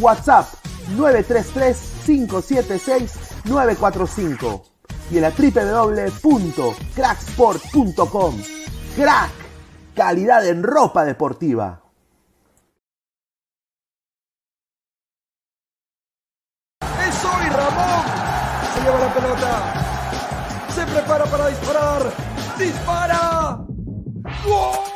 WhatsApp 933-576-945 y en la www.cracksport.com. Crack, calidad en ropa deportiva. Es hoy Ramón. Se lleva la pelota. Se prepara para disparar. ¡Dispara! ¡Gol!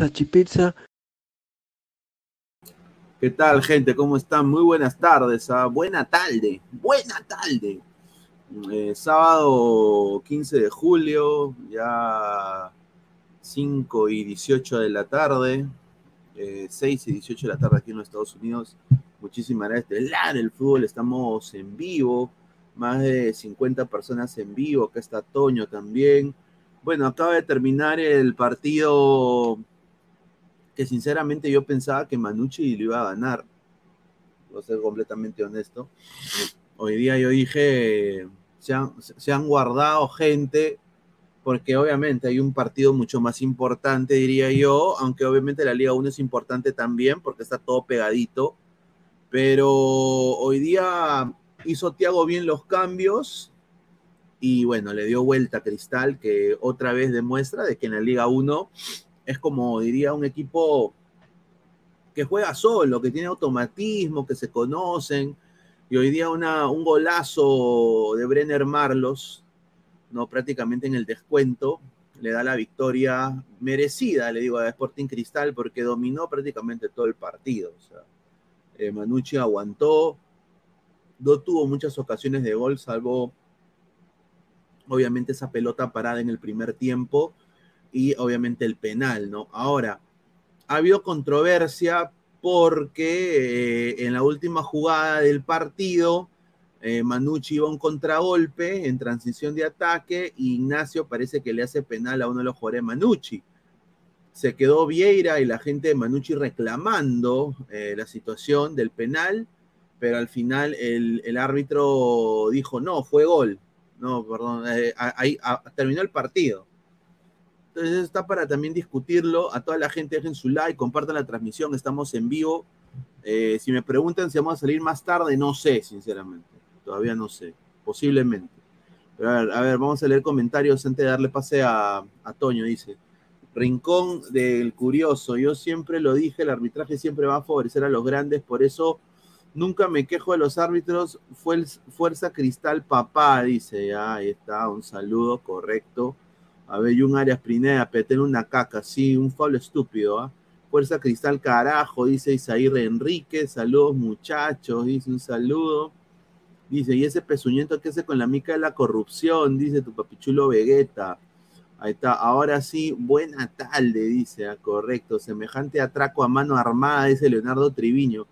salchipizza? ¿Qué tal, gente? ¿Cómo están? Muy buenas tardes. ¿ah? Buena tarde. Buena tarde. Eh, sábado 15 de julio, ya 5 y 18 de la tarde. 6 y 18 de la tarde aquí en los Estados Unidos. Muchísimas gracias. El fútbol, estamos en vivo. Más de 50 personas en vivo. Acá está Toño también. Bueno, acaba de terminar el partido sinceramente yo pensaba que Manucci lo iba a ganar. Voy a ser completamente honesto. Hoy día yo dije, se han, se han guardado gente porque obviamente hay un partido mucho más importante, diría yo, aunque obviamente la Liga 1 es importante también porque está todo pegadito, pero hoy día hizo Tiago bien los cambios y bueno, le dio vuelta a Cristal que otra vez demuestra de que en la Liga 1 es como diría un equipo que juega solo, que tiene automatismo, que se conocen, y hoy día un golazo de Brenner Marlos ¿no? prácticamente en el descuento, le da la victoria merecida, le digo, a Sporting Cristal, porque dominó prácticamente todo el partido. Eh, Manucci aguantó, no tuvo muchas ocasiones de gol, salvo obviamente esa pelota parada en el primer tiempo y obviamente el penal, ¿no? Ahora, ha habido controversia porque eh, en la última jugada del partido, eh, Manucci iba a un contragolpe en transición de ataque y Ignacio parece que le hace penal a uno de los jugadores de Manucci. Se quedó Vieira y la gente de Manucci reclamando eh, la situación del penal, pero al final el, árbitro dijo, no, fue gol. No, perdón, ahí terminó el partido. Entonces está para también discutirlo. A toda la gente dejen su like, compartan la transmisión, estamos en vivo. si me preguntan si vamos a salir más tarde, no sé, sinceramente todavía no sé, posiblemente. Pero a ver, vamos a leer comentarios antes de darle pase a, a Toño, dice. Rincón del Curioso, yo siempre lo dije, el arbitraje siempre va a favorecer a los grandes, por eso nunca me quejo de los árbitros, fue Fuerza Cristal Papá, dice, ahí está, un saludo correcto. A ver, un Arias Prinea, peter una caca, sí, un falo estúpido, ¿ah? Fuerza Cristal Carajo, dice Isaíre Enrique, saludos muchachos, dice un saludo. Dice, y ese pezuñento que hace con la mica de la corrupción, dice tu papichulo Vegeta. Ahí está, ahora sí, buena tarde, dice, ah, correcto, semejante atraco a mano armada, dice Leonardo Triviño.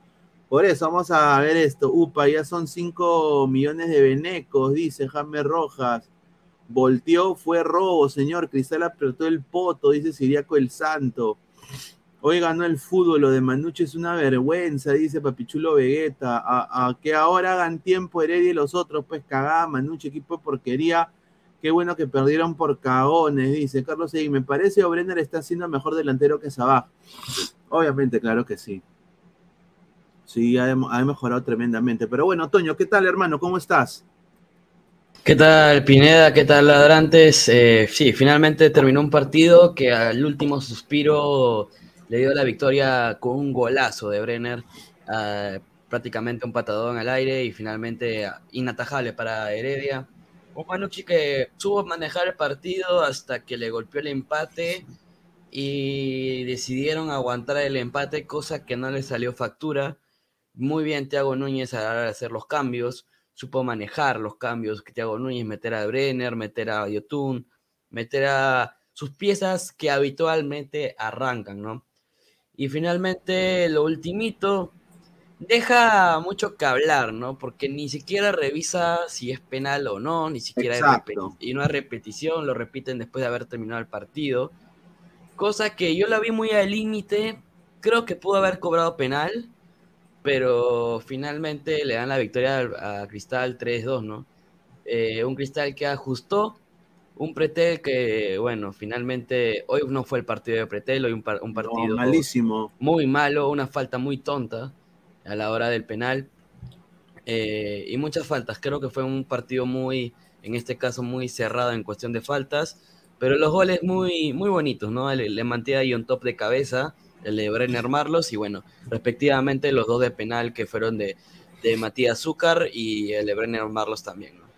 Por eso, vamos a ver esto. Upa, ya son 5 millones de venecos, dice Jaime Rojas. Volteó, fue robo, señor. Cristal apretó el poto, dice Siriaco el Santo. Hoy ganó el fútbol, lo de Manuche es una vergüenza, dice Papichulo Vegeta. A, que ahora hagan tiempo Heredia y los otros, pues cagada, Manuche, equipo de porquería. Qué bueno que perdieron por cagones, dice Carlos y Me parece que Brenner está siendo mejor delantero que Sabah. Obviamente, claro que sí. Sí, ha, mejorado tremendamente. Pero bueno, Toño, ¿qué tal, hermano? ¿Cómo estás? ¿Qué tal, Pineda? ¿Qué tal, ladrantes? Eh, sí, finalmente terminó un partido que al último suspiro le dio la victoria con un golazo de Brenner, uh, prácticamente un patadón al aire y finalmente inatajable para Heredia. Un Manucci que supo manejar el partido hasta que le golpeó el empate y decidieron aguantar el empate, cosa que no le salió factura. Muy bien Thiago Núñez a la hora de hacer los cambios, supo manejar los cambios que Thiago Núñez, meter a Brenner, meter a Yotun, meter a sus piezas que habitualmente arrancan, ¿no? Y finalmente, lo ultimito, deja mucho que hablar, ¿no? Porque ni siquiera revisa si es penal o no, ni siquiera hay y no hay repetición, lo repiten después de haber terminado el partido. Cosa que yo la vi muy al límite, creo que pudo haber cobrado penal, pero finalmente le dan la victoria a Cristal 3-2, ¿no? Eh, un Cristal que ajustó, un Pretel que, bueno, finalmente hoy no fue el partido de Pretel, hoy un, un partido malísimo. muy malo, una falta muy tonta a la hora del penal eh, y muchas faltas. Creo que fue un partido muy, en este caso, muy cerrado en cuestión de faltas, pero los goles muy, muy bonitos, ¿no? Le, le mantiene ahí un top de cabeza, el de Brenner Marlos y, bueno, respectivamente los dos de penal que fueron de, de Matías Zúcar y el de Brenner Marlos también, ¿no?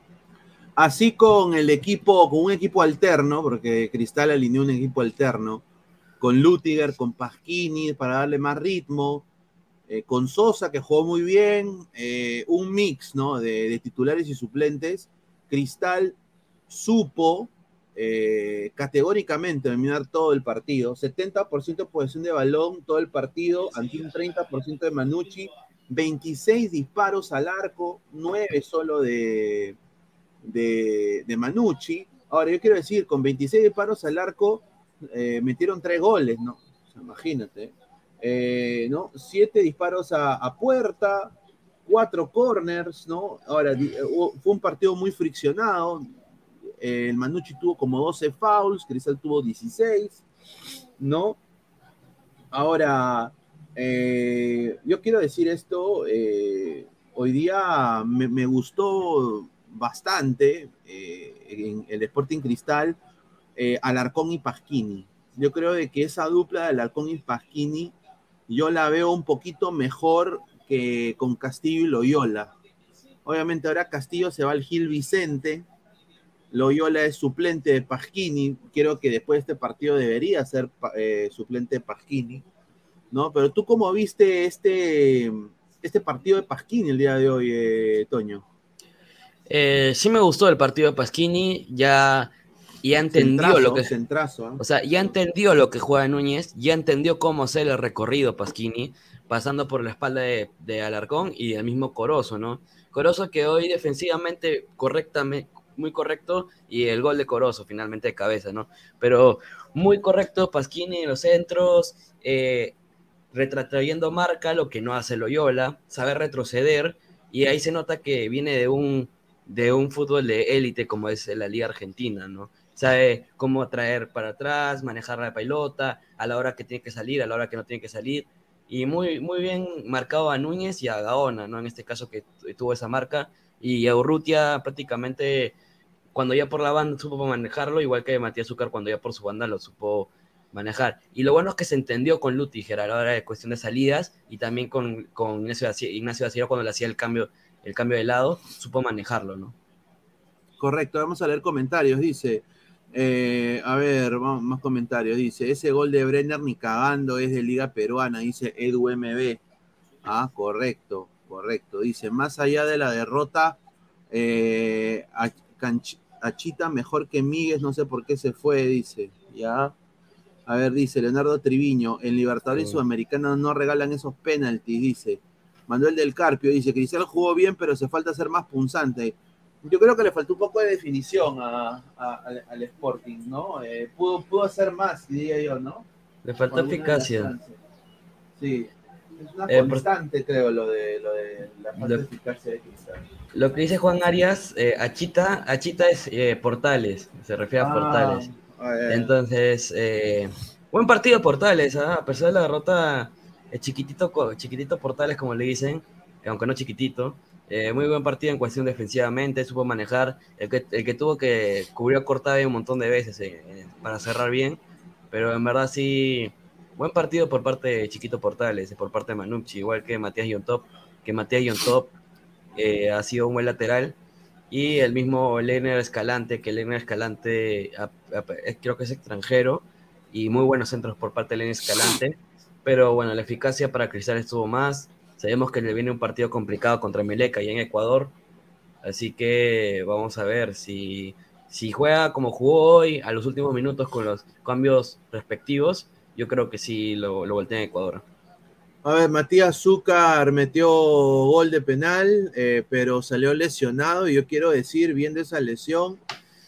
Así con el equipo, con un equipo alterno, porque Cristal alineó un equipo alterno. con Lutiger, con Pasquini para darle más ritmo, eh, con Sosa que jugó muy bien, eh, un mix ¿no? de, de, titulares y suplentes. Cristal supo eh, categóricamente dominar todo el partido, 70% de posesión de balón todo el partido, ante un 30% de Manucci, 26 disparos al arco, 9 solo de, de, Manucci. Ahora, yo quiero decir, con 26 disparos al arco, eh, metieron 3 goles, ¿no? Imagínate. Eh, ¿no? 7 disparos a, a, puerta, 4 corners, ¿no? Ahora, fue un partido muy friccionado. El Manucci tuvo como 12 fouls, Cristal tuvo 16, ¿no? Ahora, eh, yo quiero decir esto, eh, hoy día me, gustó bastante eh, en el Sporting Cristal Alarcón y Pasquini. Yo creo de que esa dupla de Alarcón y Pasquini yo la veo un poquito mejor que con Castillo y Loyola. Obviamente ahora Castillo se va al Gil Vicente, Loyola es suplente de Pasquini, creo que después de este partido debería ser eh, suplente de Pasquini, ¿no? Pero tú cómo viste este, este partido de Pasquini el día de hoy, eh, Toño? Eh, sí me gustó el partido de Pasquini, ya, ya entendió Centrazo, lo que centrazo, ¿eh? o sea, ya entendió lo que juega Núñez, ya entendió cómo hacer el recorrido Pasquini, pasando por la espalda de, de Alarcón y del mismo Corozo, ¿no? Corozo que hoy defensivamente correctamente, muy correcto, y el gol de Corozo finalmente de cabeza, ¿no? Pero muy correcto Pasquini en los centros, eh, retrayendo marca, lo que no hace Loyola, sabe retroceder, y ahí se nota que viene de un, de un fútbol de élite como es la Liga Argentina, ¿no? Sabe cómo traer para atrás, manejar la pelota, a la hora que tiene que salir, a la hora que no tiene que salir, y muy, muy bien marcado a Núñez y a Gaona, ¿no? En este caso que tuvo esa marca, y a Urrutia prácticamente cuando ya por la banda supo manejarlo, igual que Matías Zúcar cuando ya por su banda lo supo manejar. Y lo bueno es que se entendió con Lutiger a la de cuestión de salidas y también con, con Ignacio, Baciro cuando le hacía el cambio, el cambio de lado, supo manejarlo, ¿no? Correcto, vamos a leer comentarios. Dice, eh, a ver, vamos, más comentarios. Dice, ese gol de Brenner ni cagando es de Liga Peruana, dice Edu MB. Ah, correcto, correcto. Dice, más allá de la derrota, eh, Achita mejor que Míguez, no sé por qué se fue, dice. Ya. A ver, dice Leonardo Triviño, en Libertadores sí. Sudamericanos no regalan esos penaltis, dice. Manuel del Carpio dice, Cristal jugó bien, pero se falta ser más punzante. Yo creo que le faltó un poco de definición a, a, al, al, Sporting, ¿no? Eh, pudo, pudo hacer más, diría yo, ¿no? Le faltó eficacia. Sí, es una eh, constante, por... creo, lo de, lo de la falta lo, de eficacia de Cristal. Lo que dice Juan Arias, eh, Achita, Achita es eh, Portales, se refiere a Portales. Ah, Entonces, eh, buen partido Portales, ¿ah? a pesar de la derrota, chiquitito, chiquitito Portales, como le dicen, aunque no chiquitito. Eh, muy buen partido en cuestión defensivamente, supo manejar. El que, el que tuvo que cubrió Cortave un montón de veces eh, para cerrar bien, pero en verdad sí, buen partido por parte de Chiquito Portales, por parte de Manucci, igual que Matías Yontop, que Matías Yontop eh, ha sido un buen lateral. Y el mismo Lener Escalante, que Lener Escalante creo que es extranjero, y muy buenos centros por parte de Lener Escalante. Pero bueno, la eficacia para Cristal estuvo más. Sabemos que le viene un partido complicado contra Meleca y en Ecuador. Así que vamos a ver si, si juega como jugó hoy a los últimos minutos con los cambios respectivos. Yo creo que sí lo, lo voltea en Ecuador. A ver, Matías Zúcar metió gol de penal, eh, pero salió lesionado. Y yo quiero decir, viendo esa lesión,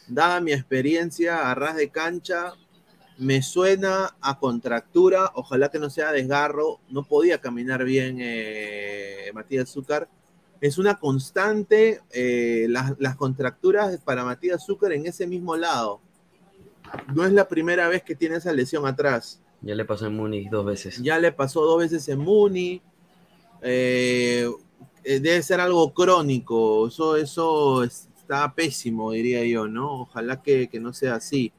dada mi experiencia a ras de cancha, me suena a contractura. Ojalá que no sea desgarro. No podía caminar bien eh, Matías Zúcar. Es una constante eh, las, las contracturas para Matías Zúcar en ese mismo lado. No es la primera vez que tiene esa lesión atrás. Ya le pasó en Muni dos veces. Ya le pasó dos veces en Muni. Eh, debe ser algo crónico. Eso, eso está pésimo, diría yo, ¿no? Ojalá que, que, no sea así.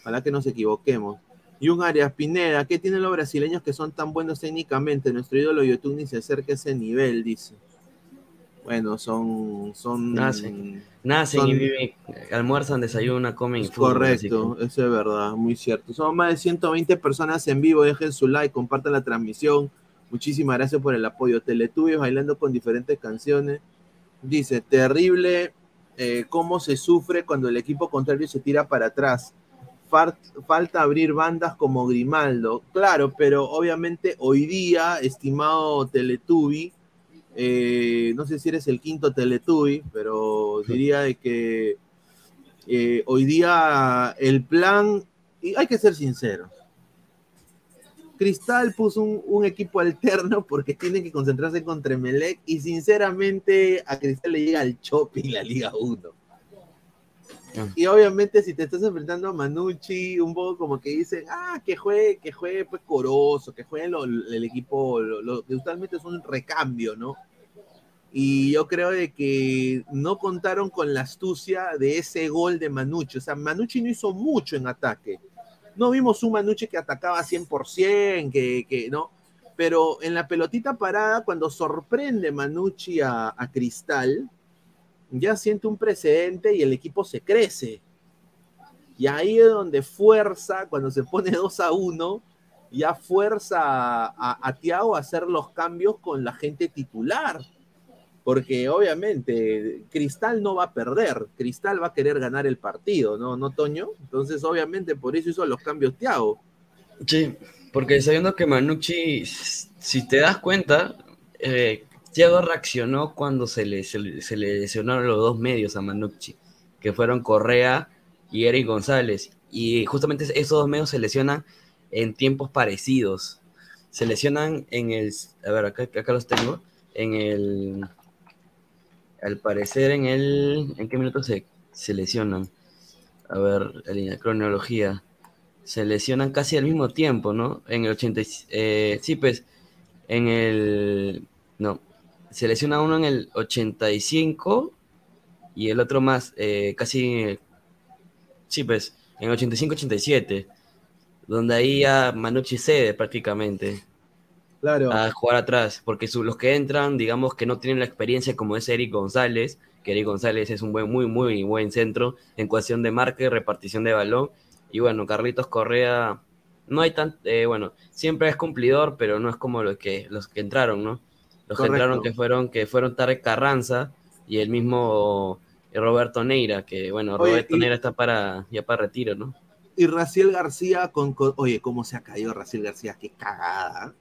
Ojalá que nos equivoquemos. Y un Arias Pineda, ¿qué tienen los brasileños que son tan buenos técnicamente? Nuestro ídolo YouTube ni se acerca a ese nivel, dice. Bueno, son... son Nacen. Nacen son- y viven, almuerzan, desayunan, comen y Es fútbol, correcto, eso es verdad, muy cierto. Son más de 120 personas en vivo, dejen su like, compartan la transmisión. Muchísimas gracias por el apoyo. Teletubbies bailando con diferentes canciones. Dice, terrible eh, cómo se sufre cuando el equipo contrario se tira para atrás. Falta abrir bandas como Grimaldo. Claro, pero obviamente hoy día, estimado Teletubby, eh, no sé si eres el quinto Teletubby, pero diría de que eh, hoy día el plan, y hay que ser sinceros, Cristal puso un, un equipo alterno porque tiene que concentrarse contra Emelec y sinceramente a Cristal le llega el shopping la Liga 1. Ah. Y obviamente si te estás enfrentando a Manucci, un poco como que dicen, ah, que juegue, que juegue pues Corozo, que juegue lo- el equipo, lo, lo que usualmente es un recambio, ¿no? Y yo creo de que no contaron con la astucia de ese gol de Manucci. O sea, Manucci no hizo mucho en ataque. No vimos un Manucci que atacaba 100%, que, que no. Pero en la pelotita parada, cuando sorprende Manucci a, a Cristal, ya siente un precedente y el equipo se crece. Y ahí es donde fuerza, cuando se pone 2 a 1, ya fuerza a, a, a Thiago a hacer los cambios con la gente titular. Porque obviamente Cristal no va a perder, Cristal va a querer ganar el partido, ¿no, ¿No Toño? Entonces, obviamente, por eso hizo los cambios Thiago. Sí, porque sabiendo que Manucci, si te das cuenta, eh, Thiago reaccionó cuando se le, se, le- se le lesionaron los dos medios a Manucci, que fueron Correa y Eric González. Y justamente esos dos medios se lesionan en tiempos parecidos. Se lesionan en el... A ver, acá, acá los tengo. En el... Al parecer en el... ¿En qué minuto se, se lesionan? A ver, cronología se lesionan casi al mismo tiempo, ¿no? En el 80, y- eh, sí, pues, en el, no, se lesiona uno en el 85 y el otro más, eh, casi, sí, pues, en el 85-87, donde ahí ya Manucci cede prácticamente Claro. a jugar atrás, porque su- los que entran, digamos que no tienen la experiencia como es Eric González, que Eric González es un buen, muy, muy buen centro en cuestión de marca y repartición de balón. Y bueno, Carlitos Correa, no hay tan, eh, bueno, siempre es cumplidor, pero no es como los que, los que entraron, ¿no? Los Correcto. que entraron que fueron, que fueron Tarek Carranza y el mismo Roberto Neira, que bueno, Oye, Roberto y- Neira está para, ya para retiro, ¿no? Y Raciel García con, con- Oye, cómo se ha caído Raciel García, qué cagada.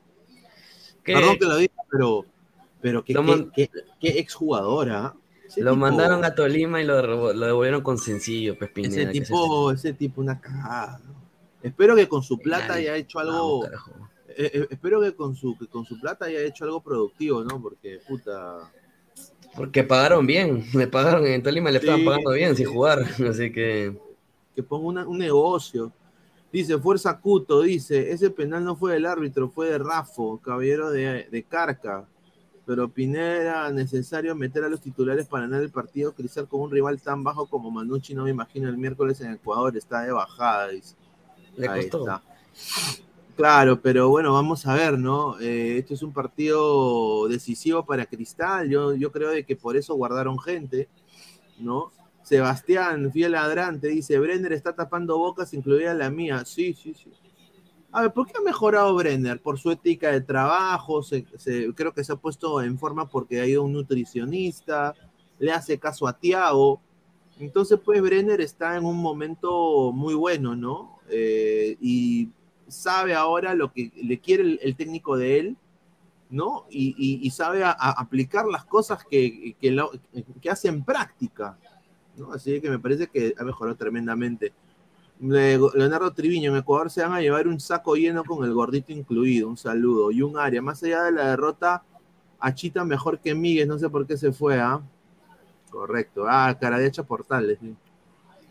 Perdón que lo diga, pero, pero qué, Lo qué, man- qué- qué exjugadora. Ese lo tipo- mandaron a Tolima y lo, lo devolvieron con sencillo, pues Pineda, Ese tipo, ese tipo, una cagada. Espero que con su plata haya hecho algo. eh, eh, espero que con su que con su plata haya hecho algo productivo, ¿no? Porque puta. Porque pagaron bien, le pagaron en Tolima, le estaban pagando bien sí. sin jugar, así que que ponga una- un negocio. Dice Fuerza Cuto, dice, ese penal no fue del árbitro, fue de Rafo, caballero de, de Carca. Pero Pineda era necesario meter a los titulares para ganar el partido. Cristal con un rival tan bajo como Manucci, no me imagino el miércoles en Ecuador, está de bajada, dice. le Ahí costó. está. Claro, pero bueno, vamos a ver, ¿no? Eh, este es un partido decisivo para Cristal. Yo, yo creo de que por eso guardaron gente, ¿no? Sebastián, fiel ladrante, dice, Brenner está tapando bocas, incluida la mía. Sí, sí, sí. A ver, ¿por qué ha mejorado Brenner? Por su ética de trabajo, creo que se ha puesto en forma porque ha ido un nutricionista, le hace caso a Tiago. Entonces, pues Brenner está en un momento muy bueno, ¿no? Eh, y sabe ahora lo que le quiere el, técnico de él, ¿no? Y, sabe aplicar las cosas que, que hace en práctica, ¿no? Así que me parece que ha mejorado tremendamente. Le- Leonardo Triviño, en Ecuador se van a llevar un saco lleno con el gordito incluido, un saludo. Y un área, más allá de la derrota, Achita mejor que Miguel, no sé por qué se fue, ¿ah? Correcto, ah, cara de hecha portales. sí.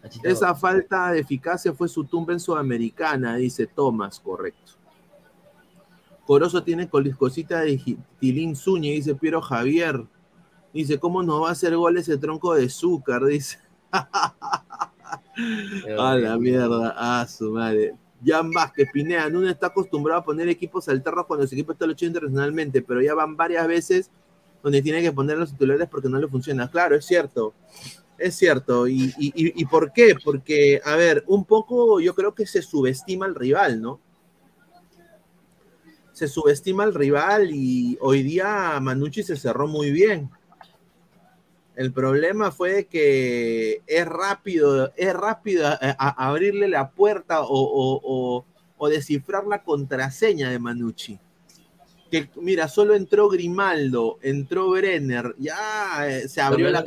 Achita- Esa falta de eficacia fue su tumba en Sudamericana, dice Tomás, correcto. Corozo tiene cosita de Tilín Zúñiga, dice Piero Javier. Dice, ¿cómo nos va a hacer gol ese tronco de azúcar? Dice. A la mierda, a su madre. Jan Vázquez, Pineda, Nuno está acostumbrado a poner equipos alternos cuando su equipo está luchando internacionalmente, pero ya van varias veces donde tiene que poner los titulares porque no le funciona. Claro, es cierto. Es cierto. ¿Y, y, y- y por qué? Porque, a ver, un poco yo creo que se subestima al rival, ¿no? Se subestima al rival y hoy día Manucci se cerró muy bien. El problema fue que es rápido, es rápido a, a- abrirle la puerta o, o- o- o descifrar la contraseña de Manucci. Que mira, solo entró Grimaldo, entró Brenner, ya eh, se abrió la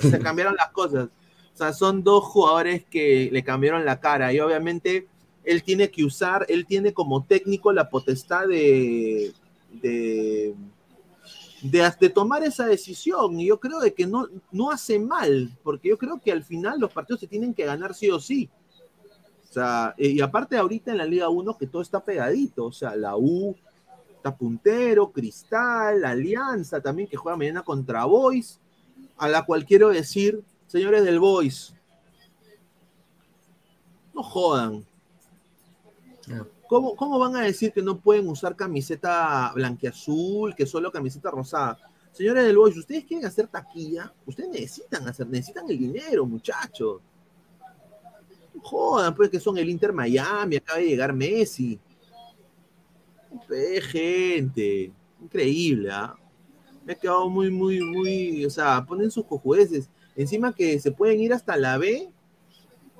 se, se cambiaron las cosas. O sea, son dos jugadores que le cambiaron la cara y obviamente él tiene que usar, él tiene como técnico la potestad de, de, de, tomar esa decisión. Y yo creo de que no, no hace mal, porque yo creo que al final los partidos se tienen que ganar sí o sí. O sea, eh, y aparte ahorita en la Liga 1 que todo está pegadito, o sea, la U está puntero, Cristal, Alianza también que juega mañana contra Boys, a la cual quiero decir, señores del Boys, no jodan. ¿Cómo, ¿Cómo van a decir que no pueden usar camiseta blanqueazul, que solo camiseta rosada? Señores del Boys, ustedes quieren hacer taquilla, ustedes necesitan hacer, necesitan el dinero, muchachos. Jodan, pues que son el Inter Miami, acaba de llegar Messi. Gente, increíble, ¿ah? Me he quedado muy, muy, muy, o sea, ponen sus cojudeces. Encima que se pueden ir hasta la B,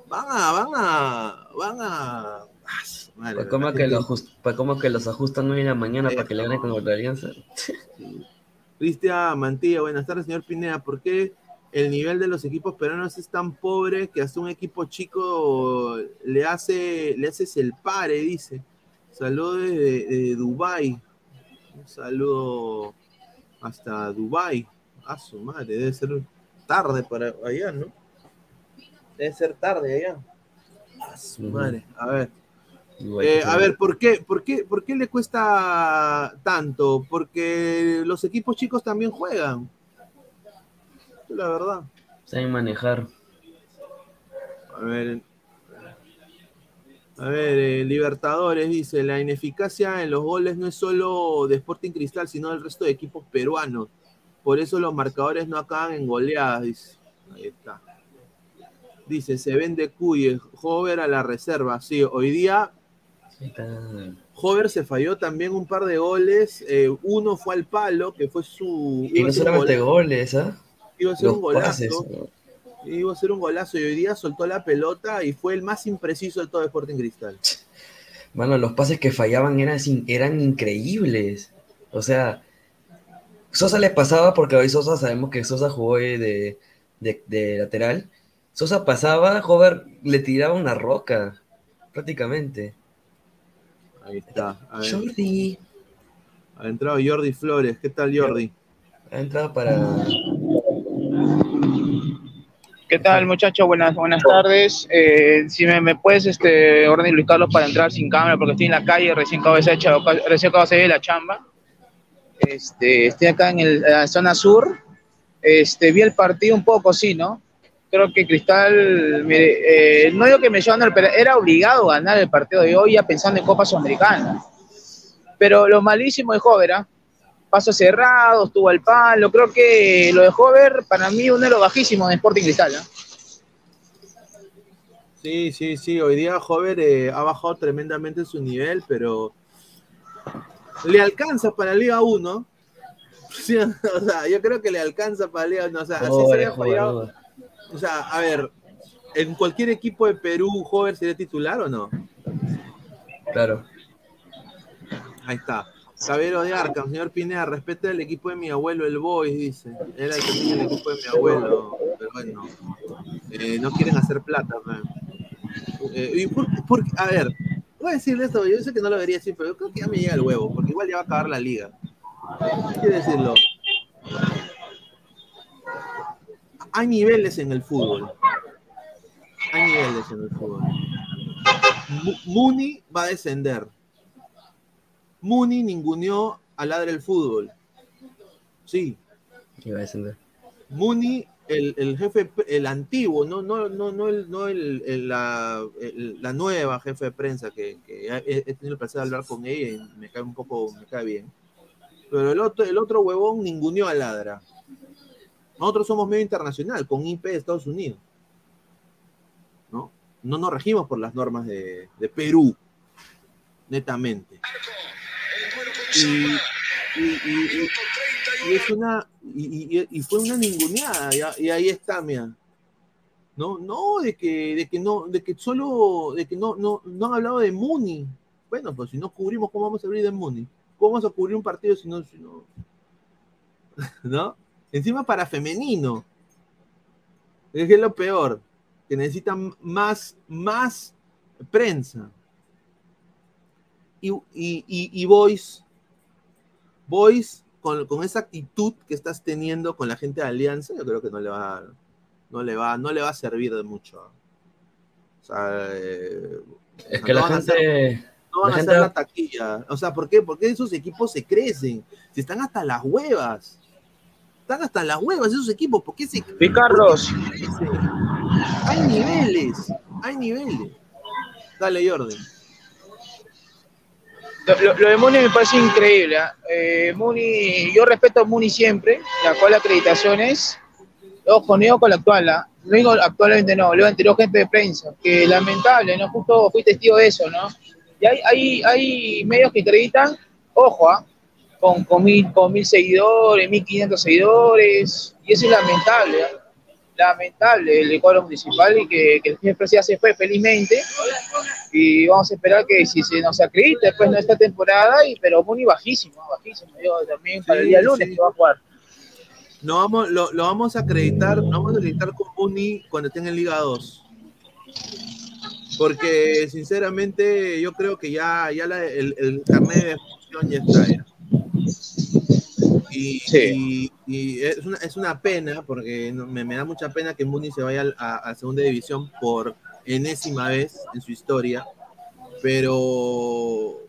van a, van a, van a. Madre, como, la que just- pues como que los ajustan hoy en la mañana para que le ganen con la alianza. Cristian Mantilla, buenas tardes, señor Pineda. ¿Por qué el nivel de los equipos peruanos es tan pobre que hasta un equipo chico le hace, le haces el pare, dice? Saludos de, de Dubai. Un saludo hasta Dubai. A su madre, debe ser tarde para allá, ¿no? Debe ser tarde allá. A su madre. A ver. Eh, a ver, ¿por qué, por, qué, ¿por qué le cuesta tanto? Porque los equipos chicos también juegan. La verdad. Saben manejar. A ver. A ver, eh, Libertadores dice, la ineficacia en los goles no es solo de Sporting Cristal, sino del resto de equipos peruanos. Por eso los marcadores no acaban en goleadas, dice. Ahí está. Dice, se vende Cuye, Hover a la reserva. Sí, hoy día. Hover se falló también un par de goles. eh, uno fue al palo, que fue su. Y no solamente goles, ¿ah? Iba a ser Los un golazo. pases. ¿no? Iba a ser un golazo y hoy día soltó la pelota y fue el más impreciso de todo Sporting Cristal. Mano, los pases que fallaban eran, eran increíbles. O sea, Sosa le pasaba porque hoy Sosa sabemos que Sosa jugó eh, de, de- de lateral. Sosa pasaba, Hover le tiraba una roca, prácticamente. Ahí está. Jordi ha entrado Jordi Flores. ¿Qué tal, Jordi? ha entrado para. ¿Qué tal, muchachos? Buenas, buenas tardes. Eh, si me, me puedes este, orden Luis Carlos para entrar sin cámara, porque estoy en la calle, recién acabo de salir, recién acabo de salir de la chamba. Este, estoy acá en, el- en la zona sur. Este, vi el partido un poco, sí, ¿no? Creo que Cristal, mire, eh, no digo que me llevan pero era obligado a ganar el partido de hoy ya pensando en Copa Sudamericana. Pero lo malísimo de Jover, ¿ah? pasos cerrados, tuvo el palo. Creo que lo de Hover, para mí, uno de los bajísimos de Sporting Cristal. ¿ah? Sí, sí, sí. Hoy día Hover eh, ha bajado tremendamente su nivel, pero le alcanza para Liga 1. Sí, o sea, yo creo que le alcanza para Liga 1. O sea, así se haya fallado. O sea, a ver, ¿en cualquier equipo de Perú Hover sería titular o no? Claro. Ahí está. Cabero de Arkham, señor Pineda, respete el equipo de mi abuelo, el Boys, dice. Era el que tenía el equipo de mi abuelo, pero bueno. Eh, no quieren hacer plata, man. Eh, y por- por- a ver, voy a decirle esto, yo sé que no lo debería decir, pero yo creo que ya me llega el huevo, porque igual ya va a acabar la liga. Quiero decirlo. Hay niveles en el fútbol. Hay niveles en el fútbol. Mu- Muni va a descender. Muni ninguneó a Ladre el Fútbol. Sí, Iba a descender. Muni, el, el jefe, el antiguo, no, no, no, no, el, no el, el- la, la nueva jefe de prensa que, he tenido el placer de hablar con ella y me cae un poco, me cae bien. Pero el otro, el otro huevón ninguneó a Ladra. Nosotros somos medio internacional, con IP de Estados Unidos. ¿No? No nos regimos por las normas de, Perú, netamente. Y, es una, y, fue una ninguneada, y, y ahí está, mira. No, no, de que, de que no, de que solo, de que no, no, no han hablado de Muni. Bueno, pues si no cubrimos, ¿cómo vamos a abrir de Muni? ¿Cómo vamos a cubrir un partido si no, si no? ¿No? Encima para femenino. Es que es lo peor. Que necesitan más, más prensa. Y, y, y, y Boys, Boys, con, con esa actitud que estás teniendo con la gente de Alianza, yo creo que no le va a, no le va, no le va a servir de mucho. O sea, eh, Es que no la van a hacer- gente. no van la a gente- hacer la taquilla. O sea, ¿por qué? Porque esos equipos se crecen. Si están hasta las huevas. Están hasta las huevas esos equipos. ¿Por qué se Sí, Carlos. por qué se crecen? Hay niveles. Hay niveles. Dale, Jordan. Lo, lo- lo de Muni me parece increíble. ¿ah? Eh, Muni, yo respeto a Muni siempre, la cual acreditación es, ojo, no con la actual, ¿ah? no digo actualmente no, luego anterior gente de prensa, que lamentable, ¿no? Justo fui testigo de eso, ¿no? Y hay, hay, hay medios que acreditan, ojo, ¿ah? Con, con, mil, con mil seguidores, mil quinientos seguidores, y eso es lamentable, ¿ah? lamentable el decoro municipal y que, que el jefe ya se fue felizmente y vamos a esperar que si se nos acredite después de esta temporada, y, pero Muni bajísimo, bajísimo, yo también para el día lunes sí. que va a jugar. No vamos, lo, lo vamos a acreditar, lo vamos a acreditar con Uni cuando esté en Liga 2. Porque sinceramente yo creo que ya, ya la- el, el carnet de función ya está. ya. Y, y- y es, una, es una pena, porque me, me da mucha pena que Muni se vaya a, a segunda división por enésima vez en su historia. Pero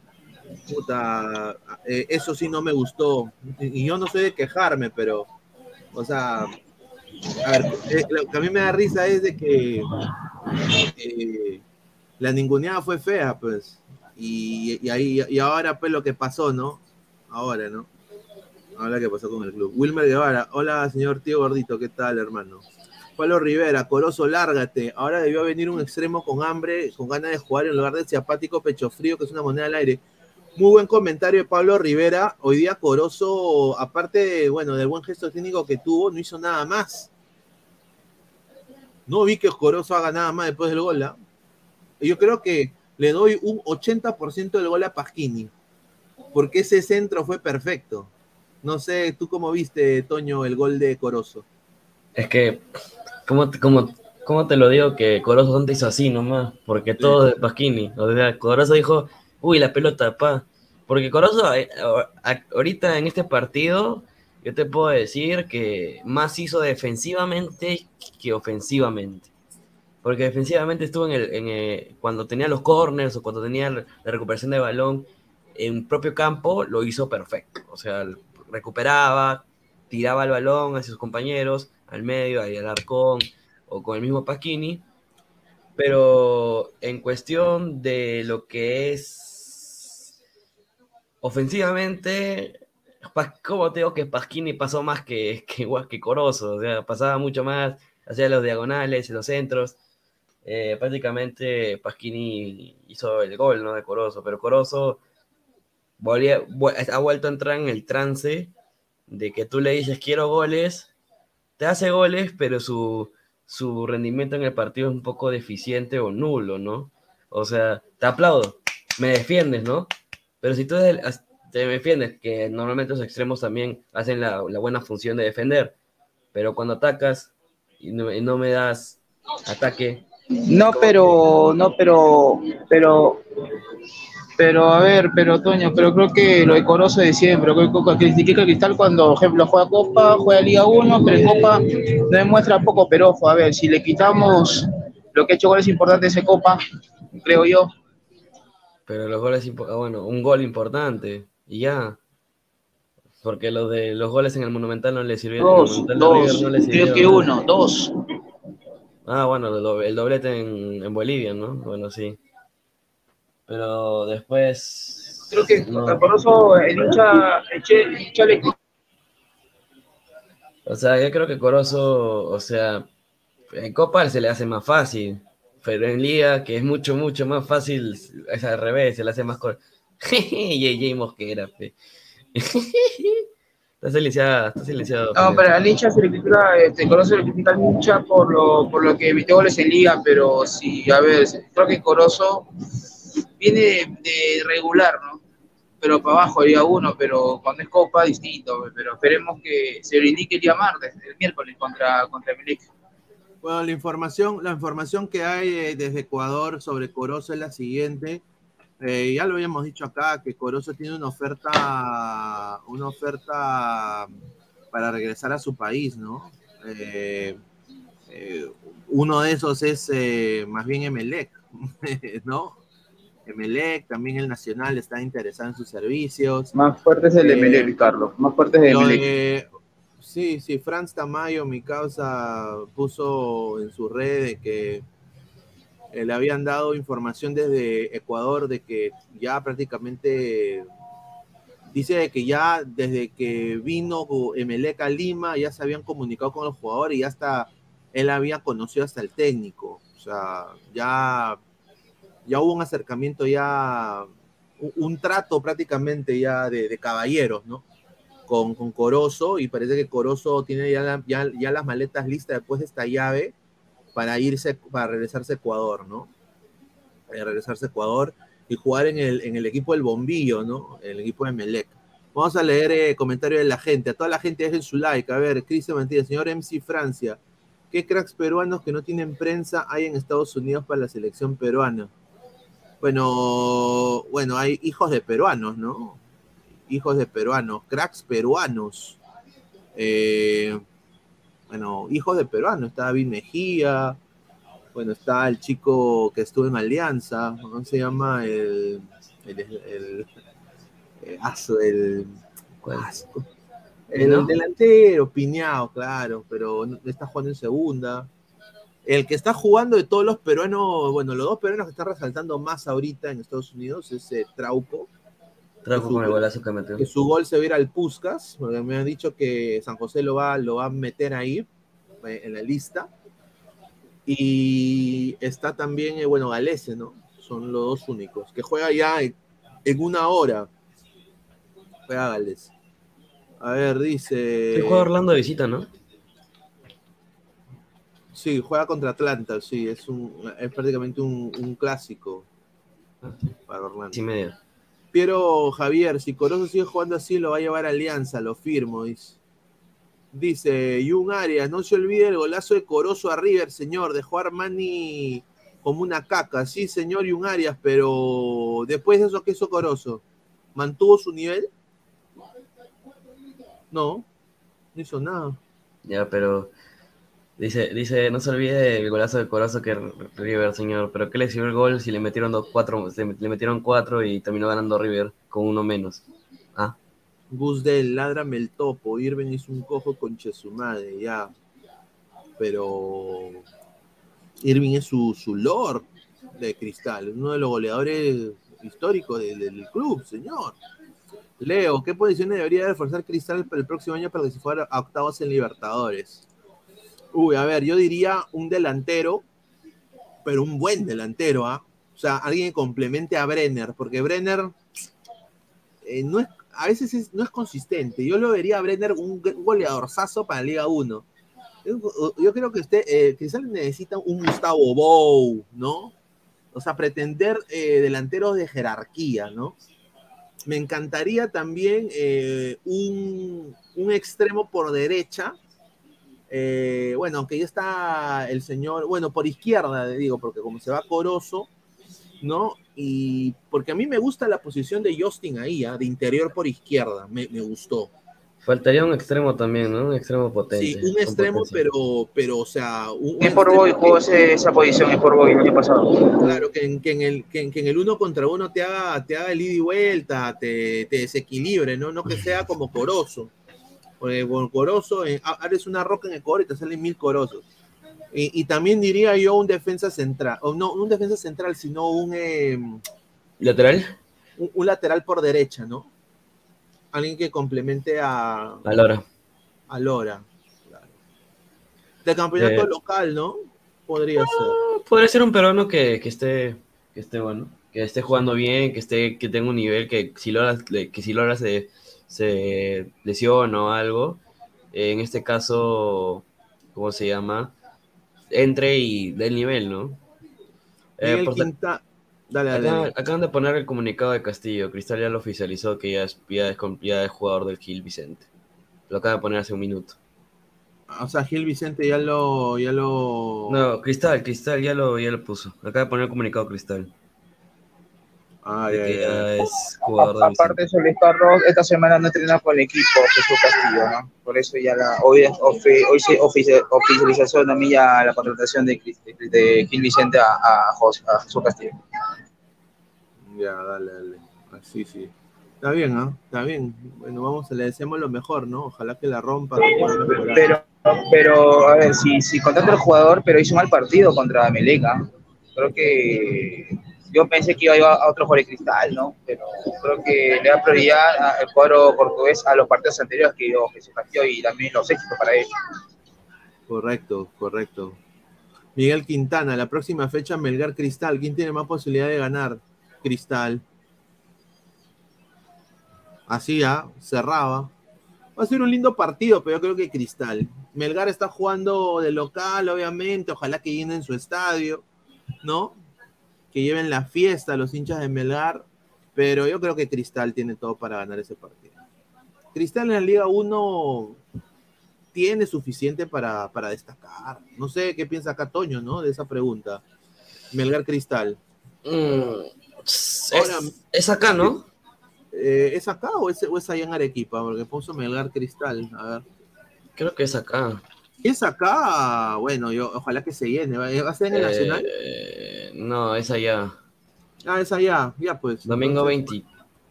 puta, eh, eso sí no me gustó. Y, y yo no soy de quejarme, pero, o sea, a ver, eh, lo que a mí me da risa es de que eh, la ninguneada fue fea, pues. Y, y ahí, y ahora, pues, lo que pasó, ¿no? Ahora, ¿no? Ahora que pasó con el club. Wilmer Guevara, hola, señor tío gordito, ¿qué tal, hermano? Pablo Rivera, Corozo, lárgate. Ahora debió venir un extremo con hambre, con ganas de jugar en lugar de ese apático pecho frío que es una moneda al aire. Muy buen comentario de Pablo Rivera. Hoy día Corozo, aparte bueno, del buen gesto técnico que tuvo, no hizo nada más. No vi que Corozo haga nada más después del gol. ¿ah? Yo creo que le doy un 80% del gol a Pasquini, porque ese centro fue perfecto. No sé, ¿tú cómo viste, Toño, el gol de Corozo? Es que, ¿cómo, cómo, cómo te lo digo que Corozo Santa hizo así nomás? Porque todo de Pasquini. O sea, Corozo dijo, uy, la pelota, pa. Porque Corozo, eh, ahorita en este partido, yo te puedo decir que más hizo defensivamente que ofensivamente. Porque defensivamente estuvo en el, en el- cuando tenía los corners o cuando tenía la recuperación de balón en propio campo, lo hizo perfecto. O sea, recuperaba, tiraba el balón hacia sus compañeros, al medio, ahí al arcón, o con el mismo Pasquini. Pero en cuestión de lo que es ofensivamente, ¿cómo te digo que Pasquini pasó más que, que, que Corozo? O sea, pasaba mucho más, hacía los diagonales, los centros. Eh, prácticamente Pasquini hizo el gol, ¿no? De Corozo, pero Corozo volvía- ha vuelto a entrar en el trance de que tú le dices quiero goles, te hace goles, pero su, su rendimiento en el partido es un poco deficiente o nulo, ¿no? O sea, te aplaudo, me defiendes, ¿no? Pero si tú te defiendes, que normalmente los extremos también hacen la, buena función de defender, pero cuando atacas y no, no me das ataque, No, pero, no, pero, pero, pero, a ver, pero Toño, pero creo que lo de Corozo de siempre, creo que critiqué a Cristal cuando, por ejemplo, juega Copa, juega Liga 1, pero en Copa no demuestra poco, pero ojo, a ver, si le quitamos lo que ha hecho goles importantes en Copa, creo yo, Pero los goles, ah, bueno, un gol importante y ya. Porque los de los goles en el Monumental no le sirvieron. dos, el dos, no creo que uno, dos. Ah, bueno, el doblete en, en Bolivia, ¿no? Bueno, sí. Pero después, Creo que No. a Corozo, el hincha, el hincha le O sea, yo creo que Corozo, o sea, en Copa se le hace más fácil, pero en Liga, que es mucho, mucho más fácil, es al revés, se le hace más corto. JJ Mosquera, pe. Está silenciada, está silenciado. No, pe. pero al hincha se le critica, este, Corozo se le critica al hincha por lo, por lo que emitió goles en liga, pero sí, a ver, creo que Corozo viene de, regular, ¿no? Pero para abajo día uno, pero cuando es Copa, distinto, pero esperemos que se le indique el día martes, el miércoles contra, contra Emelec. Bueno, la información, la información que hay eh, desde Ecuador sobre Corozo es la siguiente. Eh, ya lo habíamos dicho acá, que Corozo tiene una oferta, una oferta para regresar a su país, ¿no? Eh, uno de esos es más bien Emelec, ¿no? Emelec, también el Nacional está interesado en sus servicios. Más fuerte es el Eh, Emelec, Carlos, más fuerte es el Emelec. de- sí, sí, Franz Tamayo, mi causa, puso en su red de que eh, le habían dado información desde Ecuador de que ya prácticamente dice de que ya desde que vino Emelec a Lima ya se habían comunicado con los jugadores y ya hasta él había conocido hasta el técnico. O sea, ya, ya hubo un acercamiento ya, un, trato prácticamente ya de, caballeros, ¿no? Con, con Corozo y parece que Corozo tiene ya, ya, ya las maletas listas después de esta llave para irse, para regresarse a Ecuador, ¿no? Para regresarse a Ecuador y jugar en el, en el equipo del Bombillo, ¿no? El equipo de Melec. Vamos a leer eh, comentarios de la gente. A toda la gente dejen su like. A ver, Cristian Mantilla, señor MC Francia. ¿Qué cracks peruanos que no tienen prensa hay en Estados Unidos para la selección peruana? Bueno, bueno, hay hijos de peruanos, ¿no? Hijos de peruanos, cracks peruanos. Eh, bueno, hijos de peruanos. Está David Mejía. Bueno, está el chico que estuvo en Alianza. ¿Cómo se llama? El. El. el, el, aso, el-. El delantero, Piñao, claro, pero está jugando en segunda. El que está jugando de todos los peruanos, bueno, los dos peruanos que están resaltando más ahorita en Estados Unidos es eh, Trauco, Trajo con el golazo que metió. que su gol se va a ir al Puskas, porque me han dicho que San José lo va, lo va a meter ahí eh, en la lista. Y está también, eh, bueno, Galese, ¿no? Son los dos únicos, que juega ya en, en una hora. Juega Galese. A ver, dice. Sí, juega Orlando de visita, ¿no? Sí, juega contra Atlanta, sí, es, un, es prácticamente un, un clásico para Orlando. Sí. Piero Javier, si Corozo sigue jugando así, lo va a llevar a Alianza, lo firmo. Dice, dice Jun Arias, no se olvide el golazo de Corozo a River, señor. Dejó a Armani como una caca. Sí, señor Jun Arias, pero después de eso, ¿qué hizo Corozo? ¿Mantuvo su nivel? No, no hizo nada. Ya, pero dice, dice, no se olvide el golazo de Corazo que River, señor. Pero ¿qué le sirvió el gol si le metieron dos, cuatro, le metieron cuatro y terminó ganando River con uno menos? Ah, Gus del, ládrame el topo. Irving hizo un cojo con Chesumade, ya. Pero Irving es su, su lord de cristal, uno de los goleadores históricos de- de- del club, señor. Leo, ¿qué posiciones debería reforzar Cristal para el próximo año para que se fuera a octavos en Libertadores? Uy, a ver, yo diría un delantero, pero un buen delantero, ¿ah? O sea, alguien que complemente a Brenner, porque Brenner eh, no es, a veces es- no es consistente. Yo lo vería a Brenner un, un goleadorzazo para Liga 1. Yo, creo que usted, eh, Cristal necesita un Gustavo Bou, ¿no? O sea, pretender eh, delanteros de jerarquía, ¿no? Me encantaría también eh, un, un extremo por derecha. Eh, bueno, aunque ya está el señor, bueno, por izquierda, digo, porque como se va Corozo, ¿no? Y porque a mí me gusta la posición de Justin ahí, ¿ah? de interior por izquierda, me, me gustó. faltaría un extremo también, ¿no? Un extremo potente. Sí, un extremo, potencia. pero, pero, o sea, un, un Es por Boy, jugó esa posición, es por Boy el año pasado. Claro, que en, que en el, que en, que en el uno contra uno te haga, te haga el ida y vuelta, te, te desequilibre, ¿no? No que sea como Corozo. Porque con Corozo, ha- abres una roca en Ecuador y te salen mil Corozos. Y, y también diría yo un defensa central, o no, un defensa central, sino un... eh, ¿Lateral? un, un lateral por derecha, ¿no? Alguien que complemente a, A Lora. a Lora. claro. De campeonato Eh. local, ¿no? Podría ser. Podría ser un peruano que, que esté, que esté bueno, que esté jugando bien, que esté, que tenga un nivel, que si Lora, que si Lora se, se lesiona o algo, eh, en este caso, ¿cómo se llama? Entre y dé el nivel, ¿no? Eh, por- Quinta- Dale, dale. Acá- dale. acaban de poner el comunicado de Castillo. Cristal ya lo oficializó que ya es, ya es, ya es jugador del Gil Vicente. Lo acaba de poner hace un minuto. O sea, Gil Vicente ya lo. Ya lo... No, Cristal, Cristal ya lo, ya lo puso. Acaba de poner el comunicado Cristal. Ah, ya. es jugador del Aparte de eso, Luis Carlos, esta semana no entrena con el equipo Jesús Castillo, ¿no? Por eso ya la, hoy, ofi- hoy se ofici- oficializó también ya la contratación de, de, de Gil Vicente a, a, Jesús Castillo. Ya, dale, dale. Así, sí. Está bien, ¿ah? Está bien. Bueno, vamos, le deseamos lo mejor, ¿no? Ojalá que la rompa. que. Pero, pero a ver, si, si contrata al jugador, pero hizo un mal partido contra Meleca, creo que yo pensé que iba a ir a otro Jorge Cristal, ¿no? Pero creo que le da prioridad al cuadro portugués a los partidos anteriores que dio Jesús y también los éxitos para él. Correcto, correcto. Miguel Quintana, la próxima fecha Melgar Cristal. ¿Quién tiene más posibilidad de ganar? Cristal. Así ya, cerraba. Va a ser un lindo partido, pero yo creo que Cristal. Melgar está jugando de local, obviamente. Ojalá que llenen su estadio, ¿no? Que lleven la fiesta a los hinchas de Melgar. Pero yo creo que Cristal tiene todo para ganar ese partido. Cristal en la Liga 1 tiene suficiente para, para destacar. No sé qué piensa acá Toño, ¿no? De esa pregunta. Melgar Cristal. Mm, es, Ahora- es acá, ¿no? Eh, ¿Es acá o es, o es allá en Arequipa? Porque puso Melgar Cristal. A ver. Creo que es acá. Es acá, bueno, yo ojalá que se llene. ¿Va va a ser en el Eh, Nacional? No, es allá. Ah, es allá. Ya pues. Domingo Entonces, 20.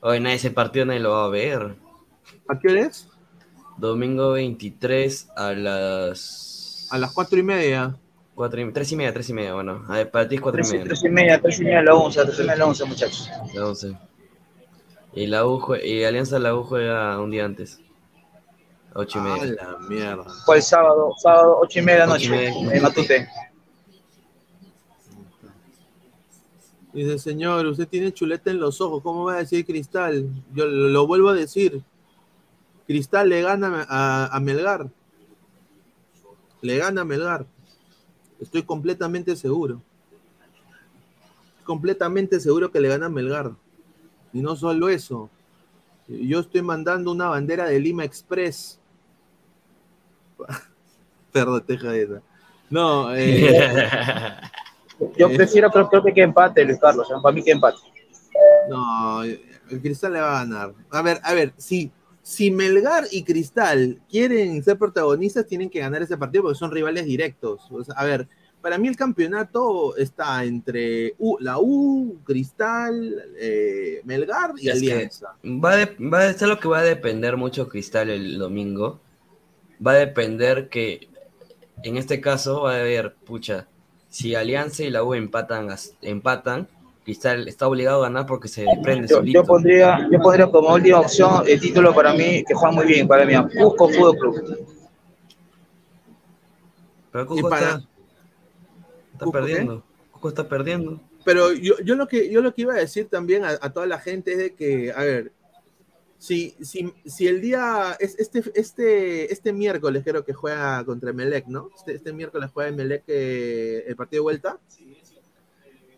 Hoy nadie ese partido nadie lo va a ver. ¿A qué hora es? Domingo 23 a las. A las cuatro y media. Cuatro y, tres y media, tres y media, bueno. A ver, para ti es cuatro y Tres, media. ¿no? tres y media, tres y media a la once, tres y media a la once, muchachos. La 11. Y la U jue- y Alianza la U juega un día antes. A Ocho y Ah, media. la mierda. Fue el sábado, sábado, ocho y media de la y noche, media. en Matute. Dice, señor, usted tiene chuleta en los ojos. ¿Cómo va a decir Cristal? Yo lo, vuelvo a decir. Cristal le gana a, a Melgar. Le gana a Melgar. Estoy completamente seguro. Completamente seguro que le gana a Melgar. Y no solo eso. Yo estoy mandando una bandera de Lima Express. Perdón, teja esa. No, eh, Yo Eh. prefiero, creo, creo que que empate, Luis Carlos, ¿eh? para mí que empate. No, el Cristal le va a ganar. A ver, a ver, si, si Melgar y Cristal quieren ser protagonistas, tienen que ganar ese partido porque son rivales directos. O sea, a ver, para mí el campeonato está entre U- la U, Cristal, eh, Melgar y Es Alianza. va, a de- va a ser lo que va a depender mucho Cristal el domingo. Va a depender que, en este caso, va a haber, pucha, si Alianza y la U empatan, empatan Cristal está obligado a ganar porque se desprende Yo, solito. yo pondría, yo pondría como última opción el título para mí, que juega muy bien, para mí, Cusco Fútbol Club. Pero Cusco para- está, está ¿Cusco qué? perdiendo. Cusco está perdiendo. Pero yo, yo, lo que, yo lo que iba a decir también a, a toda la gente es de que, a ver, si, si, si el día, es, este, este, este miércoles creo que juega contra Melec, ¿no? Este, este miércoles juega Melec eh, el partido de vuelta.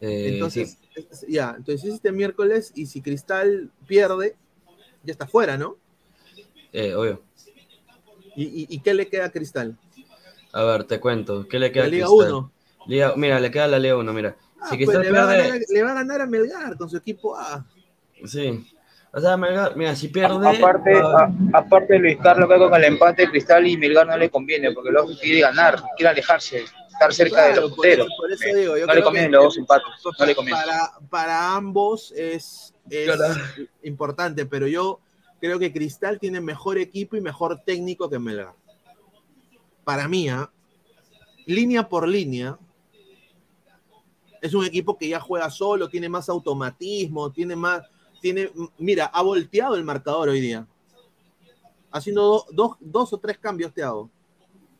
Eh, Entonces, sí. es- ya, entonces es este miércoles y si Cristal pierde, ya está fuera, ¿no? Eh, obvio. ¿Y, y, y qué le queda a Cristal? A ver, te cuento. ¿Qué le queda La a Liga Cristal? 1. Liga- mira, le queda la Liga 1, mira. Ah, si pues le, va a ganar, le va a ganar a Melgar con su equipo A. sí. O sea, Melgar- mira, si pierde, Aparte, a- aparte de Luis Carlos, que con el empate de Cristal y Melgar no le conviene, porque luego quiere ganar, quiere alejarse, estar cerca de Claro, los por eso, punteros. por eso digo, yo No le creo que- los dos empates, no le conviene. para, para ambos es, es Claro. importante, pero yo creo que Cristal tiene mejor equipo y mejor técnico que Melgar. Para mí, ¿ah? línea por línea, es un equipo que ya juega solo, tiene más automatismo, tiene más, tiene, mira, ha volteado el marcador hoy día. Haciendo do- dos, dos o tres cambios te hago.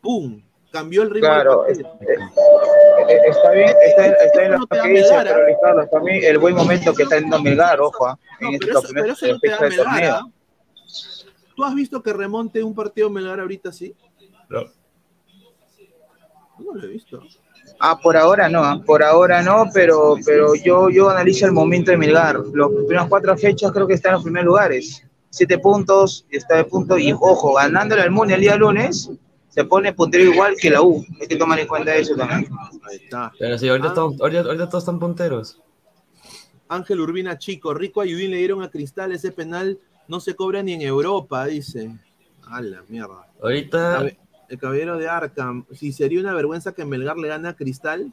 ¡Pum! Cambió el ritmo. Claro, del partido. Eh, Está bien, está, está en dice, Melgar, pero. Luis Carlos, también el buen momento que está teniendo Melgar, ojo, en No, esta pero, eso, primera pero eso no te da del Melgar. ¿ah? ¿Tú has visto que remonte un partido Melgar ahorita así? No lo he visto. Ah, por ahora no, ah, por ahora no, pero, pero yo, yo analizo el momento de Melgar. Las primeras cuatro fechas creo que está en los primeros lugares. Siete puntos, está de punto, y ojo, ganándole al Muni el día lunes, se pone puntero igual que la U. Hay que tomar en cuenta eso también. Ahí está. Pero sí, ahorita, Ah. estamos- ahorita, ahorita todos están punteros. Ángel Urbina Chico, Rico Ayudín le dieron a Cristal ese penal, no se cobra ni en Europa, dice. A la mierda. Ahorita, El caballero de Arkham, si sería una vergüenza que Melgar le gane a Cristal.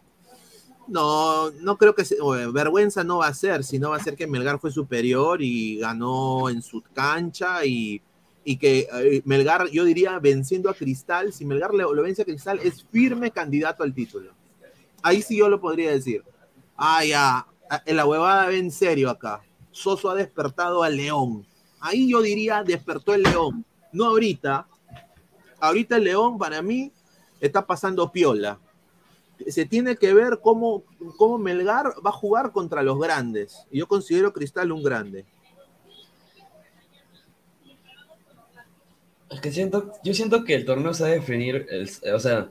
No, no creo que se- eh, vergüenza no va a ser, sino va a ser que Melgar fue superior y ganó en su cancha y, y que eh, Melgar, yo diría, venciendo a Cristal, si Melgar le- lo vence a Cristal, es firme candidato al título. Ahí sí yo lo podría decir. Ah, ya, en la huevada ve en serio acá. Soso ha despertado al León. Ahí yo diría, despertó el León. No ahorita. Ahorita el León, para mí, está pasando piola. Se tiene que ver cómo, cómo Melgar va a jugar contra los grandes. Yo considero Cristal un grande. es que siento, yo siento que el torneo se va a definir, o sea,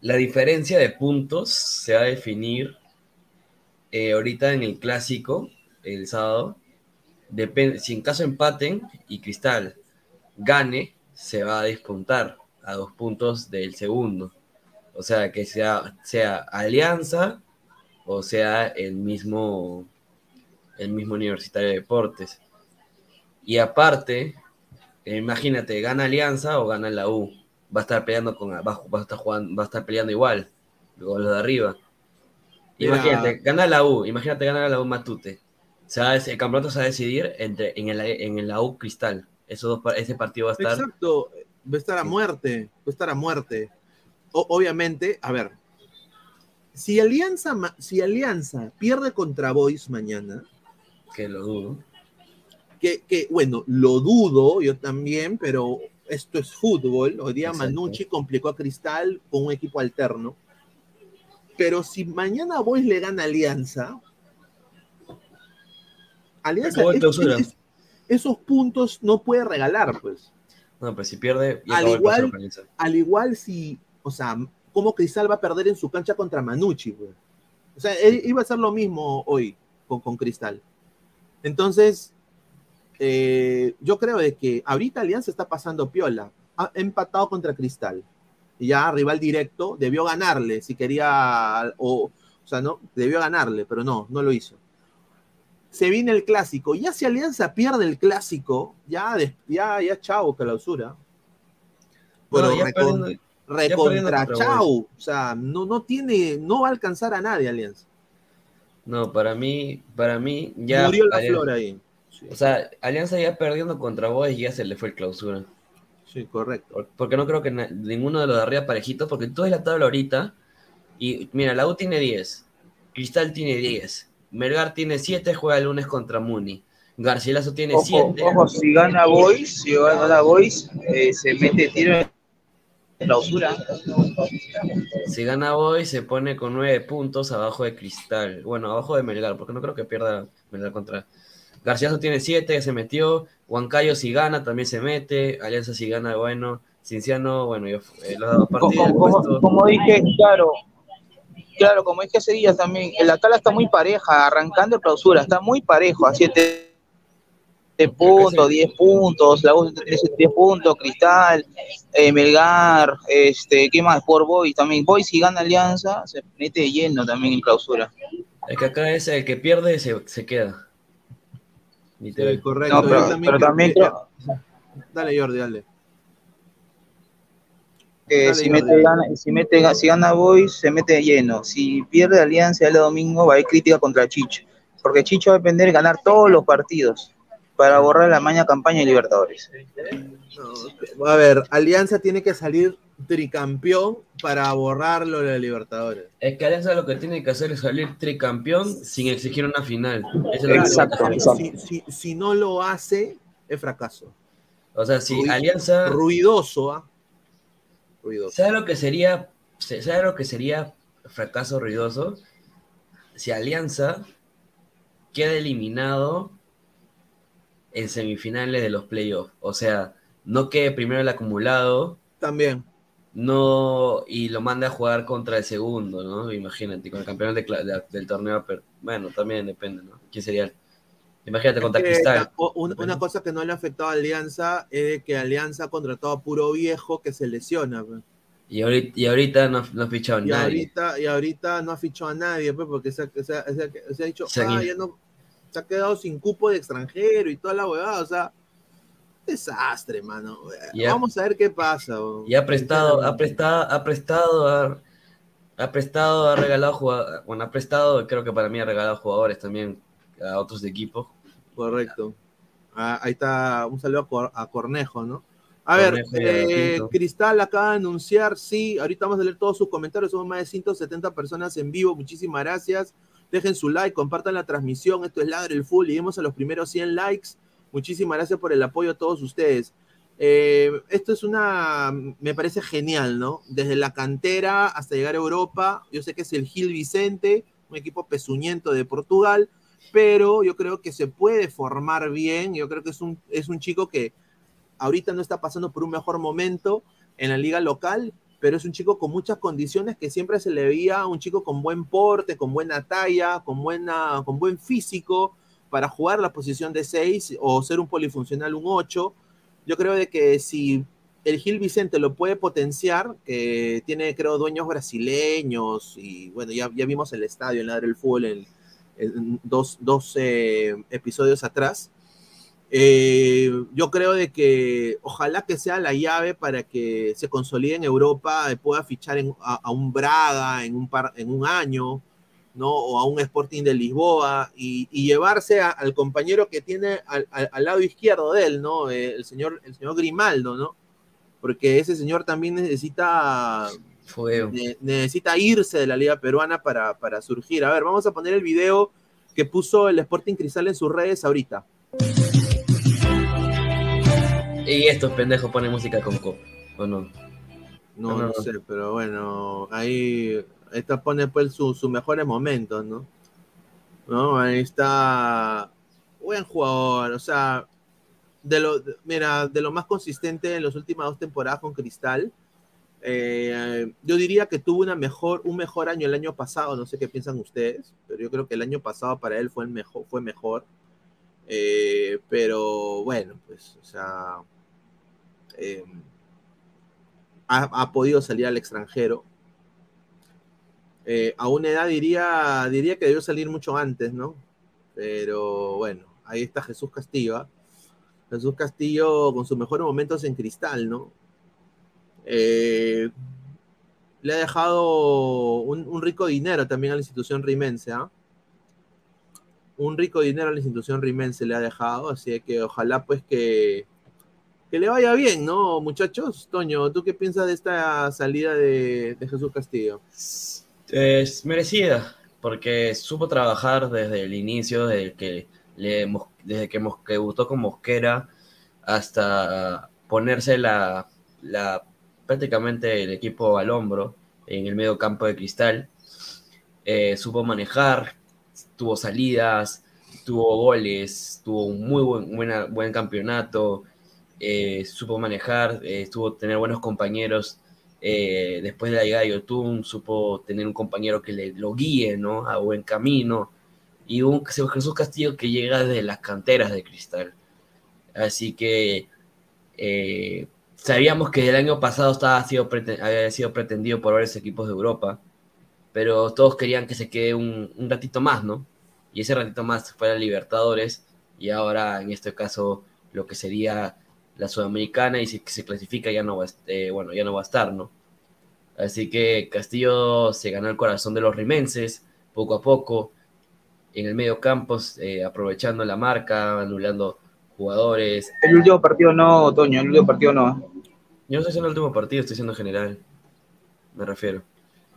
la diferencia de puntos se va a definir eh, ahorita en el clásico, el sábado. Depende, si en caso empaten y Cristal gane, se va a despuntar a dos puntos del segundo. O sea, que sea, sea Alianza o sea el mismo, el mismo Universitario de Deportes. Y aparte, eh, imagínate, gana Alianza o gana la U. Va a estar peleando con abajo, va a estar jugando, va a estar peleando igual, con los de arriba. Imagínate, gana la U, imagínate gana la U Matute. El campeonato se va a decidir entre, en, el, en el la U Cristal. Esos dos, ese partido va a estar. Exacto. Va a estar a muerte. Va a estar a muerte. O- obviamente, a ver. Si Alianza, si Alianza pierde contra Boys mañana, Que lo dudo. que, que, bueno, lo dudo yo también, pero esto es fútbol. Hoy día Exacto. Manucci complicó a Cristal con un equipo alterno. Pero si mañana Boys le gana Alianza, Alianza es- es- esos puntos no puede regalar, pues. No, pero si pierde, ya Al igual-. Al igual si, o sea, ¿cómo Cristal va a perder en su cancha contra Manucci? pues? O sea, él iba a hacer lo mismo hoy con, con Cristal. Entonces, eh, yo creo de que ahorita Alianza está pasando piola. Ha empatado contra Cristal. Y ya rival directo, debió ganarle si quería, o, o sea, no, debió ganarle, pero no, no lo hizo. Se viene el clásico. Ya si Alianza pierde el clásico, ya, ya, ya chao, clausura. Pero No, ya recon- perdiendo- ya perdiendo recontra contra chau. O sea, no, no tiene, no va a alcanzar a nadie Alianza. No, para mí, para mí, ya. Murió la Alianza- flor ahí. Sí, O sea, Alianza ya perdiendo contra Boys ya se le fue el clausura. sí, correcto. Por- Porque no creo que ninguno de los de arriba parejitos, porque tú ves la tabla ahorita y mira, la U tiene 10, Cristal tiene 10, Melgar tiene 7, juega el lunes contra Muni, Garcilaso tiene Ojo, 7, ojo, si gana Boys, si gana Boys, eh, se mete tiro en clausura. si gana Boy se pone con 9 puntos abajo de Cristal, bueno, abajo de Melgar, porque no creo que pierda Melgar contra... Garcilaso. Tiene 7, ya se metió, Huancayo si gana también se mete, Alianza si gana, bueno, Cinciano, bueno, yo, eh, los dos partidos, Como, como- puesto- como dije, claro, claro, como dije ese día también, la tabla está muy pareja, arrancando clausura, está muy parejo, a 7 puntos, 10 puntos, la U tiene 10 puntos, Cristal, eh, Melgar, este, ¿qué más? Por Boy también. Boy si gana Alianza, se mete lleno también en clausura. Es que acá es el que pierde se, se queda. Sí, correcto. No, pero, pero también creo Dale, Jordi, dale. Que Dale, si, mete, gana, si, mete, si gana Boy, se mete lleno. Si pierde Alianza el domingo, va a haber crítica contra Chicho. Porque Chicho va a depender de ganar todos los partidos. para borrar la maña campaña de Libertadores. No, a ver, Alianza tiene que salir tricampeón para borrarlo de la Libertadores. Es que Alianza lo que tiene que hacer es salir tricampeón sin exigir una final. Eso es lo que Exacto. Si, si- si no lo hace, es fracaso. O sea, si Alianza. Ruidoso, ¿ah? Ruidoso. ¿Sabe lo que sería? ¿Sabe lo que sería fracaso ruidoso? Si Alianza queda eliminado en semifinales de los playoffs. O sea, no quede primero el acumulado, También. no, y lo manda a jugar contra el segundo, ¿no? Imagínate, con el campeón de cla- de- del torneo. pero- bueno, también depende, ¿no? ¿Quién sería? Imagínate contra Que Cristal. una cosa que no le ha afectado a Alianza es que Alianza ha contratado a puro viejo que se lesiona. pues. Y ahorita, y ahorita no, no ha fichado Y nadie. ahorita, y ahorita no ha fichado a nadie, pues, porque se, ha- se ha- se ha- se ha dicho, ah, ya no, se ha quedado sin cupo de extranjero y toda la huevada, o sea, desastre, mano. Ya. Vamos a ver qué pasa. Y ha prestado, ha prestado, ha prestado, ha, ha prestado, ha regalado jugadores, bueno, ha prestado, creo que para mí ha regalado jugadores también a otros equipos. Correcto. Ah, ahí está, un saludo a, Cor- a Cornejo, ¿no? A ver, Cornejo eh. Cristal acaba de anunciar, sí, ahorita vamos a leer todos sus comentarios, somos más de 170 personas en vivo, muchísimas gracias. Dejen su like, compartan la transmisión, esto es Ladre el Full, lleguemos a los primeros 100 likes. Muchísimas gracias por el apoyo a todos ustedes. Eh, esto es una, me parece genial, ¿no? Desde la cantera hasta llegar a Europa, yo sé que es el Gil Vicente, un equipo pezuñento de Portugal, pero yo creo que se puede formar bien, yo creo que es un, es un chico que ahorita no está pasando por un mejor momento en la liga local, pero es un chico con muchas condiciones que siempre se le veía un chico con buen porte, con buena talla, con, buena, con buen físico para jugar la posición de 6 o ser un polifuncional, un 8. Yo creo de que si el Gil Vicente lo puede potenciar, que tiene creo dueños brasileños y bueno, ya, ya vimos el estadio en la del fútbol en, dos, dos eh, episodios atrás. Eh, yo creo de que ojalá que sea la llave para que se consolide en Europa, eh, pueda fichar en- a, a un Braga en un, par, en un año, ¿no? O a un Sporting de Lisboa y, y llevarse a- al compañero que tiene al, al- al lado izquierdo de él, ¿no? Eh, el, señor, el señor Grimaldo, ¿no? Porque ese señor también necesita, Ne- necesita irse de la liga peruana para, para surgir. A ver, vamos a poner el video que puso el Sporting Cristal en sus redes ahorita. Y estos pendejos ponen música con co, ¿o no? No, No, no, no, no. sé, pero bueno, ahí esta pone pues su- sus mejores momentos, ¿no? ¿No? Ahí está buen jugador, o sea, de lo, de- mira, de lo más consistente en las últimas dos temporadas con Cristal. Eh, yo diría que tuvo una mejor, un mejor año el año pasado, no sé qué piensan ustedes, pero yo creo que el año pasado para él fue, el mejor, fue mejor. Eh, pero bueno, pues, o sea, eh, ha, ha podido salir al extranjero. Eh, a una edad diría, diría que debió salir mucho antes, ¿no? Pero bueno, ahí está Jesús Castillo. ¿ah? Jesús Castillo con sus mejores momentos en cristal, ¿no? Eh, le ha dejado un, rico dinero también a la institución rimense, ¿ah? Un rico dinero a la institución rimense le ha dejado, así que ojalá pues que, que le vaya bien, ¿no, muchachos? Toño, ¿tú qué piensas de esta salida de, de Jesús Castillo? Es merecida, porque supo trabajar desde el inicio, desde que, le, desde que, mos- que debutó con Mosquera hasta ponerse la, la, prácticamente el equipo al hombro en el medio campo de cristal. Eh, supo manejar, tuvo salidas, tuvo goles, tuvo un muy buen, buen campeonato, eh, supo manejar, eh, tuvo tener buenos compañeros eh, después de la llegada de supo tener un compañero que le, lo guíe ¿no? a buen camino. Y un Jesús Castillo que llega desde las canteras de Cristal. Así que sabíamos que el año pasado estaba, sido había sido pretendido por varios equipos de Europa, pero todos querían que se quede un, ratito más, ¿no? Y ese ratito más fue la Libertadores, y ahora en este caso lo que sería la Sudamericana, y si se clasifica ya no va a, est- eh, bueno, ya no va a estar, ¿no? Así que Castillo se ganó el corazón de los rimenses poco a poco en el medio campo, eh, aprovechando la marca, anulando jugadores. El último partido no, Toño, el último partido no. Yo no estoy haciendo el último partido, estoy siendo general. Me refiero.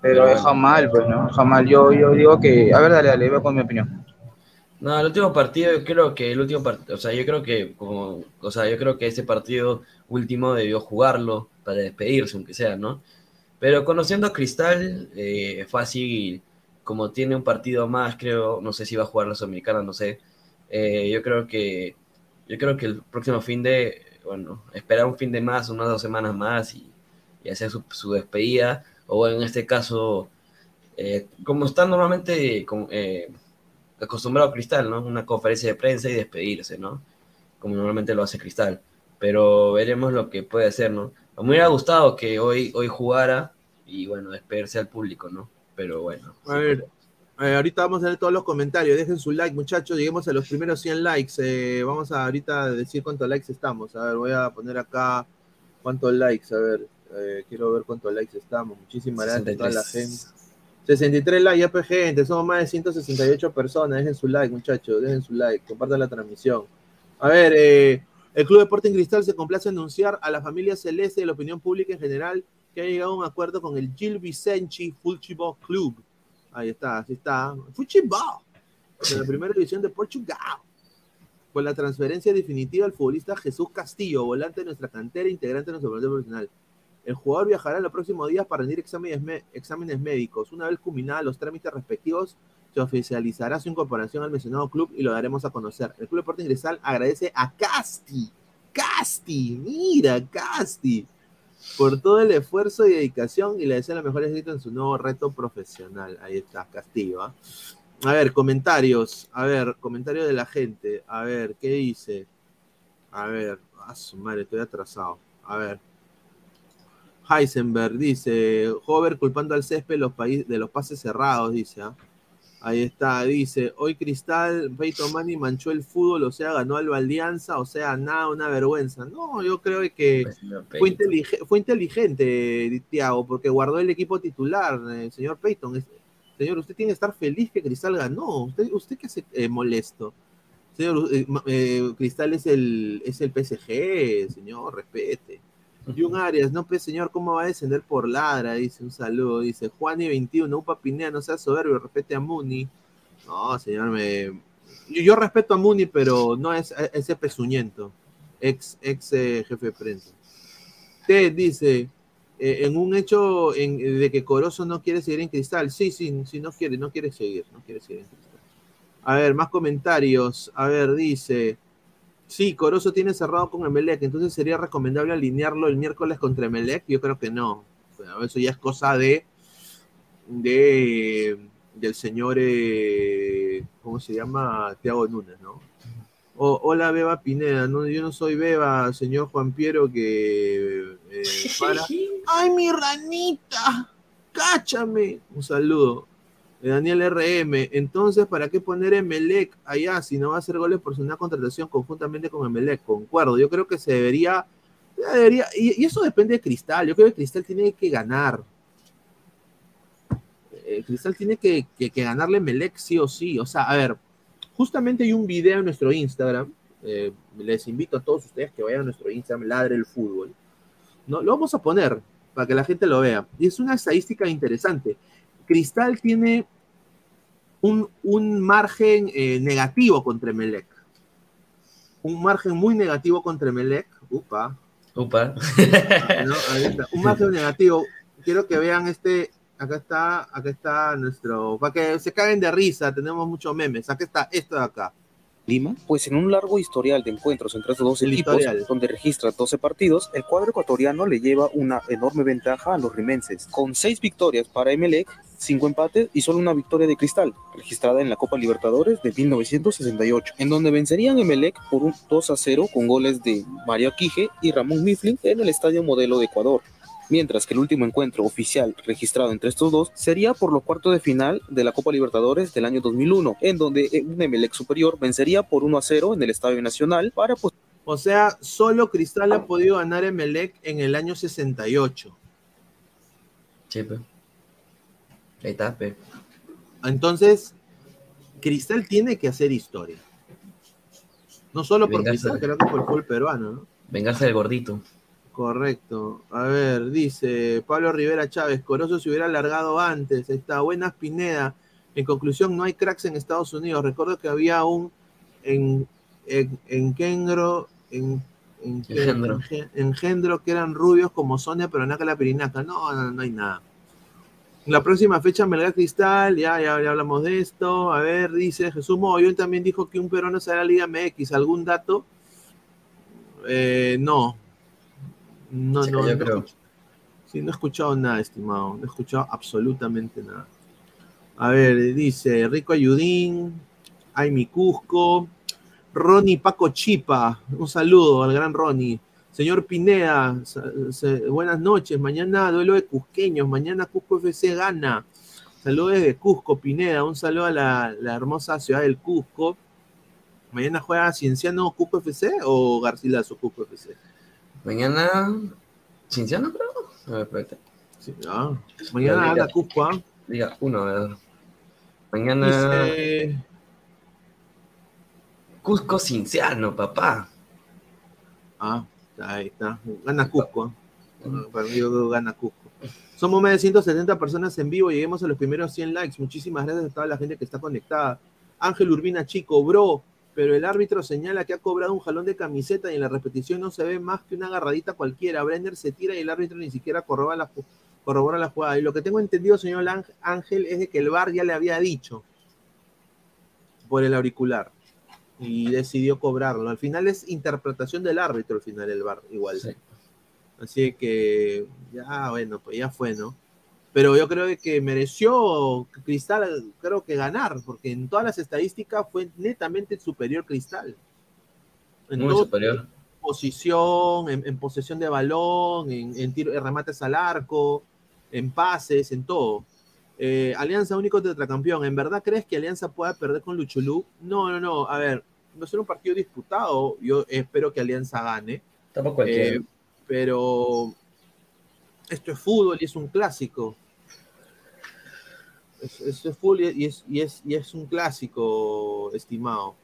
Pero deja mal, pues, ¿no? Deja mal. Yo, yo digo que. A ver, dale, dale, voy con mi opinión. No, el último partido, yo creo que el último partido, o sea, yo creo que como, o sea, yo creo que ese partido último debió jugarlo para despedirse, aunque sea, ¿no? Pero conociendo a Cristal, eh, fácil, como tiene un partido más, creo, no sé si va a jugar la Sudamericana, no sé. eh, yo creo que, yo creo que el próximo fin de, bueno, esperar un fin de más, unas dos semanas más y, y hacer su, su despedida, o en este caso, eh, como está normalmente eh, acostumbrado a Cristal, ¿no? Una conferencia de prensa y despedirse, ¿no? Como normalmente lo hace Cristal. Pero veremos lo que puede hacer, ¿no? Me hubiera gustado que hoy, hoy jugara y, bueno, despedirse al público, ¿no? Pero bueno. A ver, eh, ahorita vamos a leer todos los comentarios. Dejen su like, muchachos. Lleguemos a los primeros 100 likes. Eh, vamos a ahorita decir cuántos likes estamos. A ver, voy a poner acá cuántos likes. A ver, eh, quiero ver cuántos likes estamos. Muchísimas gracias a toda la gente. 63 likes, ya gente, somos más de 168 personas. Dejen su like, muchachos, dejen su like, compartan la transmisión. A ver, eh, el Club Deporte en Cristal se complace anunciar a la familia celeste y a la opinión pública en general que ha llegado a un acuerdo con el Gil Vicente Futebol Club. Ahí está, así está. Futebol, de la primera división de Portugal. Con la transferencia definitiva al futbolista Jesús Castillo, volante de nuestra cantera, integrante de nuestro plantel profesional. El jugador viajará en los próximos días para rendir exámenes, me- exámenes médicos. Una vez culminados los trámites respectivos, se oficializará su incorporación al mencionado club y lo daremos a conocer. El Club Deporte Ingresal agradece a Casti, Casti, mira, Casti, por todo el esfuerzo y dedicación y le desea la mejor éxito en su nuevo reto profesional. Ahí está, Castillo. ¿ah? A ver, comentarios. A ver, comentarios de la gente. A ver, ¿qué dice? A ver, a su madre, estoy atrasado. A ver. Heisenberg dice, Hover culpando al césped los de los pases cerrados, dice. ¿ah? Ahí está, dice, hoy Cristal, Peito Mani manchó el fútbol, o sea, ganó al Alianza, o sea, nada, una vergüenza. No, yo creo que fue, intelige- fue inteligente, Tiago, porque guardó el equipo titular, eh, señor Peyton. Es- señor, usted tiene que estar feliz que Cristal ganó. ¿Usted, usted qué hace eh, molesto? Señor, eh, eh, Cristal es el, es el PSG, señor, respete. Jun Arias, no, pues señor, ¿cómo va a descender por ladra? Dice un saludo. Dice Juan y 21, Upa Pinea, no sea soberbio, respete a Muni. No, señor, me. Yo, yo respeto a Muni, pero no es a- ese pezuñento. Ex, ex eh, jefe de prensa. Ted dice, eh, en un hecho en- de que Corozo no quiere seguir en Cristal. Sí, sí, sí, no quiere, no quiere seguir, no quiere seguir en Cristal. A ver, más comentarios. A ver, dice. Sí, Corozo tiene cerrado con Emelec, entonces sería recomendable alinearlo el miércoles contra Emelec. Yo creo que no. Bueno, eso ya es cosa de, de del señor, eh, ¿cómo se llama? Tiago Núñez, ¿no? O- hola, Beba Pineda. No, yo no soy Beba, señor Juan Piero, que eh, para. ¡Ay, mi ranita! ¡Cáchame! Un saludo. Daniel RM, entonces, ¿para qué poner Emelec allá si no va a hacer goles por una contratación conjuntamente con Emelec? Concuerdo, yo creo que se debería, debería y, eso depende de Cristal, yo creo que Cristal tiene que ganar. Eh, Cristal tiene que, que- ganarle Emelec sí o sí, o sea, a ver, justamente hay un video en nuestro Instagram, eh, les invito a todos ustedes que vayan a nuestro Instagram, Ladre el Fútbol, ¿no? Lo vamos a poner para que la gente lo vea, y es una estadística interesante. Cristal tiene un, un margen eh, negativo contra Emelec. Un margen muy negativo contra Emelec. Upa. Upa. Un margen negativo. Quiero que vean este. Acá está, acá está nuestro. Para que se caguen de risa, tenemos muchos memes. Acá está esto de acá. Lima, pues en un largo historial de encuentros entre estos dos El equipos, historial. donde registra 12 partidos, el cuadro ecuatoriano le lleva una enorme ventaja a los rimenses, con 6 victorias para Emelec, 5 empates y solo una victoria de Cristal, registrada en la Copa Libertadores de 1968, en donde vencerían Emelec por un 2 a 0 con goles de Mario Quije y Ramón Mifflin en el Estadio Modelo de Ecuador. Mientras que el último encuentro oficial registrado entre estos dos sería por los cuartos de final de la Copa Libertadores del año 2001, en donde un Emelec superior vencería por 1 a 0 en el Estadio Nacional para pues, O sea, solo Cristal ha podido ganar Emelec en el año 68. Sí, pe. Ahí está, pe. Entonces, Cristal tiene que hacer historia. No solo por. Cristal, creo que por el fútbol peruano, ¿no? Vengarse del gordito. Correcto. A ver, dice Pablo Rivera Chávez, Corozo se hubiera alargado antes. Ahí está, buenas Pineda. En conclusión, no hay cracks en Estados Unidos. Recuerdo que había un en, en, engendro, en, en- Engendro. en- engendro que eran rubios como Sonia, pero nada que la pirinaca. No, no, no hay nada. La próxima fecha Melgar Cristal, ya, ya, ya hablamos de esto. A ver, dice Jesús Mogollón también dijo que un peruano será la Liga MX. ¿Algún dato? Eh, no. No, Sí, no, yo no. creo. Sí, no he escuchado nada, estimado. No he escuchado absolutamente nada. A ver, dice Rico Ayudín, Aimi Cusco, Ronnie Paco Chipa. Un saludo al gran Ronnie. Señor Pineda, buenas noches. Mañana duelo de cusqueños. Mañana Cusco FC gana. Saludos desde Cusco, Pineda. Un saludo a la, la hermosa ciudad del Cusco. Mañana juega Cienciano Cusco FC o Garcilaso Cusco FC. Mañana. ¿Cinciano, creo? A ver, espérate. Sí, ah, Mañana gana Cusco. ¿ah? Liga 1, a ver. Mañana. Dice- Cusco Cinciano, papá. Ah, ahí está. Gana Cusco. ¿eh? Para mí yo creo que gana Cusco. Somos más de 170 personas en vivo. Lleguemos a los primeros 100 likes. Muchísimas gracias a toda la gente que está conectada. Ángel Urbina, chico, bro. Pero el árbitro señala que ha cobrado un jalón de camiseta y en la repetición no se ve más que una agarradita cualquiera. Brenner se tira y el árbitro ni siquiera corrobora la, ju- corrobora la jugada. Y lo que tengo entendido, señor Ángel, es de que el VAR ya le había dicho por el auricular y decidió cobrarlo. Al final es interpretación del árbitro, al final el VAR, igual. Sí. Así que ya, bueno, pues ya fue, ¿no? Pero yo creo que mereció Cristal, creo que ganar, porque en todas las estadísticas fue netamente superior Cristal. En Muy superior. posición, en, en posesión de balón, en, en tiro- en remates al arco, en pases, en todo. Eh, Alianza único tetracampeón. ¿En verdad crees que Alianza pueda perder con Luchulú? No, no, no. A ver, va a ser un partido disputado. Yo espero que Alianza gane. Tampoco. Eh, pero esto es fútbol y es un clásico. Es- es fútbol y es, y, es, y es un clásico, estimado.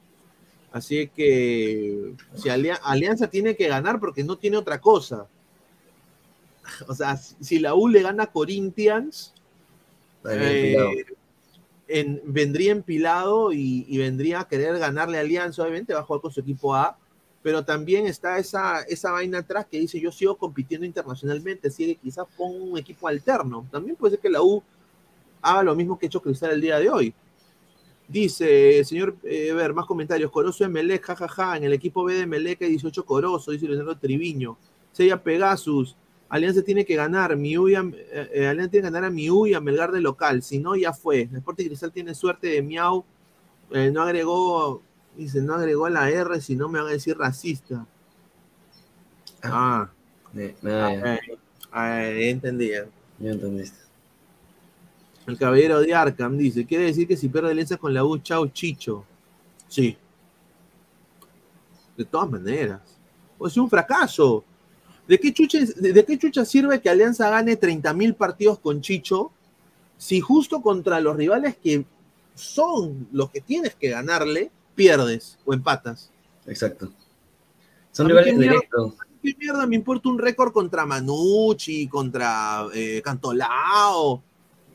Así que si Alia- Alianza tiene que ganar porque no tiene otra cosa. O sea, si la U le gana a Corinthians, eh, en- vendría empilado y, y vendría a querer ganarle a Alianza, obviamente va a jugar con su equipo A, pero también está esa, esa vaina atrás que dice yo sigo compitiendo internacionalmente, así que quizás ponga un equipo alterno. También puede ser que la U haga lo mismo que ha hecho Cristal el día de hoy. Dice, señor, eh, ver, más comentarios. Corozo Emelec, jajaja. En el equipo B de Emelec hay 18 Corozo, dice Leonardo Triviño. Sella Pegasus. Alianza tiene que ganar. Miui a- eh, eh, Alianza tiene que ganar a Miu y a Melgar de local. Si no, ya fue. El Sporting Cristal tiene suerte de Miau. Eh, no agregó, dice, no agregó la R, si no me van a decir racista. Ah, ah, eh, entendí. ya. ya entendiste. El caballero de Arkham dice, quiere decir que si pierde alianza con la U, chao Chicho. Sí. De todas maneras. Pues es un fracaso. ¿De qué, chucha, de, de qué chucha sirve que Alianza gane 30.000 partidos con Chicho si justo contra los rivales que son los que tienes que ganarle, pierdes o empatas? Exacto. Son rivales directos. ¿Qué mierda me importa un récord contra Manucci, contra eh, Cantolao?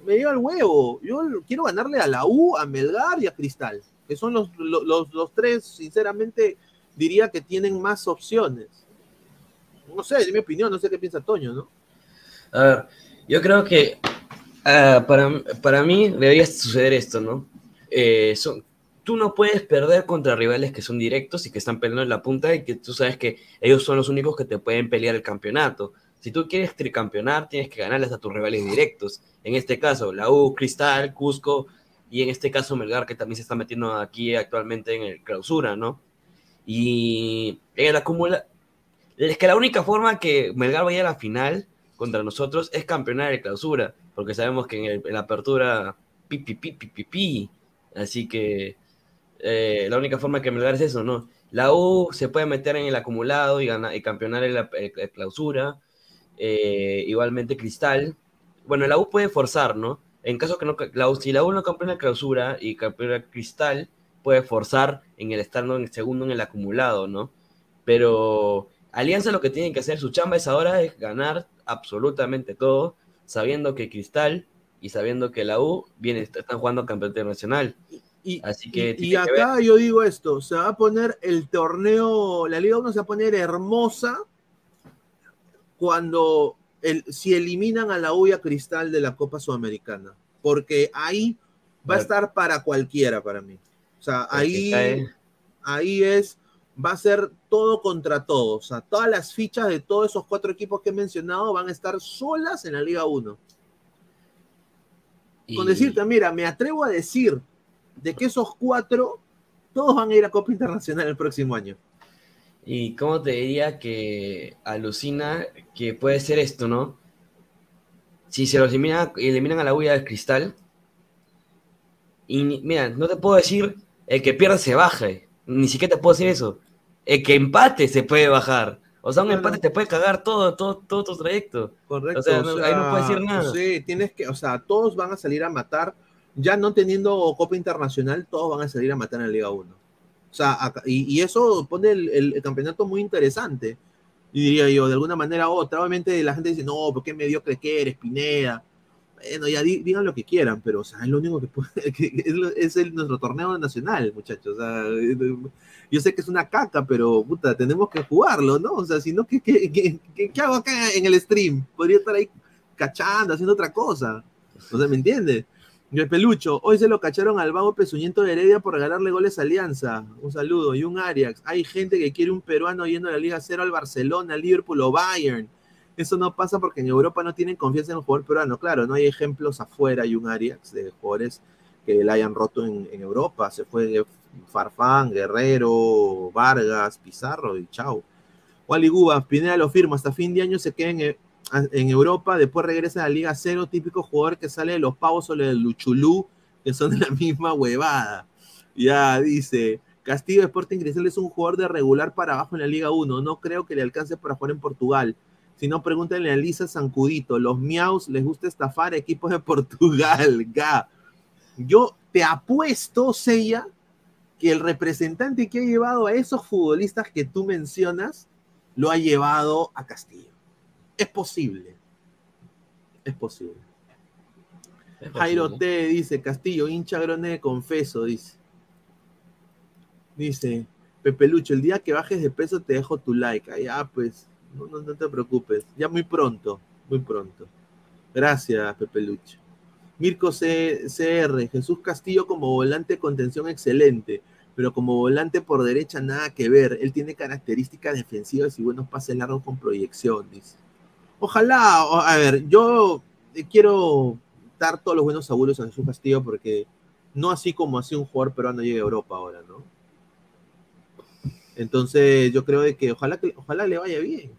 Me lleva el huevo. Yo quiero ganarle a la U, a Melgar y a Cristal, que son los, los, los- tres, sinceramente, diría que tienen más opciones. No sé, es mi opinión, no sé qué piensa Toño, ¿no? A ver, yo creo que ah, para, para mí debería suceder esto, ¿no? Eh, tú no puedes perder contra rivales que son directos y que están peleando en la punta y que tú sabes que ellos son los únicos que te pueden pelear el campeonato. Si tú quieres tricampeonar, tienes que ganarles a tus rivales directos. En este caso, la U, Cristal, Cusco y en este caso Melgar, que también se está metiendo aquí actualmente en el clausura, ¿no? Y en el acumula... Es que la única forma que Melgar vaya a la final contra nosotros es campeonar el clausura, porque sabemos que en, el- en la apertura, pi, pi, pi, pi. Así que eh, la única forma que Melgar es eso, ¿no? La U se puede meter en el acumulado y, ganar, y campeonar el clausura. Eh, igualmente Cristal. Bueno, la U puede forzar, ¿no? En caso que no, la U, si la U no campeona el clausura y campeona Cristal, puede forzar en el estar en el segundo en el acumulado, ¿no? Pero Alianza lo que tiene que hacer, su chamba es ahora es ganar absolutamente todo, sabiendo que Cristal y sabiendo que la U viene, están jugando campeonato internacional. Y, Así que y- que acá yo digo esto, se va a poner el torneo, la Liga 1 se va a poner hermosa cuando el, si eliminan a la U Cristal de la Copa Sudamericana, porque ahí va a estar para cualquiera para mí. O sea, ahí, ahí es, va a ser todo contra todo. O sea, todas las fichas de todos esos cuatro equipos que he mencionado van a estar solas en la Liga 1. Con decirte, mira, me atrevo a decir de que esos cuatro, todos van a ir a Copa Internacional el próximo año. Y cómo te diría que alucina que puede ser esto, ¿no? Si se los elimina, eliminan a la huella del cristal. Y mira, no te puedo decir el que pierde se baje. Ni siquiera te puedo decir eso. El que empate se puede bajar. O sea, un empate te puede cagar todo, todo, todo tu trayecto. Correcto. O sea, no- ahí no puedes decir nada. Sí, tienes que, o sea, todos van a salir a matar, ya no teniendo Copa Internacional, todos van a salir a matar en la Liga 1. O sea, acá- y, y eso pone el, el- campeonato muy interesante. Diría yo, de alguna manera u otra, obviamente la gente dice, no, ¿por qué mediocre que eres, Pineda? Bueno, ya di- digan lo que quieran, pero o sea, es lo único que puede, es, el, nuestro torneo nacional, muchachos. O sea, yo sé que es una caca, pero puta, tenemos que jugarlo, ¿no? O sea, si no, ¿qué, qué, qué- qué- qué hago acá en el stream? Podría estar ahí cachando, haciendo otra cosa. O sea, ¿me entiendes? Y el pelucho, hoy se lo cacharon al vago pezuñento de Heredia por regalarle goles a Alianza. Un saludo. Y un Arias. Hay gente que quiere un peruano yendo a la Liga Cero al Barcelona, Liverpool o Bayern. Eso no pasa porque en Europa no tienen confianza en el jugador peruano. Claro, no hay ejemplos afuera y un Arias de jugadores que la hayan roto en, Europa. Se fue Farfán, Guerrero, Vargas, Pizarro y chao. Wally Guba, Pineda lo firma, hasta fin de año se queda en, en Europa, después regresa a la Liga Cero, típico jugador que sale de los pavos o del Luchulú, que son de la misma huevada. Ya dice, Castillo Sporting Cristal es un jugador de regular para abajo en la Liga 1, no creo que le alcance para jugar en Portugal. Si no, pregúntenle a Lisa Zancudito, los miaus les gusta estafar equipos de Portugal, ga. Yo te apuesto, Seiya, que el representante que ha llevado a esos futbolistas que tú mencionas, lo ha llevado a Castillo. Es posible. Es posible. Es Jairo posible. T dice, Castillo, hincha grone confeso, dice. Dice, Pepe Lucho, el día que bajes de peso te dejo tu like. Ah, ya, pues, no, no, no te preocupes. Ya muy pronto, muy pronto. Gracias, Pepe Lucho. Mirko C- CR, Jesús Castillo como volante de contención excelente, pero como volante por derecha nada que ver. Él tiene características defensivas y buenos pases largos con proyección, dice. Ojalá, a ver, yo eh, quiero dar todos los buenos augurios a Jesús Castillo porque no así como así un jugador peruano llegue a Europa ahora, ¿no? Entonces yo creo de que ojalá que ojalá le vaya bien.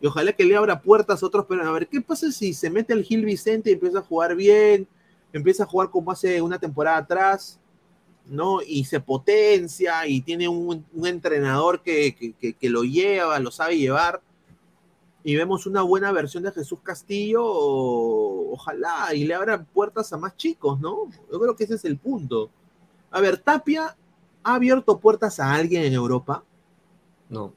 Y ojalá que le abra puertas a otros peruanos. A ver, ¿qué pasa si se mete al Gil Vicente y empieza a jugar bien? Empieza a jugar como hace una temporada atrás, ¿no? Y se potencia y tiene un, entrenador que- que- que lo lleva, lo sabe llevar. Y vemos una buena versión de Jesús Castillo, o- ojalá, y le abra puertas a más chicos, ¿no? Yo creo que ese es el punto. A ver, Tapia ha abierto puertas a alguien en Europa. No.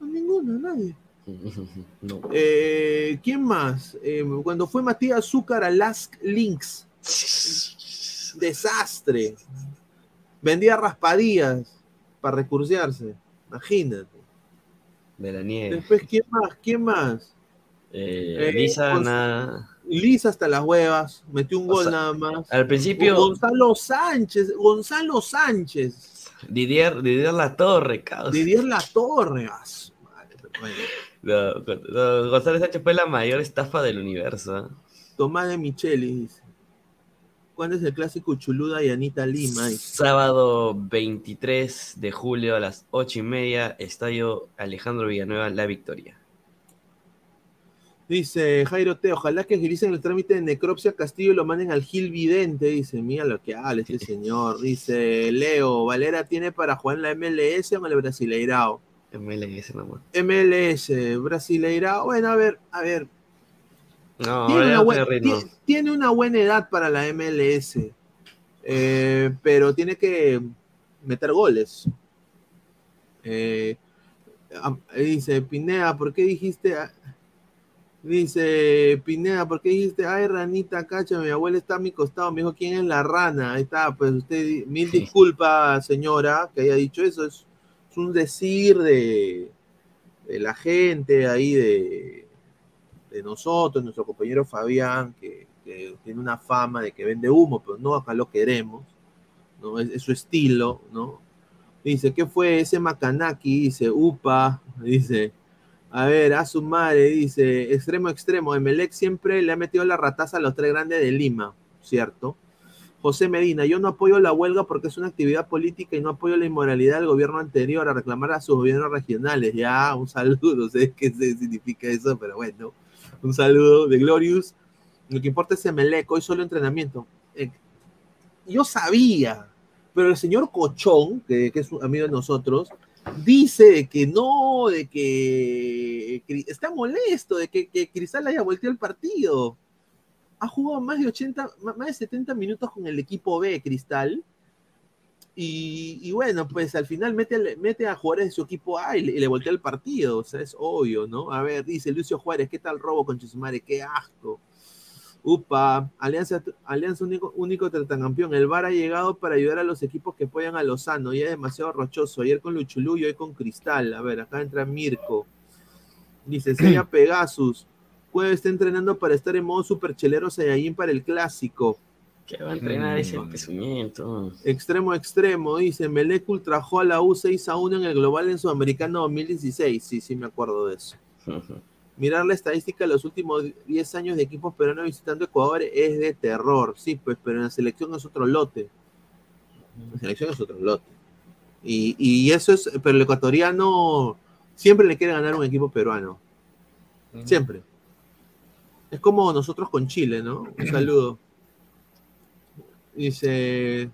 A ninguno, a nadie. No. Eh, ¿Quién más? Eh, cuando fue Matías Azúcar a Lask Links. Desastre. Vendía raspadillas para recursearse. Imagínate. De la nieve. Después, ¿quién más? ¿Quién más? Eh, Eh, Lisa, Gonz- nada. Lisa hasta las huevas. Metió un O gol sea, nada más. Al principio, Gonzalo Sánchez. Gonzalo Sánchez. Didier, Didier La Torre, caos. Didier La Torre. ah. No, González Sánchez fue la mayor estafa del universo. ¿eh? Tomás de Micheli dice. ¿Cuándo es el clásico Chuluda y Anita Lima? Sábado 23 de julio a las 8 y media, Estadio Alejandro Villanueva, La Victoria. Dice Jairo T, ojalá que agilicen el trámite de necropsia Castillo y lo manden al Gil Vidente. Dice, mira lo que habla este señor. Dice, Leo, ¿Valera tiene para jugar en la MLS o en el Brasileirao? MLS nomás. MLS, Brasileirao. Bueno, a ver, a ver. No, tiene, una tiene tiene buena edad para la MLS. eh, pero tiene que, meter goles. Eh, am- dice Pineda, ¿por qué dijiste? Dice Pineda, ¿por qué dijiste? Ay, ranita, cacha, mi abuela está a mi costado. Me dijo, ¿quién es la rana? Ahí está, pues usted, mil disculpas, señora, que haya dicho eso. Es, es un decir de, de la gente ahí, de, de nosotros, nuestro compañero Fabián, que, tiene una fama de que vende humo, pero no, acá lo queremos, ¿no? Es, su estilo, ¿no? Dice, ¿qué fue ese Macanaki? Dice, upa, dice, a ver, a su madre, dice, extremo, extremo, Emelec siempre le ha metido la rataza a los tres grandes de Lima, ¿cierto? José Medina, yo no apoyo la huelga porque es una actividad política y no apoyo la inmoralidad del gobierno anterior a reclamar a sus gobiernos regionales. Ya, un saludo, no sé qué significa eso, pero bueno, un saludo de Glorious. Lo que importa es Emelec, hoy solo entrenamiento. Eh, yo sabía, pero el señor Cochón, que, es un amigo de nosotros, dice de que no, de que está molesto de que, Cristal haya volteado el partido. Ha jugado más de 80, ma- más de 70 minutos con el equipo B, Cristal. Y, y bueno, pues al final mete, mete a jugadores de su equipo A y le, y le voltea el partido. O sea, es obvio, ¿no? A ver, dice Lucio Juárez, ¿qué tal robo con Chisumare? ¡Qué asco! Upa, Alianza, Alianza único, único campeón. El VAR ha llegado para ayudar a los equipos que apoyan a Lozano. Ya es demasiado rochoso. Ayer con Luchulú y hoy con Cristal. A ver, acá entra Mirko. Dice, Sería Pegasus. Cueve está entrenando para estar en modo super chelero Saiyajin para el clásico. ¿Qué va a entrenar ese empezamiento? Extremo extremo, dice Melec ultrajó a la U 6 a 1 en el Global en Sudamericano 2016. Sí, sí, me acuerdo de eso. Mirar la estadística de los últimos 10 años de equipos peruanos visitando Ecuador es de terror. Sí, pues, pero en la selección es otro lote. La selección es otro lote. Y, y eso es, pero el ecuatoriano siempre le quiere ganar un equipo peruano. Siempre. Es como nosotros con Chile, ¿no? Un saludo. Dice,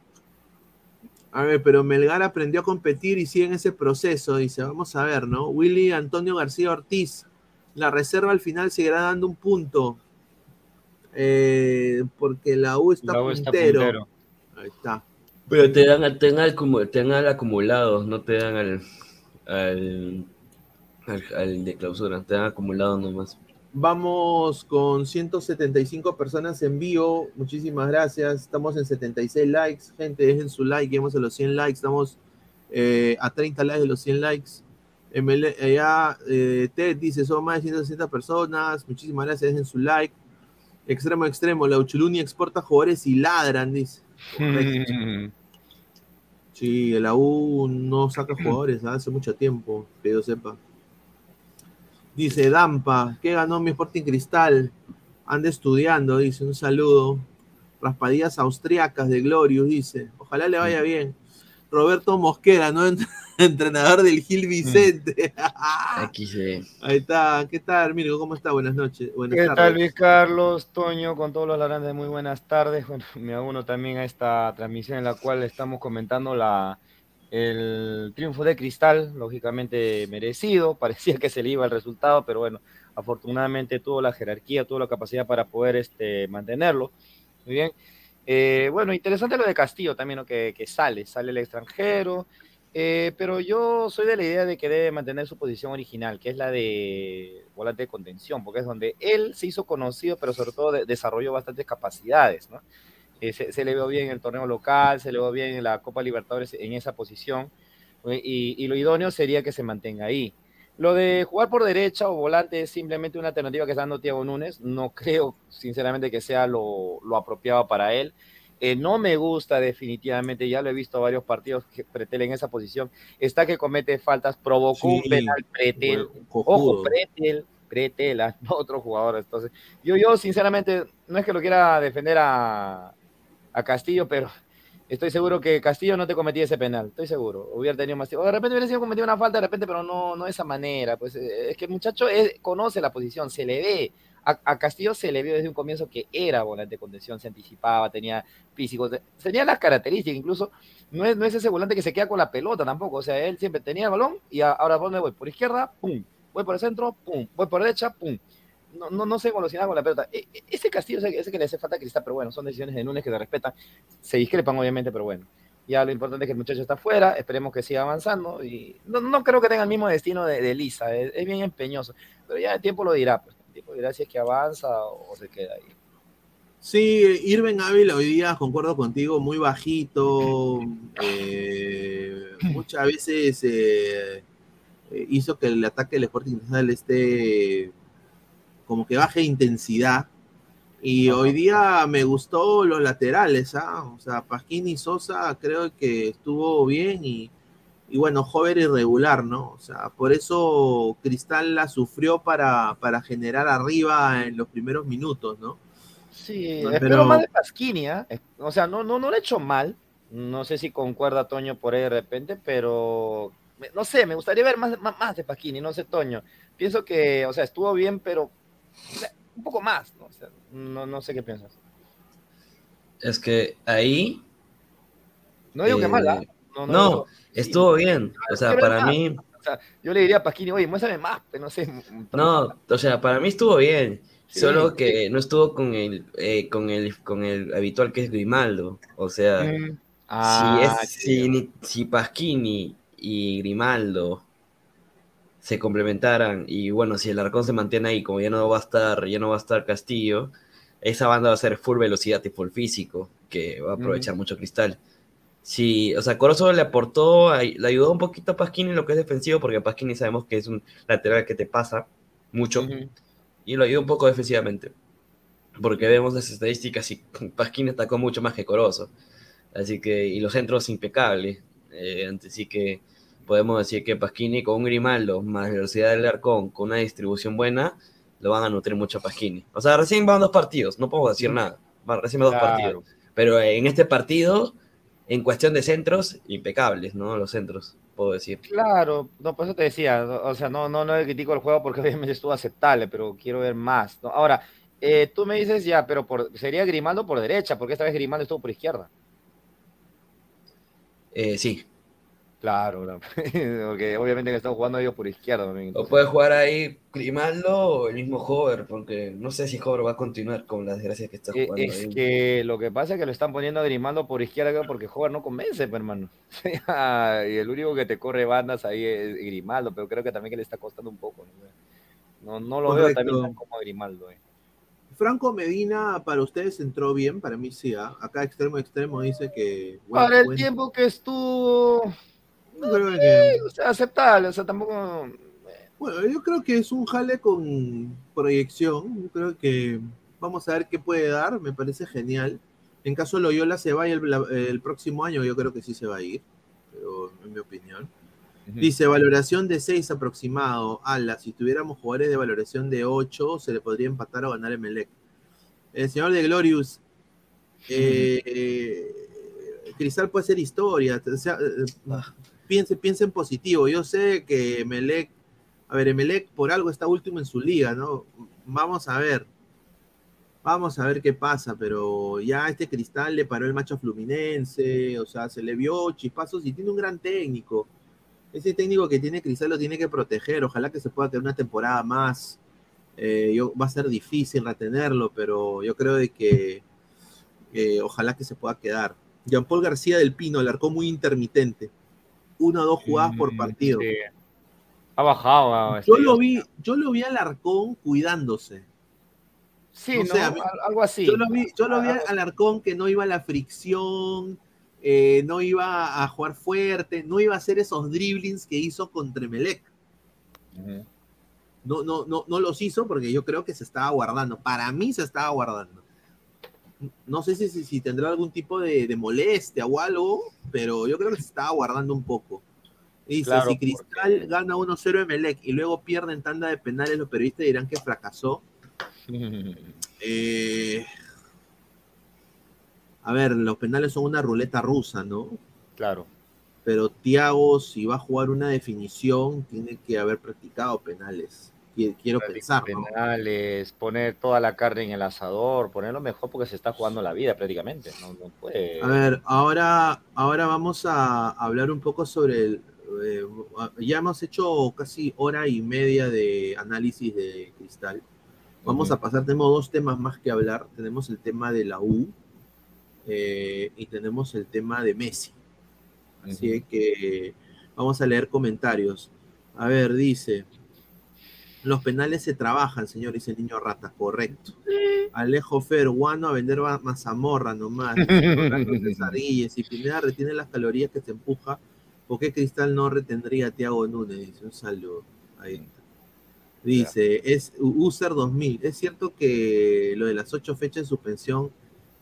a ver, pero Melgar aprendió a competir y sigue en ese proceso. Dice, vamos a ver, ¿no? Willy Antonio García Ortiz, la reserva al final seguirá dando un punto. Eh, porque la U está, La U está puntero. puntero. Ahí está. Pero te dan, te dan, al, como- te dan al acumulado, no te dan al, al, al, al de clausura, te dan acumulado nomás. Vamos con 175 personas en vivo. Muchísimas gracias. Estamos en 76 likes. Gente, dejen su like. Llegamos a los 100 likes. Estamos eh, a 30 likes de los 100 likes. ML, allá, eh, Ted dice, son más de 160 personas. Muchísimas gracias. Dejen su like. Extremo, extremo. La Uchuluni exporta jugadores y ladran, dice. Sí, la U no saca jugadores ¿ah? hace mucho tiempo, que yo sepa. Dice Dampa, ¿qué ganó mi Sporting Cristal? Anda estudiando, dice, un saludo. Raspadillas austriacas de Glorious, dice. Ojalá le vaya bien. Roberto Mosquera, ¿no? Entrenador del Gil Vicente. Aquí se Ahí está. ¿Qué tal, Mirko? ¿Cómo está? Buenas noches. Buenas ¿Qué tardes. tal, Luis Carlos, Toño, con todos los ladrantes? Muy buenas tardes. Bueno, me uno también a esta transmisión en la cual estamos comentando la, el triunfo de Cristal, lógicamente merecido. Parecía que se le iba el resultado, pero bueno, afortunadamente tuvo la jerarquía, tuvo la capacidad para poder este, mantenerlo. Muy bien. Eh, bueno, interesante lo de Castillo también, ¿no? que, sale, sale el extranjero. Eh, pero yo soy de la idea de que debe mantener su posición original, que es la de volante de contención, porque es donde él se hizo conocido, pero sobre todo de- desarrolló bastantes capacidades, ¿no? Eh, se, se le veo bien en el torneo local, se le veo bien en la Copa Libertadores en esa posición, eh, y, y lo idóneo sería que se mantenga ahí. Lo de jugar por derecha o volante es simplemente una alternativa que está dando Thiago Núñez. No creo, sinceramente, que sea lo, lo apropiado para él. Eh, no me gusta definitivamente, ya lo he visto varios partidos que Pretel en esa posición. Está que comete faltas, provocó un Sí, penal Pretel. bueno. Ojo, Pretel, Pretel, no otro jugador. Entonces, yo, yo sinceramente, no es que lo quiera defender a, a Castillo, pero estoy seguro que Castillo no te cometía ese penal, estoy seguro. Hubiera tenido más tiempo. De repente hubiera sido cometido una falta, de repente, pero no, no de esa manera. Pues eh, es que el muchacho conoce la posición, se le ve. A, a Castillo se le vio desde un comienzo que era volante de contención, se anticipaba, tenía físico, te- tenía las características, incluso no es, no es ese volante que se queda con la pelota tampoco, o sea, él siempre tenía el balón y a- ahora ¿por dónde voy? Por izquierda, pum, voy por el centro, pum, voy por derecha, pum. No, no, no se con la pelota. E- e- ese Castillo ese que le hace falta Cristal, pero bueno, son decisiones de Núñez que se respetan, se discrepan obviamente, pero bueno. Ya lo importante es que el muchacho está afuera, esperemos que siga avanzando. Y no, no creo que tenga el mismo destino de, Lisa, es, bien empeñoso. Pero ya el tiempo lo dirá, pues. El tiempo dirá si es que avanza o, se queda ahí. Sí, Irving Ávila hoy día, concuerdo contigo, muy bajito. eh, muchas veces eh, hizo que el ataque del Sporting Cristal esté como que baje intensidad. Y hoy día me gustó los laterales, ¿ah? O sea, Pasquini y Sosa creo que estuvo bien y, y bueno, joven irregular, ¿no? O sea, por eso Cristal la sufrió para, para generar arriba en los primeros minutos, ¿no? Sí, No, pero- más de Pasquini. Es- O sea, no, no, no le he hecho mal. No sé si concuerda Toño por ahí de repente, pero no sé, me gustaría ver más, más, más de Pasquini, no sé, Toño. Pienso que, o sea, estuvo bien, pero un poco más, ¿no? O sea, no, no sé qué piensas. Es que ahí. No digo que eh, mal, ¿ah? No, No, estuvo bien. O sea, para mí. O sea, yo le diría a Pasquini, oye, muéstrame más, pero no sé. No, o sea, para mí estuvo bien. Sí. Solo que no estuvo con el, eh, con el, con el habitual que es Grimaldo. O sea, Mm. Ah, si, es, si, ni- si Pasquini y Grimaldo se complementaran y bueno, si el Arcón se mantiene ahí, como ya no va a estar, ya no va a estar Castillo, esa banda va a ser full velocidad y full físico, que va a aprovechar mucho Cristal. Sí, o sea, Corozo le aportó, le ayudó un poquito a Pasquini en lo que es defensivo, porque Pasquini sabemos que es un lateral que te pasa mucho, y lo ayudó un poco defensivamente, porque vemos las estadísticas y Pasquini atacó mucho más que Corozo, así que, y los centros impecables, eh, así que podemos decir que Pasquini con un Grimaldo, más velocidad del Arcón, con una distribución buena, lo van a nutrir mucho a Pasquini. O sea, recién van dos partidos, no puedo decir nada, van recién van dos partidos, pero en este partido, en cuestión de centros, impecables, ¿no? Los centros, puedo decir. Claro, no, por eso te decía, o sea, no, no, no le critico el juego porque obviamente estuvo aceptable, pero quiero ver más, ¿no? Ahora, eh, tú me dices ya, pero por, sería Grimaldo por derecha, porque esta vez Grimaldo estuvo por izquierda. Eh, sí. Claro, porque obviamente que están jugando ellos por izquierda. también, O puede jugar ahí Grimaldo o el mismo Hover, porque no sé si Hover va a continuar con las desgracias que está Eh, jugando Es ahí. que lo que pasa es que lo están poniendo a Grimaldo por izquierda creo, porque Jover no convence, pues, hermano. y el único que te corre bandas ahí es Grimaldo, pero creo que también que le está costando un poco. No, no, no lo veo Correcto. también tan como Grimaldo. eh. Franco Medina, para ustedes entró bien, para mí sí. ¿ah? Acá extremo extremo dice que. bueno, Para el tiempo que estuvo, yo creo que- o sea, aceptable, o sea, tampoco... Bueno, yo creo que es un jale con proyección. Yo creo que vamos a ver qué puede dar. Me parece genial. En caso Loyola se vaya el, el próximo año, yo creo que sí se va a ir. Pero en mi opinión. Dice valoración de 6 aproximado. Ala, si tuviéramos jugadores de valoración de 8, se le podría empatar o ganar Emelec. El señor de Glorious. eh, eh, Cristal puede ser historia. O sea, eh, piense, piense en positivo. Yo sé que Emelec, a ver, Emelec por algo está último en su liga, ¿no? Vamos a ver. Vamos a ver qué pasa, pero ya este Cristal le paró el macho Fluminense, o sea, se le vio chispazos y tiene un gran técnico. Ese técnico que tiene Cristal lo tiene que proteger. Ojalá que se pueda tener una temporada más. Eh, yo, va a ser difícil retenerlo, pero yo creo de que eh, ojalá que se pueda quedar. Jean Paul García del Pino, el arcó muy intermitente. Una o dos jugadas por partido. Sí. Ha bajado. Yo lo vi, yo lo vi al Arcón cuidándose. Sí, no ¿no? sé, a mí- Al- algo así. Yo lo vi, yo lo vi Ah, al Arcón que no iba a la fricción, eh, no iba a jugar fuerte, no iba a hacer esos dribblings que hizo contra Emelec. No, no, no, no los hizo porque yo creo que se estaba guardando. Para mí se estaba guardando. No sé si, si, si tendrá algún tipo de, de molestia o algo, pero yo creo que se estaba guardando un poco. Dice, Claro, si Cristal gana 1-0 Emelec y luego pierde en tanda de penales, los periodistas dirán que fracasó. Eh, a ver, los penales son una ruleta rusa, ¿no? Claro. Pero Thiago, si va a jugar una definición, tiene que haber practicado penales. Qui- Quiero pensar, poner toda la carne en el asador, ponerlo mejor porque se está jugando la vida prácticamente. No, no puede. A ver, ahora, ahora vamos a hablar un poco sobre el. eh, ya hemos hecho casi hora y media de análisis de Cristal. Vamos a pasar, tenemos dos temas más que hablar. Tenemos el tema de la U eh, y tenemos el tema de Messi. Así es que vamos a leer comentarios. A ver, dice. Los penales se trabajan, señor, dice el niño rata, correcto. Alejo Fer, guano a vender ma- mazamorra nomás. Guilles, si Pineda retiene las calorías que se empuja, ¿por qué Cristal no retendría a Tiago Núñez? Dice, un saludo. Ahí está. Dice, es User 2000. ¿Es cierto que lo de las ocho fechas de suspensión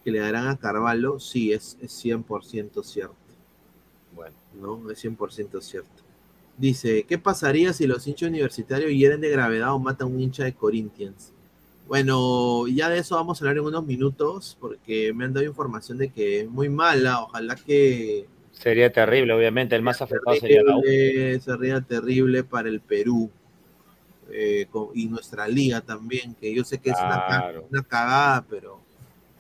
que le darán a Carvalho? Sí, es, es 100% cierto. Bueno. ¿no? Es 100% cierto. Dice, ¿qué pasaría si los hinchas universitarios hieren de gravedad o matan a un hincha de Corinthians? Bueno, ya de eso vamos a hablar en unos minutos, porque me han dado información de que es muy mala. Ojalá que Sería terrible, obviamente. El más afectado sería la U. sería terrible para el Perú eh, con- y nuestra liga también, que yo sé que es una, Claro. una cagada, pero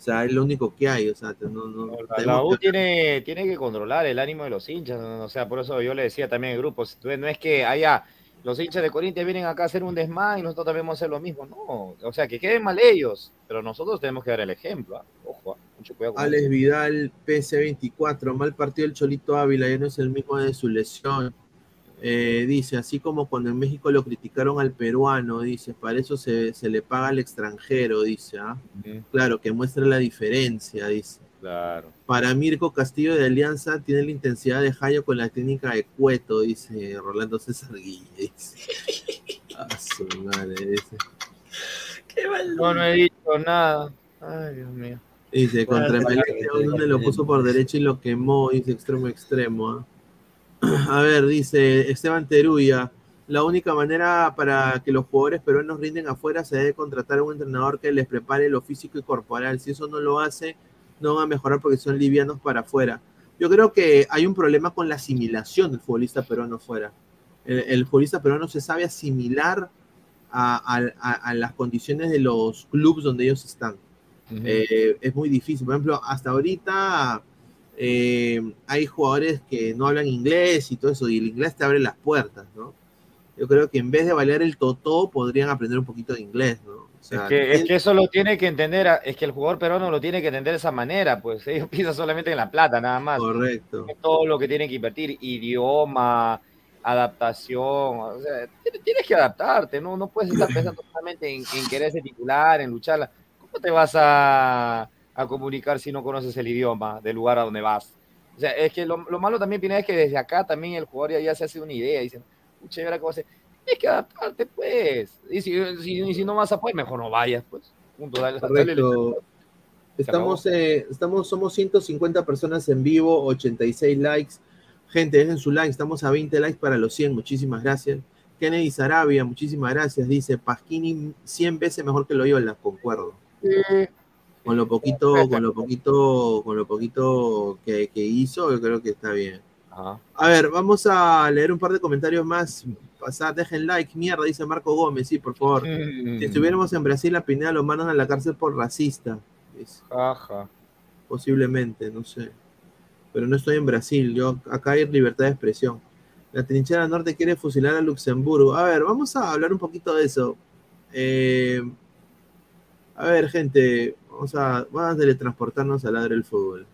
sea, es lo único que hay. O sea, no, no- La, U que- tiene, tiene que controlar el ánimo de los hinchas, o sea, por eso yo le decía también al grupo, no es que haya los hinchas de Corinthians vienen acá a hacer un desmán y nosotros también vamos a hacer lo mismo, no, o sea, que queden mal ellos, pero nosotros tenemos que dar el ejemplo, ¿ah? ojo, ¿ah? mucho cuidado con Alex. Vidal, PC24, mal partido el Cholito Ávila, ya no es el mismo de su lesión. Eh, dice, así como cuando en México lo criticaron al peruano, dice, para eso se, se le paga al extranjero, dice, ¿ah? Claro, que muestre la diferencia, dice. Claro. Para Mirko Castillo de Alianza tiene la intensidad de Jayo con la técnica de Cueto, dice Rolando César Guille. dice. A su madre, dice. No, no he dicho nada. Ay, Dios mío. Dice, contra sí, donde lo puso por derecha y lo quemó, dice extremo extremo. ¿ah? A ver, dice Esteban Teruya, la única manera para que los jugadores peruanos rinden afuera se debe contratar a un entrenador que les prepare lo físico y corporal. Si eso no lo hace, no van a mejorar porque son livianos para afuera. Yo creo que hay un problema con la asimilación del futbolista peruano afuera. El, el futbolista peruano se sabe asimilar a, a- a- a las condiciones de los clubes donde ellos están. Eh, es muy difícil. Por ejemplo, hasta ahorita eh, hay jugadores que no hablan inglés y todo eso, y el inglés te abre las puertas, ¿no? Yo creo que en vez de bailar el totó, podrían aprender un poquito de inglés, ¿no? O sea, Es que, es que eso lo tiene que entender, es que el jugador peruano lo tiene que entender de esa manera, pues ellos piensan solamente en la plata, nada más. Correcto. Todo lo que tienen que invertir, idioma, adaptación, o sea, tienes- tienes que adaptarte, ¿no? No puedes estar pensando solamente en, en querer ser titular, en lucharla. ¿Cómo te vas a, a comunicar si no conoces el idioma del lugar a donde vas? O sea, es que lo, lo malo también, Pineda, es que desde acá también el jugador ya, ya se hace una idea, dicen, pucha, ¿y ahora qué voy a hacer? Tienes que adaptarte, pues. Y si, si, y si no vas a poder, mejor no vayas, pues. Punto, dale, dale Correcto. Estamos, eh, estamos, somos 150 personas en vivo, 86 likes. Gente, dejen su like, estamos a 20 likes para los 100, muchísimas gracias. Kennedy Sarabia, muchísimas gracias. Dice, Pasquini 100 veces mejor que Loyola, concuerdo. Con lo poquito, con lo poquito, con lo poquito que, que hizo, yo creo que está bien. A ver, vamos a leer un par de comentarios más. Pasad, dejen like, mierda, dice Marco Gómez, sí, por favor. Si estuviéramos en Brasil, a Pineda lo mandan a la cárcel por racista. Ajá. Posiblemente, no sé. Pero no estoy en Brasil, yo acá hay libertad de expresión. La trinchera norte quiere fusilar a Luxemburgo. A ver, vamos a hablar un poquito de eso. Eh, a ver, gente, vamos a, vamos a teletransportarnos al ladre del fútbol.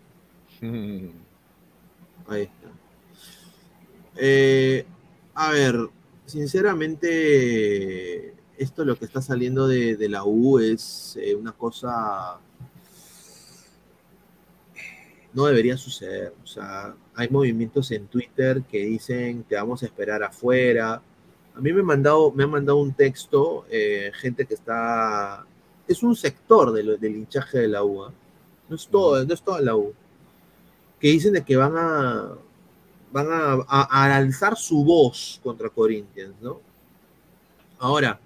Ahí está. Eh, a ver, sinceramente, esto lo que está saliendo de, de la U es eh, una cosa. No debería suceder. O sea, hay movimientos en Twitter que dicen que vamos a esperar afuera. A mí me, han mandado, me han mandado un texto, eh, gente que está. Es un sector de lo- del hinchaje de la U. ¿ah? No es todo, no es toda la U. Que dicen de que van a, van a, a- a alzar su voz contra Corinthians, ¿no? Ahora,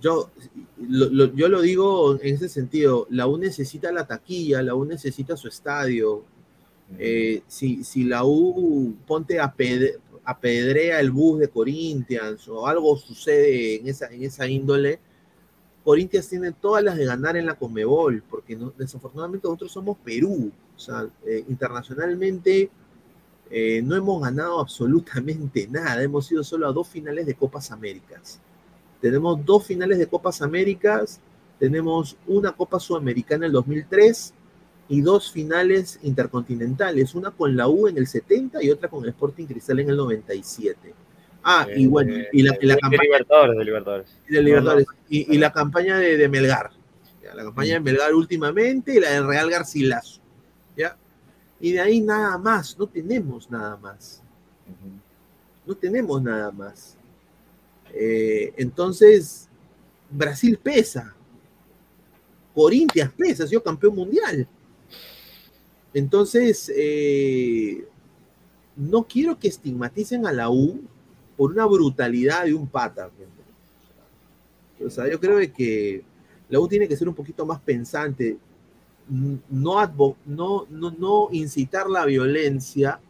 yo lo, lo- yo lo digo en ese sentido, la U necesita la taquilla, la U necesita su estadio. Eh, si, si la U ponte a ped- apedrea el bus de Corinthians o algo sucede en esa, en esa índole, Corinthians tiene todas las de ganar en la Comebol, porque desafortunadamente nosotros somos Perú. O sea, eh, internacionalmente eh, no hemos ganado absolutamente nada. Hemos ido solo a dos finales de Copas Américas. Tenemos dos finales de Copas Américas, tenemos una Copa Sudamericana en el 2003 y dos finales intercontinentales, una con la U en el 70 y otra con el Sporting Cristal en el 97. Ah, y bueno, y la, y la de campaña Libertadores, de Libertadores. de Libertadores, y, y la campaña de, de Melgar, ¿ya? la campaña de Melgar últimamente y la del Real Garcilaso, ¿ya? Y de ahí nada más, no tenemos nada más. No tenemos nada más. Eh, entonces, Brasil pesa. Corinthians pesa, ha sido campeón mundial. Entonces, eh, no quiero que estigmaticen a la U por una brutalidad de un pata. O sea, yo creo que la U tiene que ser un poquito más pensante, no, no incitar la violencia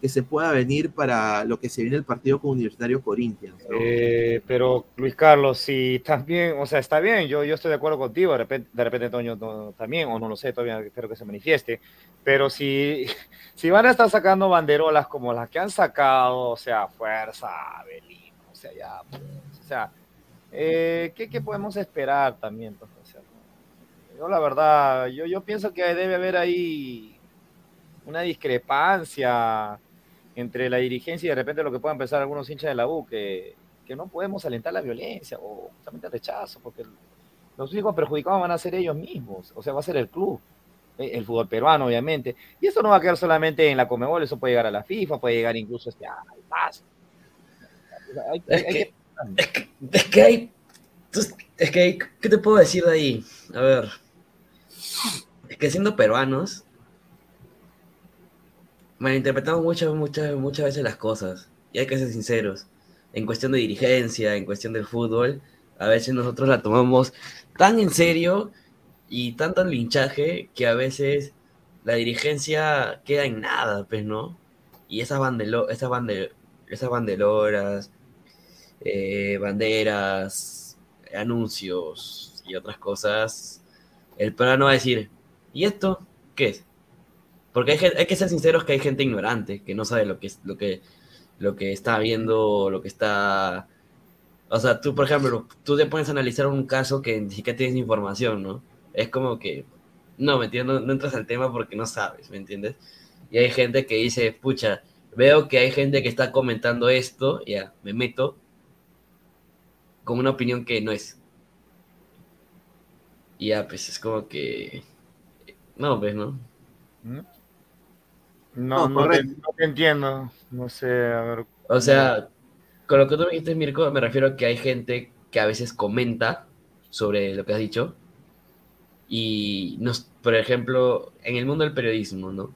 que se pueda venir para lo que se viene el partido con Universitario Corinthians. ¿no? Eh, pero Luis Carlos, si bien, o sea, está bien, yo, yo estoy de acuerdo contigo, de repente, de repente Toño no- también, o no lo sé, todavía espero que se manifieste, pero si, si van a estar sacando banderolas como las que han sacado, o sea, fuerza, Belín, o sea, ya, pues, o sea, eh, ¿qué, qué podemos esperar también? pues, o sea, yo la verdad, yo, yo pienso que debe haber ahí una discrepancia entre la dirigencia y de repente lo que puedan pensar algunos hinchas de la U, que, que no podemos alentar la violencia o justamente el rechazo, porque los únicos perjudicados van a ser ellos mismos, o sea, va a ser el club, eh, el fútbol peruano, obviamente. Y eso no va a quedar solamente en la Comebol, eso puede llegar a la FIFA, puede llegar incluso este, sea, hay- Es hay- hay que, es que, es que hay, es que hay- ¿qué te puedo decir de ahí? A ver, es que siendo peruanos, malinterpretamos muchas, muchas, muchas veces las cosas, y hay que ser sinceros, en cuestión de dirigencia, en cuestión del fútbol, a veces nosotros la tomamos tan en serio y tanto en linchaje que a veces la dirigencia queda en nada, pues, ¿no? Y esas, bandelo, esas, bande, esas banderolas, eh, banderas, anuncios y otras cosas, el peruano va a decir, ¿y esto qué es? Porque hay, hay que ser sinceros que hay gente ignorante, que no sabe lo que, lo que, lo que está viendo, lo que está... O sea, tú, por ejemplo, tú te pones a analizar un caso que ni siquiera tienes información, ¿no? Es como que, no, ¿me entiendes? No, entras al tema porque no sabes, ¿me entiendes? Y hay gente que dice, pucha, veo que hay gente que está comentando esto, ya, me meto con una opinión que no es. Y ya, pues es como que... No, pues, ¿no? No, No, no, te, no te entiendo, no sé, a ver. O sea, con lo que tú me dijiste, Mirko, me refiero a que hay gente que a veces comenta sobre lo que has dicho. Y, nos, por ejemplo, en el mundo del periodismo, ¿no?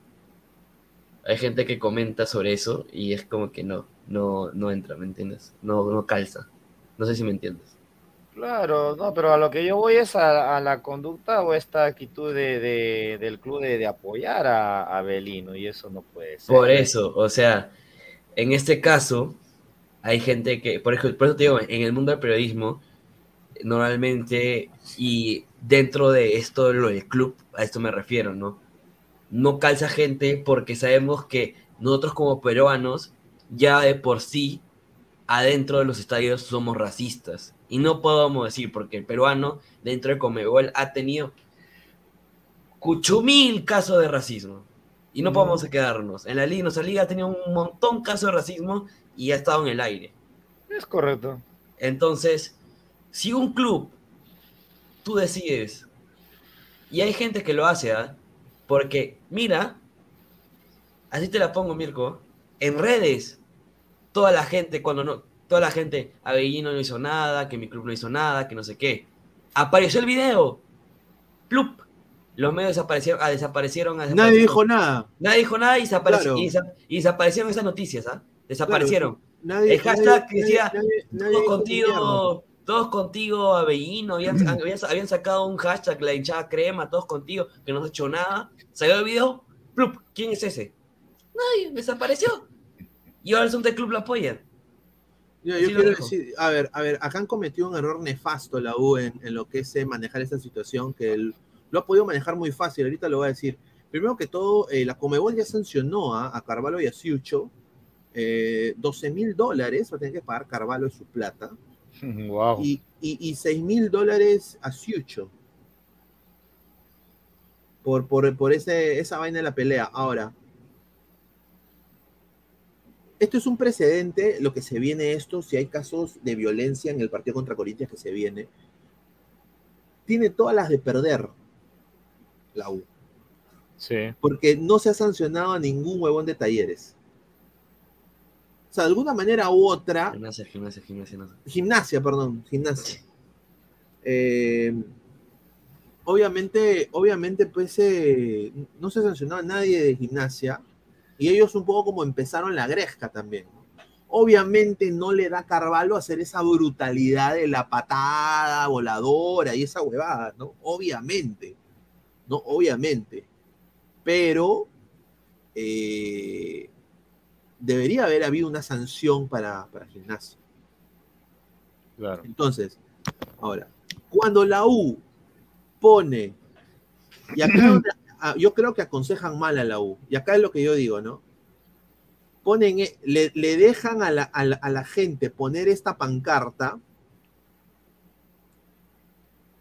Hay gente que comenta sobre eso y es como que no, no, no entra, ¿me entiendes? No, no calza. No sé si me entiendes. Claro, no, pero a lo que yo voy es a, la conducta o esta actitud de, de- del club de, de apoyar a, a Belino, y eso no puede ser. Por eso, o sea, en este caso, hay gente que, por ejemplo, por eso te digo, en el mundo del periodismo, normalmente, y dentro de esto, lo del club, a esto me refiero, ¿no? No calza gente porque sabemos que nosotros como peruanos, ya de por sí, adentro de los estadios somos racistas. Y no podemos decir, porque el peruano, dentro de Comebol, ha tenido cuchumil casos de racismo. Y no podemos quedarnos. En la liga, nuestra liga ha tenido un montón casos de racismo y ha estado en el aire. Es correcto. Entonces, si un club, tú decides, y hay gente que lo hace, ¿ah? Porque, mira, así te la pongo, Mirko, en redes, toda la gente, cuando no, toda la gente, Avellino no hizo nada, que mi club no hizo nada, que no sé qué. Apareció el video. Plup. Los medios desaparecieron, ah, desaparecieron, ah, Nadie desaparecieron. dijo nada. Nadie dijo nada y, Claro. y, desa- y desaparecieron esas noticias, ¿ah? Desaparecieron. Nadie, el hashtag nadie- que decía, nadie- todos contigo, todos contigo, Avellino, habían, habían, habían sacado un hashtag, la hinchada crema, todos contigo, que no has hecho nada. Salió el video, plup, ¿quién es ese? Nadie, desapareció. Y ahora el Sunday Club lo apoya. Yo, quiero decir, a ver, a ver, acá han cometido un error nefasto la U en, en lo que es eh, manejar esta situación, que el- lo ha podido manejar muy fácil, ahorita lo voy a decir. Primero que todo, eh, la Comebol ya sancionó a, a Carvalho y a Siucho eh, 12 mil dólares, va a tener que pagar Carvalho su plata, Wow. y, y, y 6 mil dólares a Siucho. por, por, por ese, esa vaina de la pelea. Ahora, esto es un precedente, lo que se viene esto, si hay casos de violencia en el partido contra Corinthians que se viene, tiene todas las de perder la U. Sí. Porque no se ha sancionado a ningún huevón de talleres. O sea, de alguna manera u otra, Gimnasia, gimnasia, gimnasia. no gimnasia, perdón, gimnasia. Eh, obviamente, obviamente, pues eh, no se sancionó a nadie de gimnasia y ellos un poco como empezaron la gresca también. ¿no? Obviamente no le da Carvalho hacer esa brutalidad de la patada voladora y esa huevada, ¿no? Obviamente, ¿no? Obviamente. Pero eh, debería haber habido una sanción para, para gimnasia. Claro. Entonces, ahora, cuando la U pone, y acá yo creo que aconsejan mal a la U, y acá es lo que yo digo, ¿no? Ponen, eh, le, le dejan a la, a la- a la gente poner esta pancarta,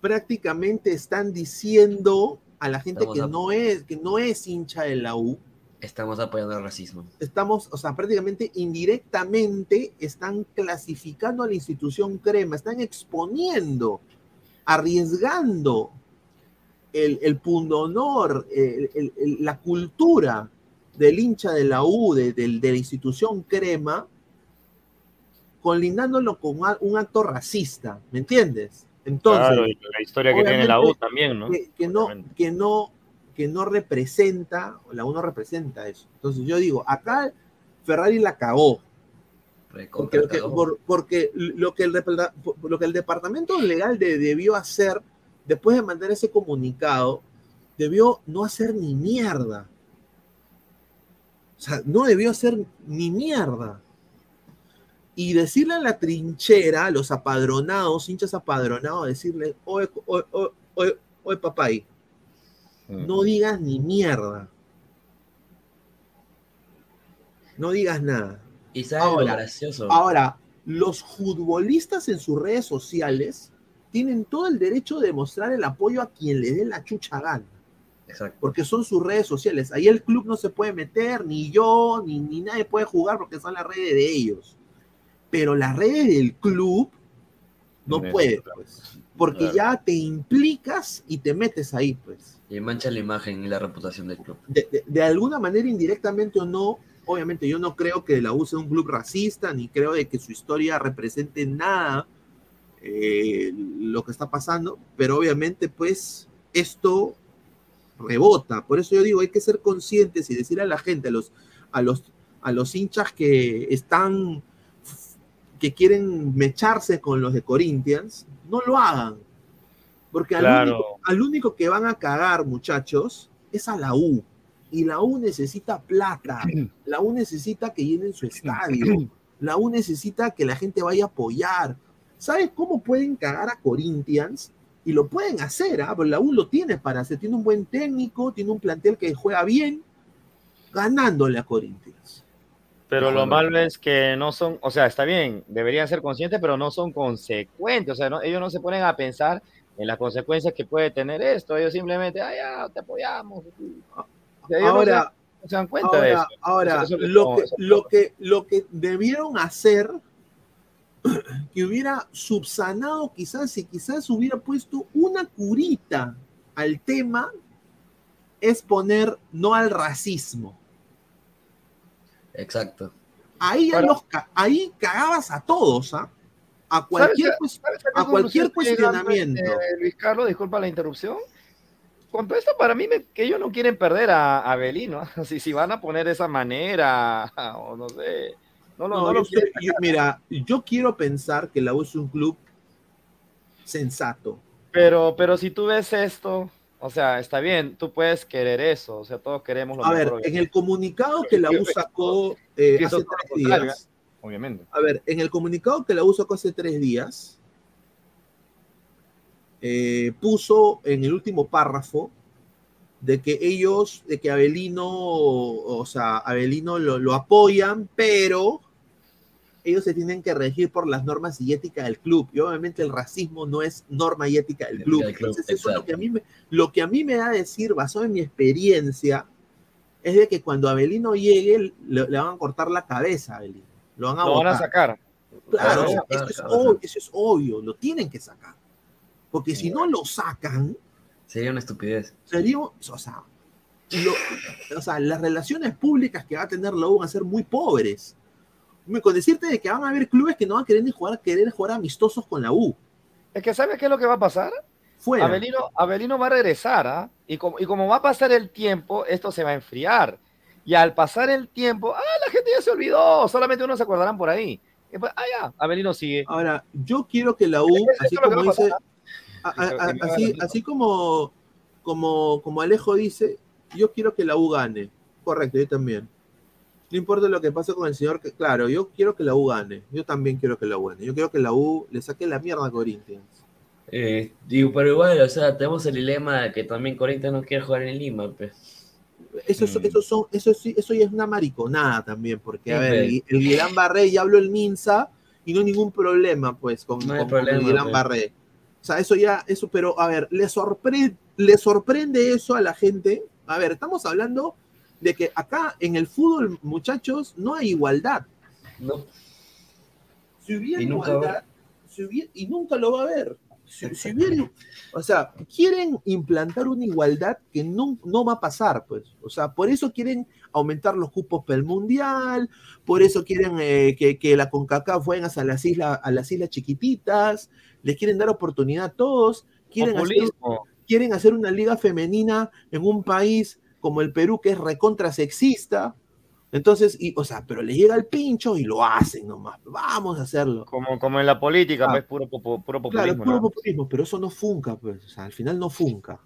prácticamente están diciendo a la gente Estamos que a- no, es, que no es hincha de la U, Estamos apoyando el racismo. estamos, o sea, prácticamente indirectamente están clasificando a la institución crema, están exponiendo, arriesgando el, el pundonor, el- el- el- la cultura del hincha de la U, de, del- de la institución crema, colindándolo con a- un acto racista, ¿me entiendes? Entonces, claro, y la historia que tiene la U también, ¿no? que, que no, que no, que no representa, o la U no representa eso. Entonces yo digo, acá Ferrari la cagó. Porque, lo que- por- porque lo, que el, lo que el departamento legal de- debió hacer después de mandar ese comunicado, debió no hacer ni mierda. O sea, no debió hacer ni mierda. Y decirle a la trinchera, a los apadronados, hinchas apadronados, decirle, oye, oye, oye, oye, oye, papay, no digas ni mierda. No digas nada. Y sabes lo gracioso. Ahora, los futbolistas en sus redes sociales tienen todo el derecho de mostrar el apoyo a quien le dé la chucha gana. Exacto. Porque son sus redes sociales. Ahí el club no se puede meter, ni yo, ni, ni nadie puede jugar porque son las redes de ellos. Pero las redes del club no Eso, puede, pues. Porque Claro. ya te implicas y te metes ahí, pues. Y mancha la imagen y la reputación del club. de, de- de alguna manera, indirectamente o no, obviamente yo no creo que la U sea un club racista, ni creo de que su historia represente nada eh, lo que está pasando, pero obviamente pues esto rebota. Por eso yo digo, hay que ser conscientes y decir a la gente, a los, a los, a los hinchas que están, que quieren mecharse con los de Corinthians, no lo hagan. Porque al, Claro. único, al único que van a cagar, muchachos, es a la U. Y la U necesita plata. La U necesita que llenen su estadio. La U necesita que la gente vaya a apoyar. ¿Sabes cómo pueden cagar a Corinthians? Y lo pueden hacer, ¿ah? Pero la U lo tiene para hacer. Tiene un buen técnico, tiene un plantel que juega bien, ganándole a Corinthians. Pero lo malo es que no son, o sea, está bien, deberían ser conscientes, pero no son consecuentes. O sea, no- ellos no se ponen a pensar en las consecuencias que puede tener esto. Ellos simplemente, ah, ya, te apoyamos. Ellos no se- Ahora, no se dan cuenta de ahora, eso. ahora, Eso- eso- lo, que, lo, que, lo que debieron hacer, que hubiera subsanado quizás, si quizás hubiera puesto una curita al tema, es poner no al racismo. Exacto. Ahí, ya los ca- ahí cagabas a todos, ¿ah? A cualquier, ¿Sabes- cues- sabes qué a cualquier llegando, cuestionamiento. eh, Luis Carlos, disculpa la interrupción. Con todo esto, para mí, me- que ellos no quieren perder a, a Belín, ¿no? Si, si van a poner de esa manera, o no sé. No, lo- No, no yo yo- mira, yo quiero pensar que la U es un club sensato. Pero, pero si tú ves esto, o sea, está bien, tú puedes querer eso, o sea, todos queremos lo A ver, en el comunicado que la U sacó eh, hace tres días, Obviamente. a ver, en el comunicado que la U sacó hace tres días, eh, puso en el último párrafo de que ellos, de que Abelino, o sea, Abelino lo, lo apoyan, pero ellos se tienen que regir por las normas y ética del club. Y obviamente el racismo no es norma y ética del club. del club, Entonces, eso es lo que, a mí me, lo que a mí me da a decir, basado en mi experiencia, es de que cuando Abelino llegue, le, le van a cortar la cabeza a Abelino. Lo van a Lo van a sacar. Claro, Lo o sea, van a eso, es claro. obvio, eso es obvio, lo tienen que sacar. Porque si no lo sacan, Sería una estupidez. sería, o sea, lo- o sea, las relaciones públicas que va a tener la U van a ser muy pobres. Me- Con decirte de que van a haber clubes que no van a querer ni jugar, querer jugar amistosos con la U. Es que ¿sabes qué es lo que va a pasar? Fuera. Abelino, Abelino va a regresar, ¿ah? Y como, y como va a pasar el tiempo, esto se va a enfriar. Y al pasar el tiempo, ah, la gente ya se olvidó, solamente unos se acordarán por ahí. Y después, ah, ya, Abelino sigue. Ahora, yo quiero que la U, así como dice. A- a- a- así, como, como, como Alejo dice, yo quiero que la U gane. Correcto, yo también. No importa lo que pase con el señor, que, claro, yo quiero que la U gane. Yo también quiero que la U gane. Yo quiero que la U le saque la mierda a Corinthians. Eh, digo, pero igual, o sea, tenemos el dilema de que también Corinthians no quiere jugar en Lima, pues. Eso, es- eso, son, eso, sí, eso ya es una mariconada también, porque, a Sí, ver, pues. el, el Guilán Barré ya habló el Minsa y no hay ningún problema, pues, con, No con- el Guilán pues. Barré. O sea, eso ya, eso, pero, a ver, ¿le, sorpre- ¿le sorprende eso a la gente? A ver, estamos hablando de que acá en el fútbol, muchachos, no hay igualdad. No. Si hubiera Y igualdad, si hubiera- y nunca lo va a haber. Si, si hubiera- o sea, quieren implantar una igualdad que no, no va a pasar, pues. O sea, por eso quieren aumentar los cupos para el mundial, por eso quieren eh, que, que la CONCACAF jueguen a las islas, a las islas chiquititas, les quieren dar oportunidad a todos, quieren hacer, Populismo. quieren hacer una liga femenina en un país como el Perú que es recontra sexista. Entonces, y, o sea, pero le llega el pincho y lo hacen nomás. Vamos a hacerlo. Como, como en la política, Ah. pues puro, popu- puro Claro, es populismo. puro ¿no? populismo, pero eso no funca, pues. O sea, al final no funca.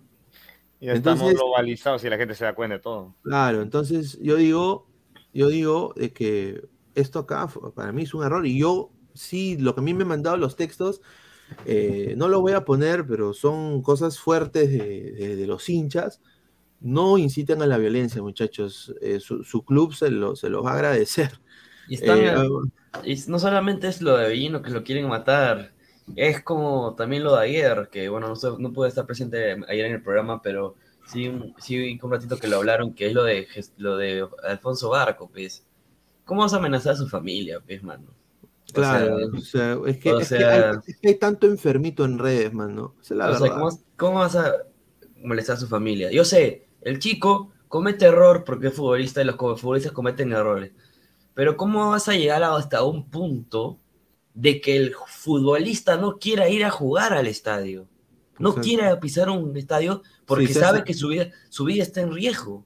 Y estamos Entonces- globalizados y la gente se da cuenta de todo. Claro, entonces yo digo, yo digo de que esto acá para mí es un error y yo sí, lo que a mí me han mandado los textos, eh, no lo voy a poner, pero son cosas fuertes de, de- de los hinchas. No inciten a la violencia, muchachos. Eh, su, su club se lo, se los va a agradecer. Y, están, Eh, y no solamente es lo de Bellino que lo quieren matar, es como también lo de ayer, que bueno, no, no pude estar presente ayer en el programa, pero sí, un- sí un ratito que lo hablaron, que es lo de, lo de Alfonso Barco, pues. ¿Cómo vas a amenazar a su familia, pues, mano? O Claro, sea, o sea, es, que, o es que sea- hay, es que hay tanto enfermito en redes, mano. Es la O sea, verdad. ¿cómo, cómo vas a molestar a su familia? Yo sé, el chico comete error porque es futbolista y los futbolistas cometen errores. Pero ¿cómo vas a llegar hasta un punto de que el futbolista no quiera ir a jugar al estadio? No Exacto. quiera pisar un estadio porque Sí, sí, sabe sí. que su vida, su vida está en riesgo.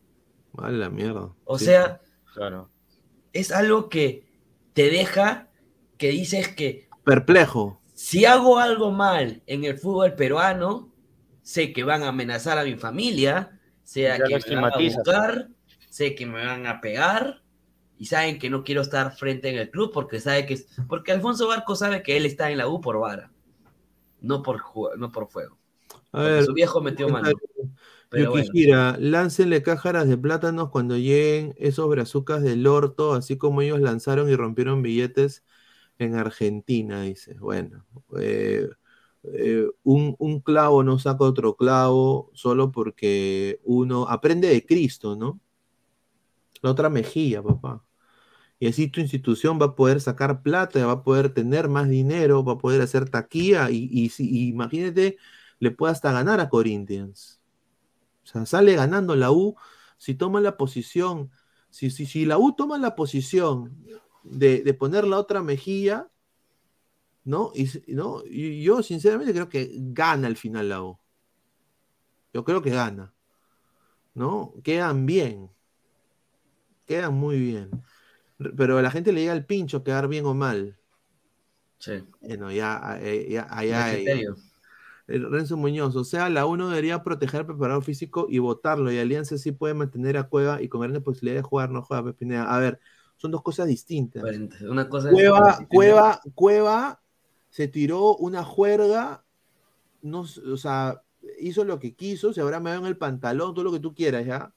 Vale la mierda. O Sí. sea, Claro. es algo que te deja que dices que Perplejo. si hago algo mal en el fútbol peruano, sé que van a amenazar a mi familia, sea Ya que me van a buscar, sé que me van a pegar y saben que no quiero estar frente en el club porque sabe que porque Alfonso Barco sabe que él está en la U por vara, no por no por fuego. A ver, su viejo metió mano. Pero bueno, Yukihira, láncenle cájaras de plátanos cuando lleguen esos brazucas del orto, así como ellos lanzaron y rompieron billetes en Argentina, dice. Bueno, eh, eh, un, un clavo no saca otro clavo solo porque uno aprende de Cristo, ¿no? La otra mejilla, papá. Y así tu institución va a poder sacar plata, va a poder tener más dinero, va a poder hacer taquilla y, y y imagínate, le puede hasta ganar a Corinthians. O sea, sale ganando la U si toma la posición, si, si, si la U toma la posición de, de poner la otra mejilla, ¿no? Y, ¿no? y yo sinceramente creo que gana al final la U. Yo creo que gana. ¿No? Quedan bien. Quedan muy bien. Pero a la gente le llega el pincho quedar bien o mal. sí, Bueno, ya, eh, ya, allá el Renzo Muñoz, o sea, la uno debería proteger al preparador físico y votarlo, y Alianza sí puede mantener a Cueva y con grandes posibilidades de jugar, no juega Pepineda. A ver, son dos cosas distintas. Una cosa Cueva, Cueva, Cueva se tiró una juerga, no, o sea, hizo lo que quiso, se habrá meado en el pantalón, todo lo que tú quieras, ¿ya?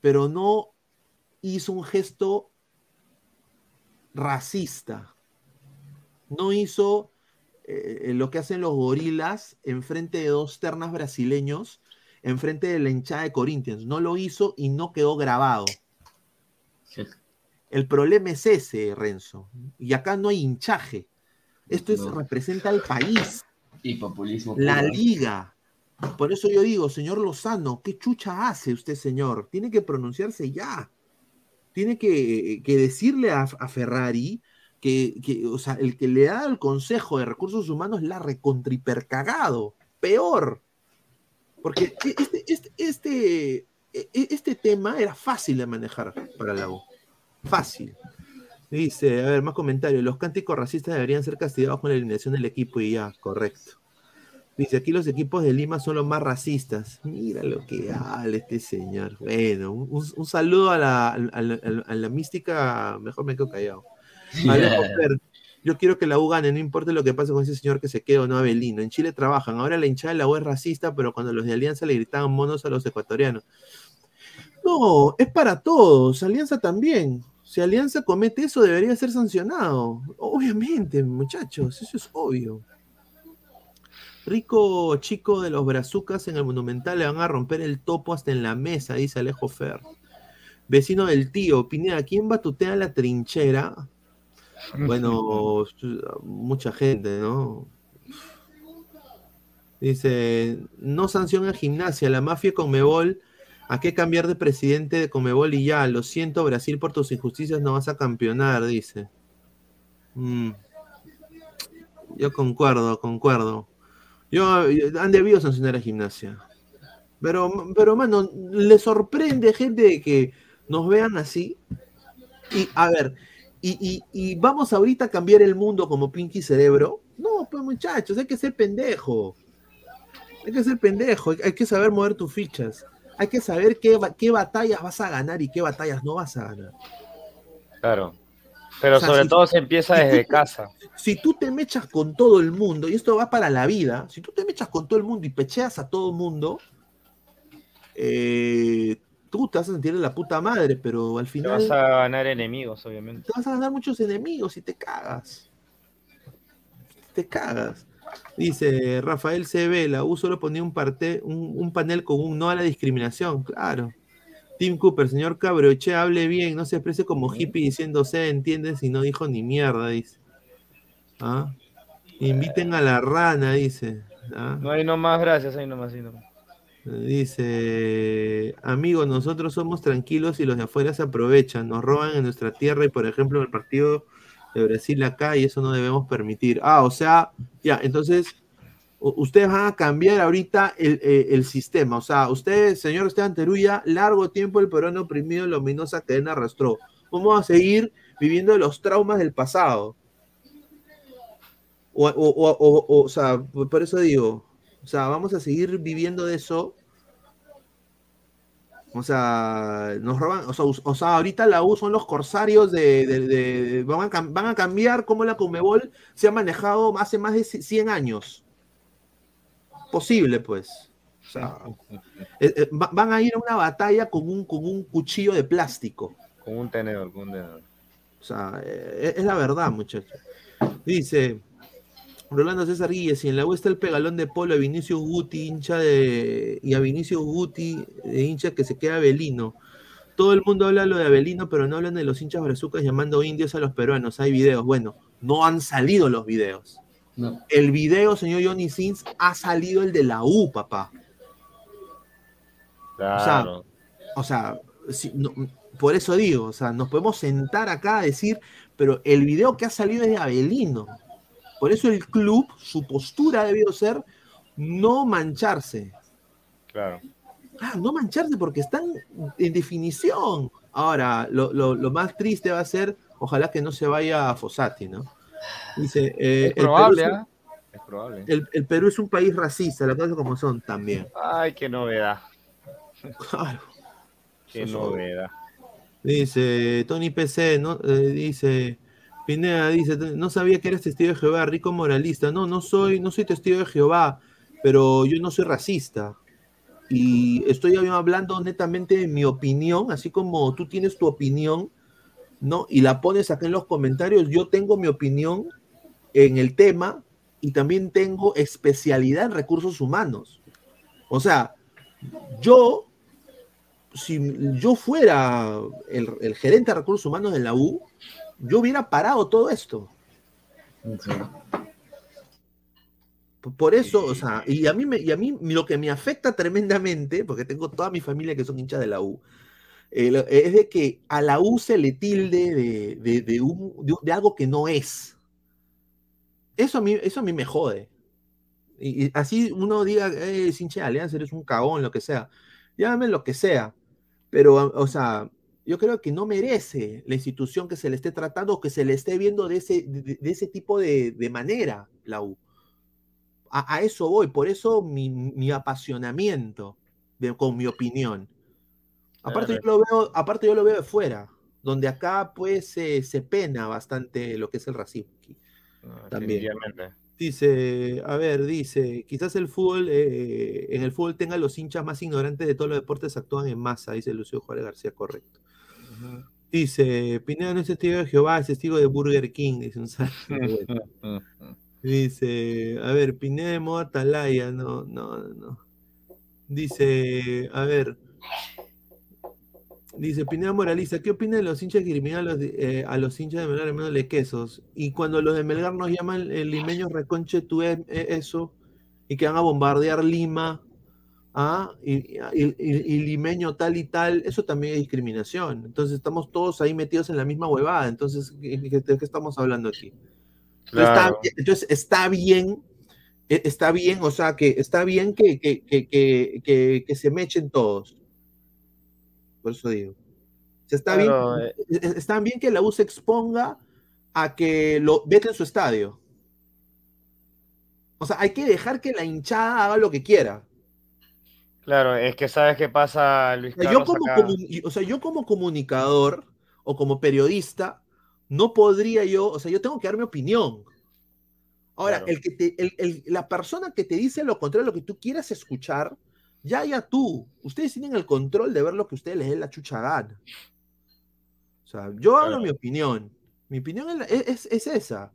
Pero no hizo un gesto racista. No hizo eh, lo que hacen los gorilas enfrente de dos ternas brasileños, enfrente de la hinchada de Corinthians. No lo hizo y no quedó grabado. El problema es ese, Renzo. Y acá no hay hinchaje. Esto es, No. representa al país, Y populismo. la puro. liga. Por eso yo digo, señor Lozano, ¿qué chucha hace usted, señor? Tiene que pronunciarse ya. Tiene que, que decirle a, a Ferrari que, que, o sea, el que le da el consejo de recursos humanos la recontripercagado. Peor. Porque este, este, este, e- este tema era fácil de manejar para la U. Fácil. Dice, a ver, más comentarios. Los cánticos racistas deberían ser castigados con la eliminación del equipo y ya, correcto. Dice, aquí los equipos de Lima son los más racistas. Mira lo que habla este señor. Bueno, un, saludo a la, a la- a la mística, mejor me quedo callado. Fer, yo quiero que la U gane, no importa lo que pase con ese señor que se quede o no Avelino. En Chile trabajan. Ahora la hinchada de la U es racista, pero cuando los de Alianza le gritaban monos a los ecuatorianos. No, es para todos. Alianza también. Si Alianza comete eso, debería ser sancionado. Obviamente, muchachos, eso es obvio. Rico chico de los brazucas en el Monumental le van a romper el topo hasta en la mesa, dice Alejo Fer. Vecino del tío, Pineda, ¿quién batutea la trinchera? Bueno, mucha gente, ¿no? Dice, no sanciona gimnasia, la mafia Conmebol, ¿a qué cambiar de presidente de Conmebol y ya? Lo siento, Brasil, por tus injusticias no vas a campeonar, dice. Mm. Yo concuerdo, concuerdo. Yo, yo- han debido sancionar a gimnasia. Pero, pero, mano, le sorprende gente que nos vean así. Y, a ver, y, y- y vamos ahorita a cambiar el mundo como Pinky Cerebro. No, pues muchachos, hay que ser pendejo. Hay que ser pendejo, hay que saber mover tus fichas. Hay que saber qué, ba- qué batallas vas a ganar y qué batallas no vas a ganar. Claro. Pero O sea, sobre si- todo se empieza desde casa. Si tú te mechas con todo el mundo, y esto va para la vida, si tú te mechas con todo el mundo y pecheas a todo el mundo, eh, tú te vas a sentir de la puta madre, pero al Te final vas a ganar enemigos, obviamente. te vas a ganar muchos enemigos y te cagas. Te cagas. Dice Rafael CB, la U solo ponía un, parte, un, un panel con un no a la discriminación, claro. Tim Cooper, señor Cabroche, hable bien, no se exprese como hippie diciendo se entiende si no dijo ni mierda, dice. ¿Ah? Inviten a la rana, dice. ¿Ah? No hay nomás, gracias, hay nomás, hay nomás. Dice, amigo, nosotros somos tranquilos y los de afuera se aprovechan, nos roban en nuestra tierra y por ejemplo en el partido de Brasil acá y eso no debemos permitir. Ah, o sea, ya, entonces ustedes van a cambiar ahorita el, eh, el sistema. O sea, usted, señor Esteban Teruya, largo tiempo el peruano oprimido en la ominosa cadena arrastró. Vamos a seguir viviendo los traumas del pasado. O, o, o- o- o sea, por eso digo, o sea, vamos a seguir viviendo de eso. O sea, nos roban, o sea, us- o sea, ahorita la U son los corsarios de, de- de- van, a, cam- van a cambiar cómo la Conmebol se ha manejado hace más de 100 años. Posible, pues. O sea, eh, eh, va- van a ir a una batalla con un, con un cuchillo de plástico. Con un tenedor, con un tenedor. O sea, eh, es la verdad, muchachos. Dice Rolando César Guille, si en la U está el pegalón de polo a Vinicius Guti, hincha de. y a Vinicius Guti, de hincha que se queda Belino. Todo el mundo habla lo de Abelino, pero no hablan de los hinchas brazucas llamando indios a los peruanos. Hay videos. Bueno, no han salido los videos. No. El video, señor Johnny Sins, ha salido el de la U, papá. Claro. O sea, si- no- por eso digo, o sea, nos podemos sentar acá a decir, pero el video que ha salido es de Abelino. Por eso el club, su postura ha debido ser no mancharse. claro. Ah, no mancharse porque están en definición. Ahora, lo, lo- lo más triste va a ser, ojalá que no se vaya a Fossati, ¿no? Dice, eh, Es el probable, Perú es un- ¿ah? Es probable. el, el Perú es un país racista, las cosas como son también. Ay, qué novedad. Claro. Qué Eso- novedad. Dice Tony PC, ¿no? Eh, dice Pineda, dice, no sabía que eres testigo de Jehová, rico moralista. No, no soy, no soy testigo de Jehová, pero yo no soy racista. Y estoy hablando netamente de mi opinión, así como tú tienes tu opinión, ¿no? Y la pones acá en los comentarios, yo tengo mi opinión en el tema y también tengo especialidad en recursos humanos. O sea, yo, si yo fuera el, el gerente de recursos humanos de la U, yo hubiera parado todo esto. Por eso, o sea, y a mí, me, y a mí lo que me afecta tremendamente, porque tengo toda mi familia que son hinchas de la U, eh, es de que a la U se le tilde de, de, un- de un- de algo que no es. Eso a mí, eso a mí me jode. Y, y así uno diga, eh, es hincha de Alianza, eres un cagón, lo que sea. Llámame lo que sea. Pero, o sea, yo creo que no merece la institución que se le esté tratando o que se le esté viendo de ese, de, de ese tipo de, de manera, la U. A, a eso voy, por eso mi, mi apasionamiento de- con mi opinión. Aparte yo lo veo, aparte yo lo veo de fuera, donde acá pues se- se pena bastante lo que es el racismo. aquí. También. Dice, a ver, dice, quizás el fútbol, eh, en el fútbol tenga los hinchas más ignorantes de todos los deportes actúan en masa, dice Lucio Juárez García, correcto. Dice, Pineda no es testigo de Jehová, es testigo de Burger King, dice un saludo. Bueno. Dice, a ver, Pineda de modo atalaya, no, no, no. Dice, a ver. Dice Pineda Moraliza, ¿qué opina de los hinchas que eliminan a los, de- eh, a los hinchas de Melgar llamándole quesos? Y cuando los de Melgar nos llaman el limeño reconche tú e- e- eso, y que van a bombardear Lima, ¿ah? Y, y- y- y limeño tal y tal, eso también es discriminación. Entonces estamos todos ahí metidos en la misma huevada. Entonces, ¿qué- qué- ¿de qué estamos hablando aquí? Entonces, Claro. está, entonces, está bien, e- está bien, o sea, que está bien que, que, que, que, se mechen todos. Por eso digo. O sea, está, Claro, bien, es- está bien que la U se exponga a que lo vete en su estadio. O sea, hay que dejar que la hinchada haga lo que quiera. Claro, es que sabes qué pasa, Luis sea, yo Carlos, como, acá? o sea, yo como comunicador o como periodista, no podría yo, o sea, yo tengo que dar mi opinión. Ahora, Claro. el que te, el- el- la persona que te dice lo contrario, lo que tú quieras escuchar, ya, ya tú. Ustedes tienen el control de ver lo que ustedes les dé la chucha gana. O sea, yo hablo Claro. mi opinión. Mi opinión es, es- es esa.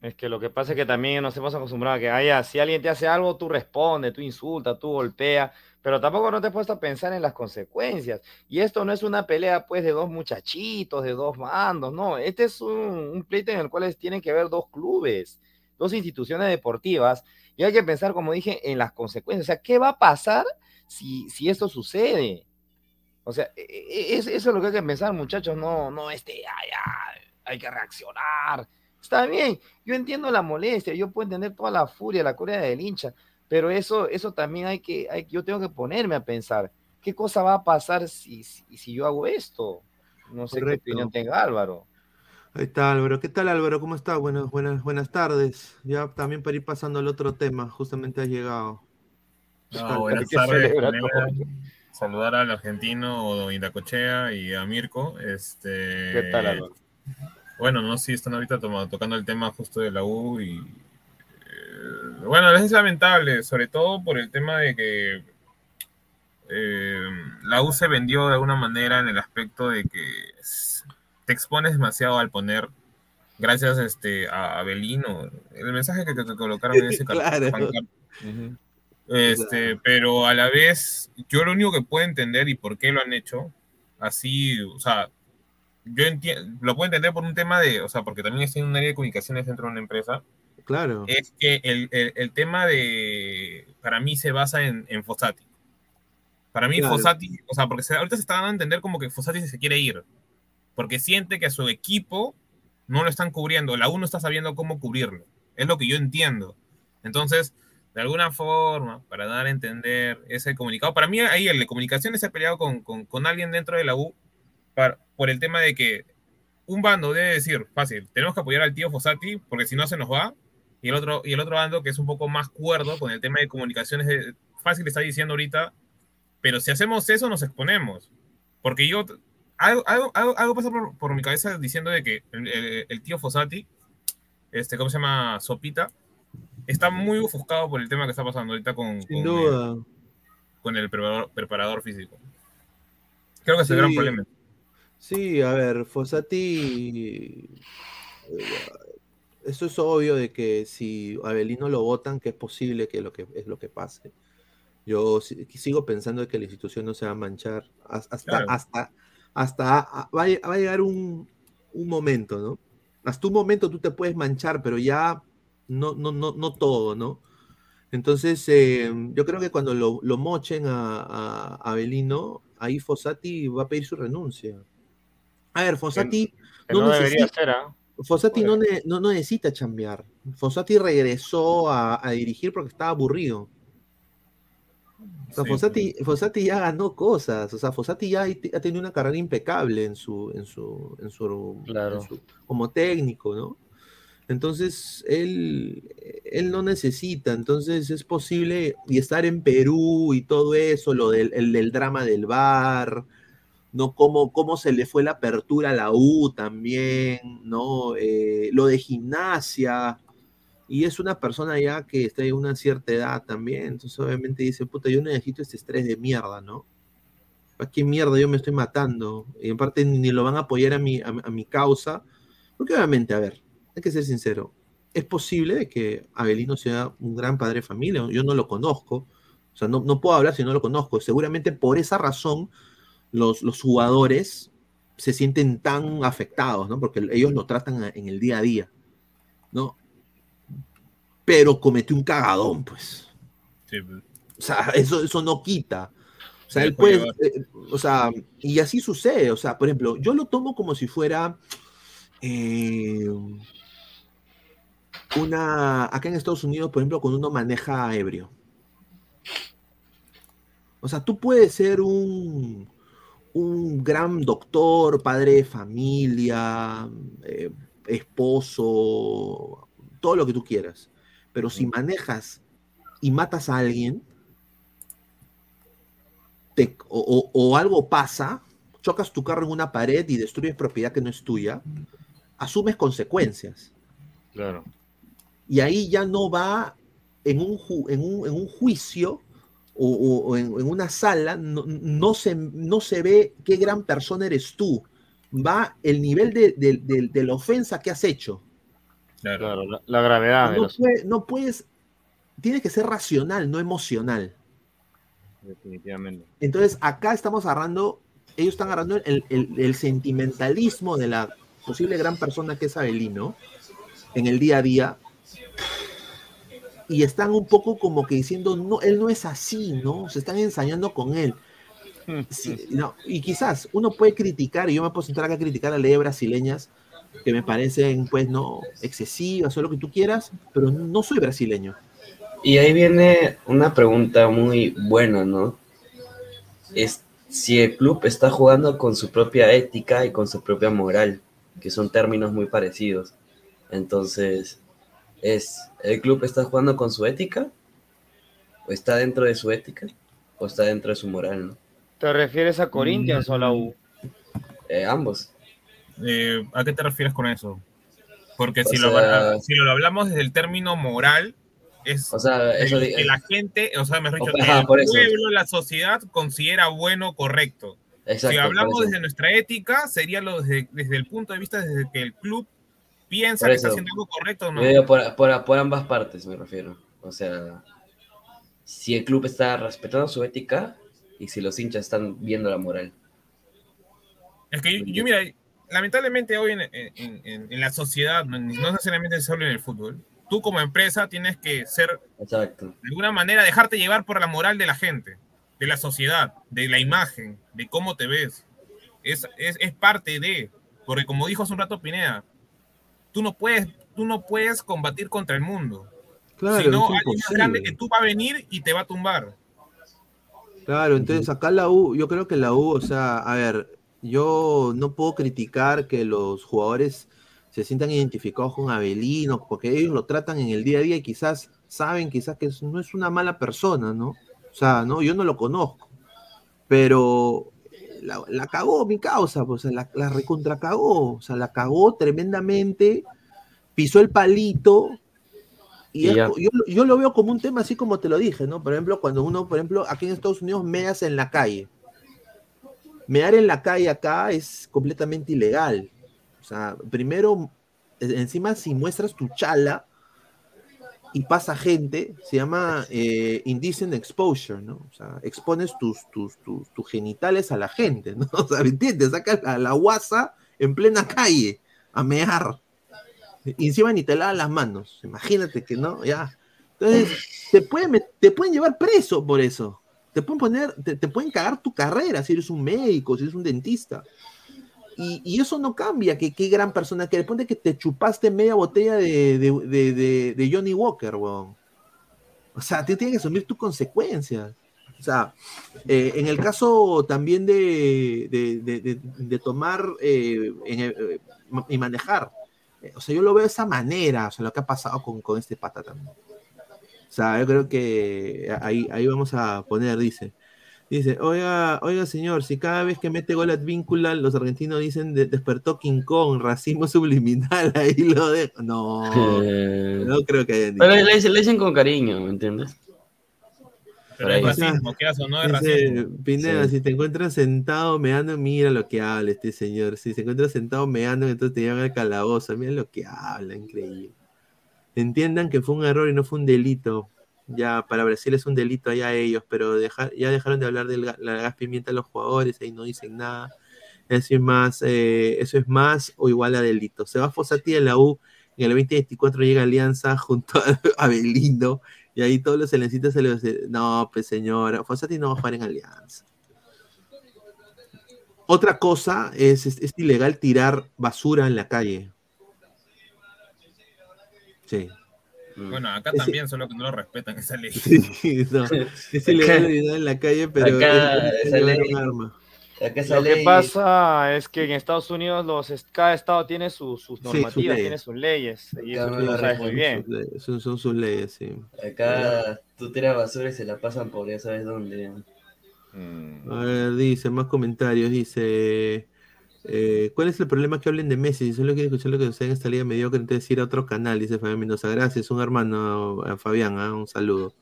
Es que lo que pasa es que también nos hemos acostumbrado a que haya, si alguien te hace algo, tú respondes, tú insultas, tú golpeas, pero tampoco no te has puesto a pensar en las consecuencias. Y esto no es una pelea pues de dos muchachitos, de dos bandos, no, este es un, un pleito en el cual tienen que haber dos clubes, dos instituciones deportivas, y hay que pensar, como dije, en las consecuencias. O sea, ¿qué va a pasar si, si esto sucede? O sea, e- e- es- eso es lo que hay que pensar, muchachos, no, no este, ay, hay que reaccionar. Está bien, yo entiendo la molestia, yo puedo entender toda la furia, la corea del hincha, pero eso, eso también hay que, hay, yo tengo que ponerme a pensar, ¿qué cosa va a pasar si, si, si yo hago esto? No sé Correcto. qué opinión tenga Álvaro. Ahí está Álvaro. ¿Qué tal Álvaro? ¿Cómo está? Buenas, buenas, buenas tardes. Ya también para ir pasando al otro tema, justamente has llegado. Buenas tardes. Saludar al argentino Indacochea y a Mirko. Este, ¿Qué tal, Álvaro? Bueno, no sé si están ahorita tocando el tema justo de la U y eh, bueno, es lamentable, sobre todo por el tema de que eh, la U se vendió de alguna manera en el aspecto de que te expones demasiado al poner, gracias este, a Abelino, el mensaje que te, colocaron en ese Claro. Este, pero a la vez, yo lo único que puedo entender y por qué lo han hecho, así, o sea, yo entiendo, lo puedo entender por un tema de, o sea, porque también estoy en un área de comunicaciones dentro de una empresa, Claro. es que el, el- el tema de, para mí se basa en, en Fossati. Para mí Claro. Fossati, o sea, porque se- ahorita se está dando a entender como que Fossati se quiere ir, porque siente que a su equipo no lo están cubriendo, la U no está sabiendo cómo cubrirlo, es lo que yo entiendo. Entonces, de alguna forma, para dar a entender ese comunicado, para mí ahí el de comunicaciones se ha peleado con, con- con alguien dentro de la U para- por el tema de que un bando debe decir, fácil, tenemos que apoyar al tío Fossati porque si no se nos va, y el otro, y el otro bando que es un poco más cuerdo con el tema de comunicaciones, de- fácil está diciendo ahorita, pero si hacemos eso nos exponemos. Porque yo, algo, algo, algo- pasa por, por mi cabeza diciendo de que el, el- el tío Fossati, este, ¿cómo se llama? Sopita, está muy ofuscado por el tema que está pasando ahorita con, Sin con duda. el, con el preparador, preparador físico. Creo que es el gran problema. Sí, a ver, Fossati. eh, Eso es obvio de que si Abelino lo votan, que es posible que lo que es lo que pase. Yo si- sigo pensando de que la institución no se va a manchar. Has- Hasta, Claro. hasta, hasta va, a, llegar un, un momento, ¿no? Hasta un momento tú te puedes manchar, pero ya no, no, no, no todo, ¿no? Entonces, eh, yo creo que cuando lo, lo mochen a, a- ahí Fossati va a pedir su renuncia. A ver, Fossati que no debería necesita- ser, ¿ah? Fossati no, ne- no, no necesita chambear. Fossati regresó a, a dirigir porque estaba aburrido. O sea, Sí, Fossati, Fossati ya ganó cosas. O sea, Fossati ya ha tenido una carrera impecable en su, en su, en su, en su- como técnico, ¿no? Entonces, él, él no necesita, entonces es posible, y estar en Perú y todo eso, lo del, el del drama del bar, ¿no? Cómo, cómo se le fue la apertura a la U también, ¿no? Eh, lo de gimnasia, y es una persona ya que está en una cierta edad también, entonces obviamente dice, puta, yo necesito este estrés de mierda, ¿no? ¿Para qué mierda yo me estoy matando? Y en parte ni, lo van a apoyar a mi, a, a mi causa, porque obviamente, a ver, hay que ser sincero, es posible que Abelino sea un gran padre de familia, yo no lo conozco, o sea, no, no puedo hablar si no lo conozco, seguramente por esa razón los, los jugadores se sienten tan afectados, ¿no? Porque ellos lo tratan en el día a día, ¿no? Pero cometió un cagadón, pues. Sí, pues. O sea, eso, eso no quita. O sea, él puede puede, eh, o sea, y así sucede. O sea, por ejemplo, yo lo tomo como si fuera eh, una, acá en Estados Unidos, por ejemplo, cuando uno maneja ebrio. O sea, tú puedes ser un, un gran doctor, padre de familia, eh, esposo, todo lo que tú quieras. Pero si manejas y matas a alguien, te- o, o- o algo pasa, chocas tu carro en una pared y destruyes propiedad que no es tuya, asumes consecuencias. Claro. Y ahí ya no va en un, ju- en un, en un juicio o, en, en una sala, no, no se, no se ve qué gran persona eres tú. Va el nivel de, de- de- de la ofensa que has hecho. Claro, la, la gravedad de No, los- puede- no puedes, tienes que ser racional, no emocional. Definitivamente. Entonces, acá estamos agarrando, ellos están agarrando el, el- el sentimentalismo de la posible gran persona que es Abelino en el día a día. Y están un poco como que diciendo, no, él no es así, ¿no? Se están ensañando con él. Sí, no, y quizás uno puede criticar, y yo me puedo sentar acá a criticar a leyes brasileñas que me parecen, pues, no, excesivas o lo que tú quieras, pero no soy brasileño. Y ahí viene una pregunta muy buena, ¿no? Es si el club está jugando con su propia ética y con su propia moral, que son términos muy parecidos. Entonces, es el club está jugando con su ética o está dentro de su ética o está dentro de su moral, ¿no? ¿Te refieres a Corinthians o a la U? Eh, ambos. Eh, ¿A qué te refieres con eso? Porque si, lo, si lo hablamos desde el término moral, es O sea, eso que la gente, o sea, mejor dicho, Ajá, el eso. pueblo, la sociedad considera bueno, correcto. Exacto, si hablamos desde nuestra ética, sería lo desde, desde el punto de vista desde que el club piensa que está haciendo algo correcto o no. Yo por, por- por ambas partes me refiero. O sea, si el club está respetando su ética y si los hinchas están viendo la moral. Es que yo, yo, mira, lamentablemente hoy en, en- en- en la sociedad, no, no necesariamente solo en el fútbol, tú como empresa tienes que ser, Exacto. de alguna manera, dejarte llevar por la moral de la gente, de la sociedad, de la imagen, de cómo te ves. Es, es, es parte de, porque como dijo hace un rato Pineda, tú no puedes, tú no puedes combatir contra el mundo. Claro, si no, es alguien más grande que tú va a venir y te va a tumbar. Claro, entonces acá la U, yo creo que la U, o sea, a ver, yo no puedo criticar que los jugadores se sientan identificados con Avelino, porque ellos lo tratan en el día a día y quizás saben quizás que es- no es una mala persona, ¿no? O sea, no, yo no lo conozco, pero la, la cagó mi causa, pues la, la recontra cagó, o sea, la cagó tremendamente, pisó el palito, y es yo, yo lo veo como un tema así como te lo dije, ¿no? Por ejemplo, cuando uno, por ejemplo, aquí en Estados Unidos meas en la calle. mear en la calle acá es completamente ilegal. O sea, primero, e- encima si muestras tu chala y pasa gente, se llama eh, indecent exposure, ¿no? O sea, expones tus, tus, tus, tus genitales a la gente, ¿no? O sea, ¿me entiendes? Sacas a la guasa en plena calle a mear. Y encima ni te lavas las manos. Imagínate que no, ya. Entonces, te pueden, te pueden llevar preso por eso. Te pueden poner, te, te pueden cagar tu carrera si eres un médico, si eres un dentista. Y, eso no cambia, que qué gran persona que Ponte que te chupaste media botella de, de, de- de- de Johnny Walker, weón. O sea, te tienes que asumir tus consecuencias. O sea, eh, en el caso también de, de- de- de- de tomar eh, en eh, y manejar, eh, o sea, yo lo veo de esa manera, o sea, lo que ha pasado con, con este pata también. O sea, yo creo que ahí, ahí vamos a poner, dice. Dice, oiga, oiga señor, si cada vez que mete gol Advíncula, los argentinos dicen "De- despertó King Kong, racismo subliminal, ahí lo dejo. No, Eh, no creo que hayan pero dicho. le, dicen- le dicen con cariño, ¿me entiendes? Pero es racismo, ¿qué hace? No es Dice, racismo. Pineda, Sí. si te encuentras sentado meando, mira lo que habla este señor. Si se encuentra sentado meando, entonces te llevan al calabozo. Mira lo que habla, increíble. Entiendan que fue un error y no fue un delito. Ya, para Brasil es un delito allá ellos, pero dejar, ya dejaron de hablar de la gas pimienta a los jugadores, ahí no dicen nada. Eso es más, eh, eso es más o igual a delito. Se va Fossati de la U, en el 2024 llega Alianza junto a, a Belindo, y ahí todos los silencitos se les no, pues señora, Fossati no va a jugar en Alianza. Otra cosa es, es, es ilegal tirar basura en la calle. Sí. Bueno, acá Ese- también, solo que no lo respetan esa ley. Sí, no, es ilegal en la calle, pero Acá es- un arma. Lo que ley- pasa es que en Estados Unidos los, cada estado tiene sus, sus Sí, sus normativas, tiene sus leyes. Y eso Acá tú no lo sabes muy bien. Sus leyes, Son, son sus leyes, sí. Acá tú tiras basura y se la pasan por ya sabes dónde. Mm. A ver, dice, más comentarios, dice, eh, ¿cuál es el problema que hablen de Messi? Si solo quieren escuchar lo que sucede en esta liga mediocre, entonces ir a otro canal, dice Fabián Mendoza. Gracias, un hermano, a Fabián, ¿ah? un saludo.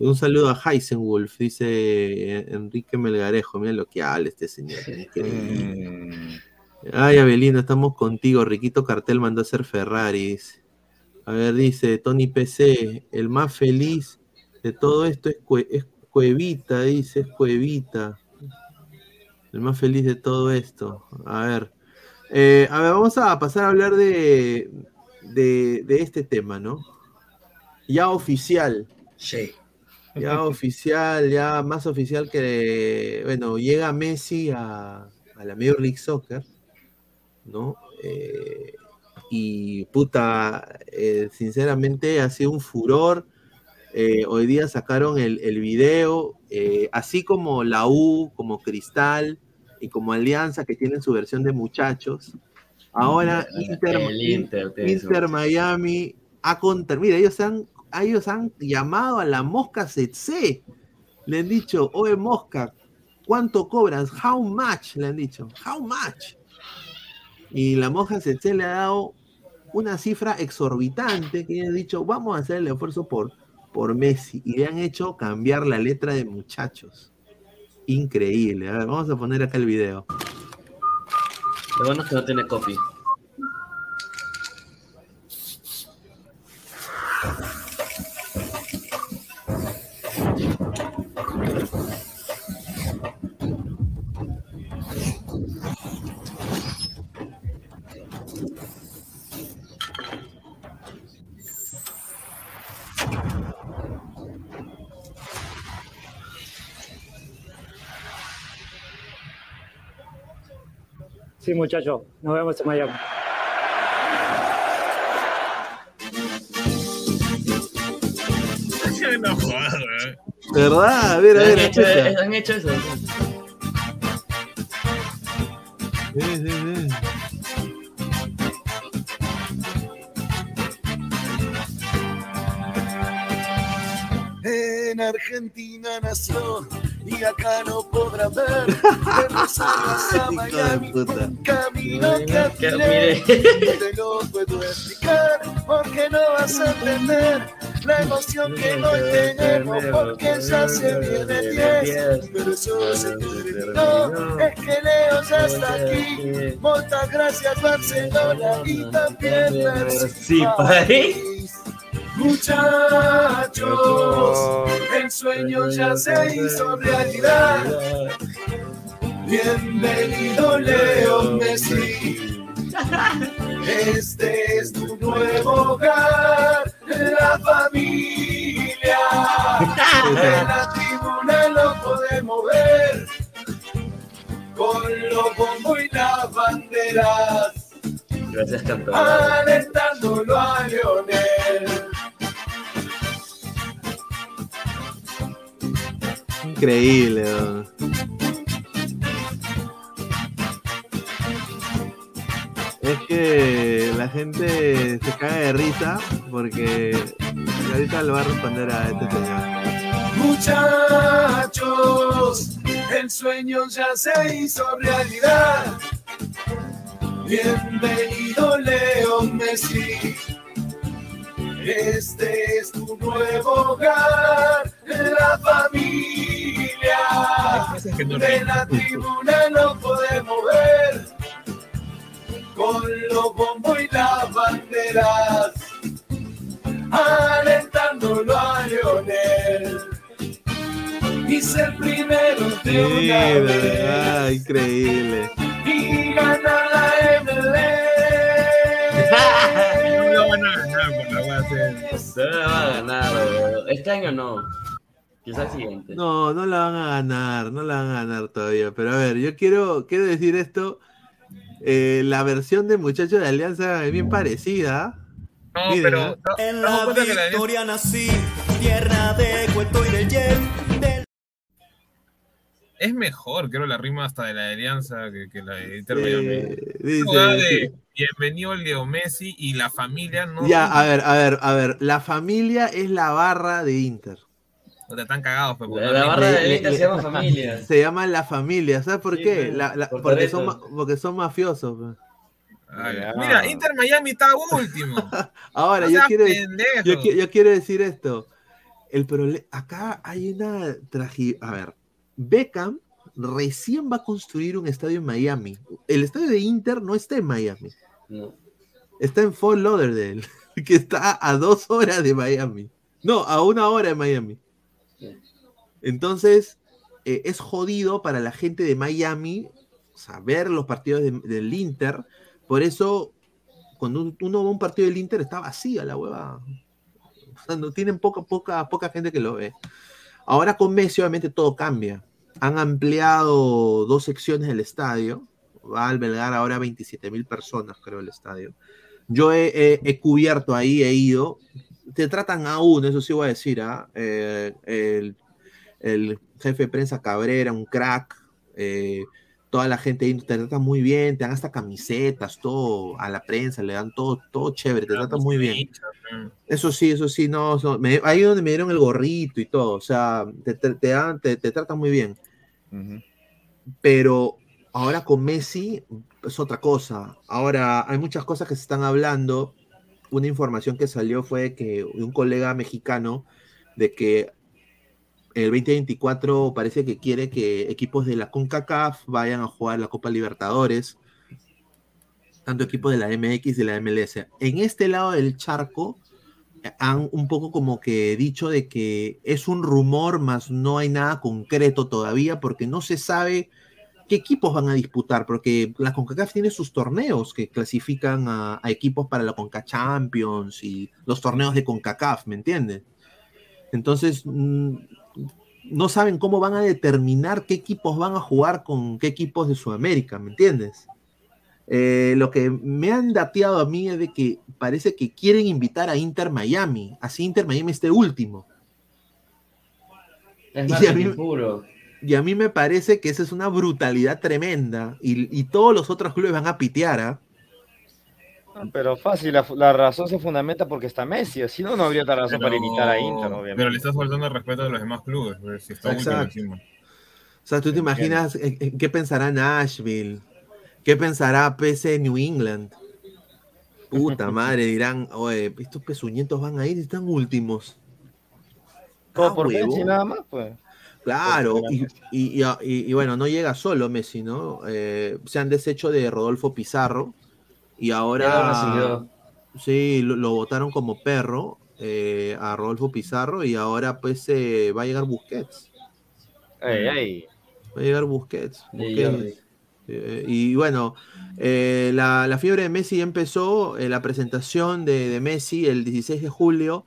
Un saludo a Heisenwolf, dice eh, Enrique Melgarejo, mira lo que habla este señor. Ay, Abelino, estamos contigo. Riquito Cartel mandó a hacer Ferraris. A ver, dice Tony PC, el más feliz de todo esto es, Cue- es Cuevita, dice, es Cuevita. El más feliz de todo esto. A ver. Eh, a ver, vamos a pasar a hablar de, de, de este tema, ¿no? Ya oficial. Sí. Ya oficial, ya más oficial que, bueno, llega Messi a, a la Major League Soccer, ¿no? Eh, y puta, eh, sinceramente ha sido un furor. Eh, hoy día sacaron el, el video, así como la U, como Cristal y como Alianza, que tienen su versión de muchachos. Ahora Inter, El Inter Miami ha contra. Mira, ellos han, ellos han llamado a la Mosca CC. Le han dicho, oye Mosca, ¿cuánto cobras? How much? Le han dicho, how much? Y la Mosca CC le ha dado una cifra exorbitante que ha dicho, vamos a hacer el esfuerzo por, por Messi. Y le han hecho cambiar la letra de muchachos. Increíble. A ver, vamos a poner acá el video. Lo bueno es que no tiene copy. Sí, muchachos, nos vemos en Miami. no jodas, weón. ¿Verdad? A ver, a Han ver, hecho, han hecho eso. Sí, sí, sí. En Argentina nació y acá no podrá ver. De Rosario a Miami, un camino que. No te lo puedo explicar porque no vas a entender. la emoción que hoy tenemos porque ya se viene 10. Pero eso se terminó, es que Leo ya está aquí. Muchas gracias Barcelona y también Sí, París. Muchachos, el sueño ya se hizo realidad. Bienvenido Leo Messi. Este es tu nuevo hogar, la familia. En la tribuna lo podemos ver con los bombos y las banderas, Gracias, campeón. alentándolo a Lionel. Increíble. Es que la gente se cae de risa porque ahorita le va a responder a este señor. Muchachos, el sueño ya se hizo realidad. Bienvenido Leo Messi. Este es tu nuevo hogar, la familia. De la tribuna lo podemos ver con los bombos y las banderas, alentándolo a Lionel. Y ser primero de Sí, una de vez verdad, increíble. Van a ganar por la wea la va a ganar, weón. Este año no. Quizás siguiente. No, no la van a ganar, no la van a ganar todavía. Pero a ver, yo quiero, quiero decir esto. eh, la versión de Muchachos de Alianza es bien parecida. No, Miren, pero. no- En la victoria nací, tierra de cuento y de yen. Es mejor, creo, la rima hasta de la Alianza que, que la de Inter Miami. dice. Bienvenido Leo Messi y la familia no. Ya, a ver, a ver, a ver. La familia es la barra de Inter. O te están cagados, pues, porque La, la barra de le- Inter se llama familia. Se llama la familia, ¿sabes por Sí, qué? pues, La- la- por porque, son, porque son mafiosos. pues. Ay, Mira, Inter Miami está último. Ahora, No yo quiero, yo, yo quiero decir esto. El acá hay una tragedia. A ver, Beckham recién va a construir un estadio en Miami. El estadio de Inter no está en Miami. No. Está en Fort Lauderdale, que está a dos horas de Miami. No, a una hora de Miami. Entonces, eh, es jodido para la gente de Miami saber los partidos de- del Inter. Por eso, cuando un- uno va a un partido del Inter, está vacía la hueva. O sea, no tienen poca, poca, poca gente que lo ve. Ahora con Messi, obviamente, todo cambia. Han ampliado dos secciones del estadio. Va a albergar ahora 27 mil personas, creo, el estadio. Yo he, cubierto ahí, he ido. Te tratan a uno, eso sí voy a decir. ¿ah? Eh, el, el jefe de prensa Cabrera, un crack. eh, toda la gente ahí te trata muy bien, te dan hasta camisetas, todo a la prensa, le dan todo, todo chévere, te tratan muy bien. Eso sí, eso sí, no, no, me- ahí donde me dieron el gorrito y todo, o sea, te, te, te dan, te, te tratan muy bien. Pero ahora con Messi es otra cosa. Ahora hay muchas cosas que se están hablando. Una información que salió fue que un colega mexicano de que el 2024 parece que quiere que equipos de la CONCACAF vayan a jugar la Copa Libertadores, tanto equipos de la MX y de la MLS. En este lado del charco han un poco como que dicho de que es un rumor, más no hay nada concreto todavía porque no se sabe qué equipos van a disputar, porque la CONCACAF tiene sus torneos que clasifican a, a equipos para la CONCA Champions y los torneos de CONCACAF, ¿me entiendes? Entonces, mm, no saben cómo van a determinar qué equipos van a jugar con qué equipos de Sudamérica, ¿me entiendes? Eh, lo que me han dateado a mí es de que parece que quieren invitar a Inter Miami, así Inter Miami esté último. Es Y a mí- puro. Y a mí me parece que esa es una brutalidad tremenda y, y todos los otros clubes van a pitear, ¿ah? Pero fácil, la, la razón se fundamenta porque está Messi, si no, no habría otra razón para imitar a Inter, obviamente. Pero le estás faltando el respeto a los demás clubes. pues, si está último Exacto. encima. O sea, tú te imaginas eh, eh, qué pensará Nashville, qué pensará PC New England. Puta madre, dirán, oye, estos pezuñentos van a ir y están últimos. Todo Ah, por. Messi nada más, pues. Claro, y, y- y- y- y bueno, no llega solo Messi, ¿no? Eh, se han deshecho de Rodolfo Pizarro y ahora sí, lo, votaron como perro eh, a Rodolfo Pizarro y ahora pues eh, va a llegar Busquets. Ey, ey. Va a llegar Busquets. Eh, y bueno, eh, la, la fiebre de Messi ya empezó, eh, la presentación de, de Messi el 16 de julio.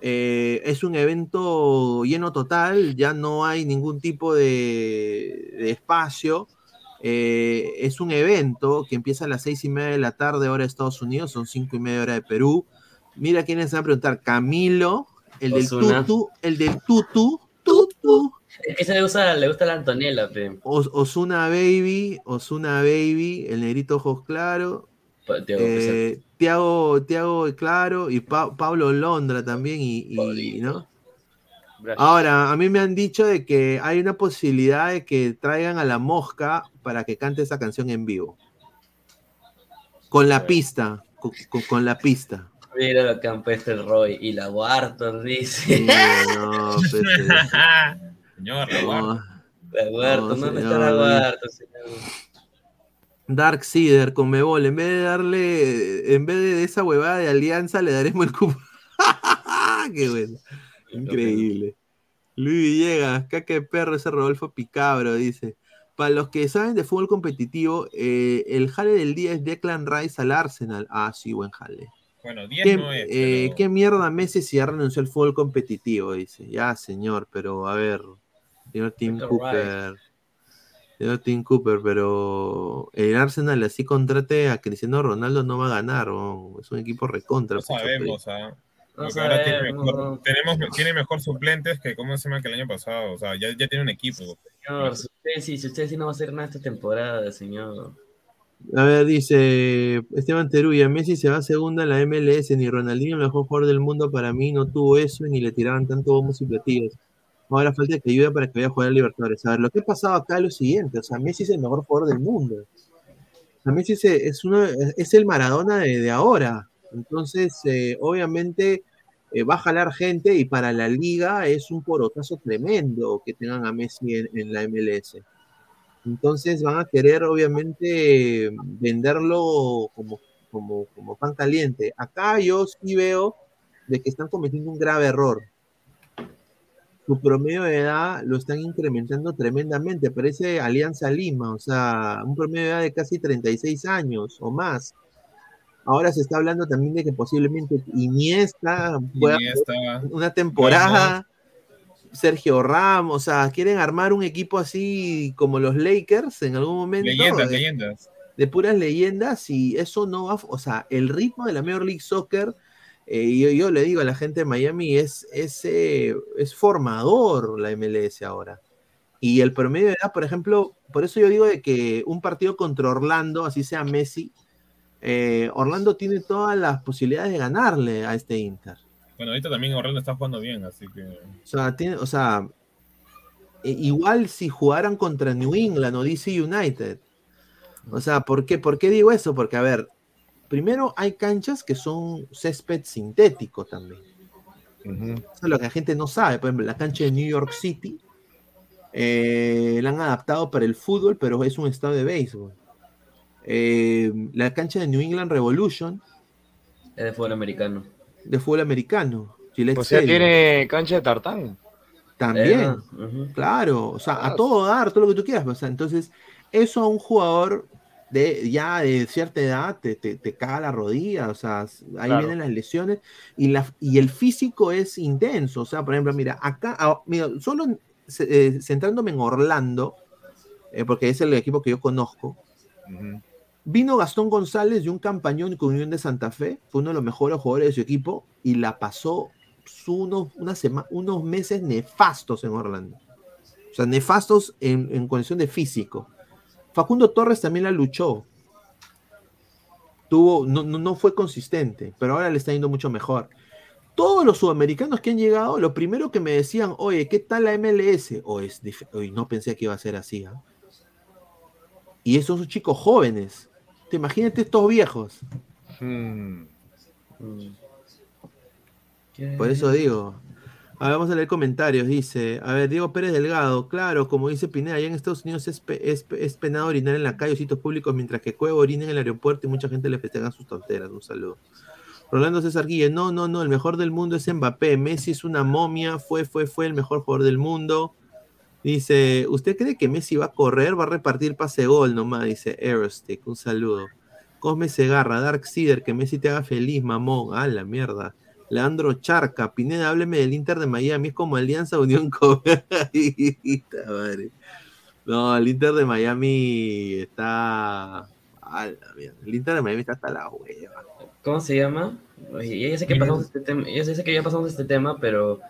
eh, es un evento lleno total, ya no hay ningún tipo de, de espacio. Eh, es un evento que empieza a las seis y media de la tarde, hora de Estados Unidos, son cinco y media hora de Perú. Mira quiénes se van a preguntar: Camilo, el del Ozuna. tutu, el del tutu, tutu. Es que se le gusta, le gusta la Antonella, pe. Os- Osuna Baby, Osuna Baby, el negrito ojos claro, eh, Tiago, Tiago Claro y Pa- Pablo Londra también y, y- ¿no? Ahora, a mí me han dicho de que hay una posibilidad de que traigan a la mosca para que cante esa canción en vivo. Con la pista, con, con- con la pista. Mira lo que han puesto el Roy y la Wharton, dice. Sí, no, pues, eh, Señor, no. La Wharton, No, ¿dónde señor, está la no. Wharton, señor? Dark Seeder con Mebol, en vez de darle, en vez de esa huevada de alianza, le daremos el cupo. Qué bueno. Increíble. Luis Villegas, caca de perro, ese Rodolfo Picabro, dice. Para los que saben de fútbol competitivo, eh, el jale del día es Declan Rice al Arsenal. Ah, sí, buen jale. Bueno, 10 ¿Qué, no es. eh, pero- ¿Qué mierda Messi si ya renunció al fútbol competitivo? Dice. Ya, señor, pero a ver, señor Tim Declan Cooper. Señor Tim Cooper, pero el Arsenal así contrate a Cristiano Ronaldo no va a ganar. Es un equipo recontra. No sabemos. ¿ah? No ahora tiene mejor, no. tenemos, tiene mejor suplentes que, ¿cómo se llama? Que el año pasado. O sea, ya, ya tiene un equipo. Señor, si usted, sí, si usted sí no va a hacer nada esta temporada, señor. A ver, dice Esteban Teruya, Messi se va a segunda en la MLS, ni Ronaldinho, el mejor jugador del mundo para mí, no tuvo eso y ni le tiraban tanto bombos y platillos. Ahora falta que ayude para que vaya a jugar a Libertadores. A ver, lo que ha pasado acá es lo siguiente, o sea, Messi es el mejor jugador del mundo. O sea, Messi es, es, uno, es el Maradona de, de ahora. Entonces, eh, obviamente, eh, va a jalar gente y para la liga es un porotazo tremendo que tengan a Messi en, en la MLS. Entonces van a querer, obviamente, venderlo como, como, como pan caliente. Acá yo sí veo de que están cometiendo un grave error. Su promedio de edad lo están incrementando tremendamente. Parece Alianza Lima, o sea, un promedio de edad de casi 36 años o más. Ahora se está hablando también de que posiblemente Iniesta pueda Iniesta, una temporada. Sergio Ramos, o sea, quieren armar un equipo así como los Lakers en algún momento. Leyendas, de, leyendas. de puras leyendas y eso no va, o sea, el ritmo de la Major League Soccer, eh, yo, yo le digo a la gente de Miami, es, es, eh, es formador la MLS ahora. Y el promedio de edad, por ejemplo, por eso yo digo de que un partido contra Orlando, así sea Messi, eh, Orlando tiene todas las posibilidades de ganarle a este Inter. Bueno, ahorita también Orlando está jugando bien, así que. O sea, tiene, o sea, e- igual si jugaran contra New England o DC United. O sea, ¿por qué, ¿por qué digo eso? Porque, a ver, primero hay canchas que son césped sintético también. Eso es lo que la gente no sabe. Por ejemplo, la cancha de New York City eh, la han adaptado para el fútbol, pero es un estado de béisbol. Eh, la cancha de New England Revolution Es de fútbol americano. de fútbol americano. Gillette O sea, Stadium. tiene cancha de tartán. También, Eh, ujú. claro, o sea, a todo dar, todo lo que tú quieras. O sea, entonces, eso a un jugador de ya de cierta edad te, te, te caga la rodilla, o sea, ahí Claro. vienen las lesiones y, la, y el físico es intenso. O sea, por ejemplo, mira, acá, ah, mira, solo eh, centrándome en Orlando, eh, porque es el equipo que yo conozco, Vino Gastón González de un campañón con Unión de Santa Fe, fue uno de los mejores jugadores de su equipo y la pasó unos, unos meses nefastos en Orlando. O sea, nefastos en, en condición de físico. Facundo Torres también la luchó. Tuvo, no, no, fue consistente, pero ahora le está yendo mucho mejor. Todos los sudamericanos que han llegado, lo primero que me decían, oye, ¿qué tal la MLS? O es oye, no pensé que iba a ser así. ¿ah?". Y esos son chicos jóvenes. Te imagínate estos viejos. Mm. Por eso digo. A ver, vamos a leer comentarios. Dice, a ver, Diego Pérez Delgado, claro, como dice Pineda, allá en Estados Unidos es, pe- es, pe- es penado orinar en la calle o sitios públicos, mientras que Cueva orina en el aeropuerto y mucha gente le festeja sus tonteras. Un saludo. Rolando César Guille, no, no, no, el mejor del mundo es Mbappé. Messi es una momia, fue, fue, fue el mejor jugador del mundo. Dice, ¿usted cree que Messi va a correr? Va a repartir pase gol nomás, dice Aerostick. Un saludo. Cosme Segarra, Dark Cider, que Messi te haga feliz, mamón. Ah, la mierda. Leandro Charca, Pineda, hábleme del Inter de Miami, es como Alianza Unión madre. No, el Inter de Miami está. A la mierda. El Inter de Miami está hasta la hueva. ¿Cómo se llama? Oye, ya sé que pasamos este tema, ya sé que ya pasamos este tema, pero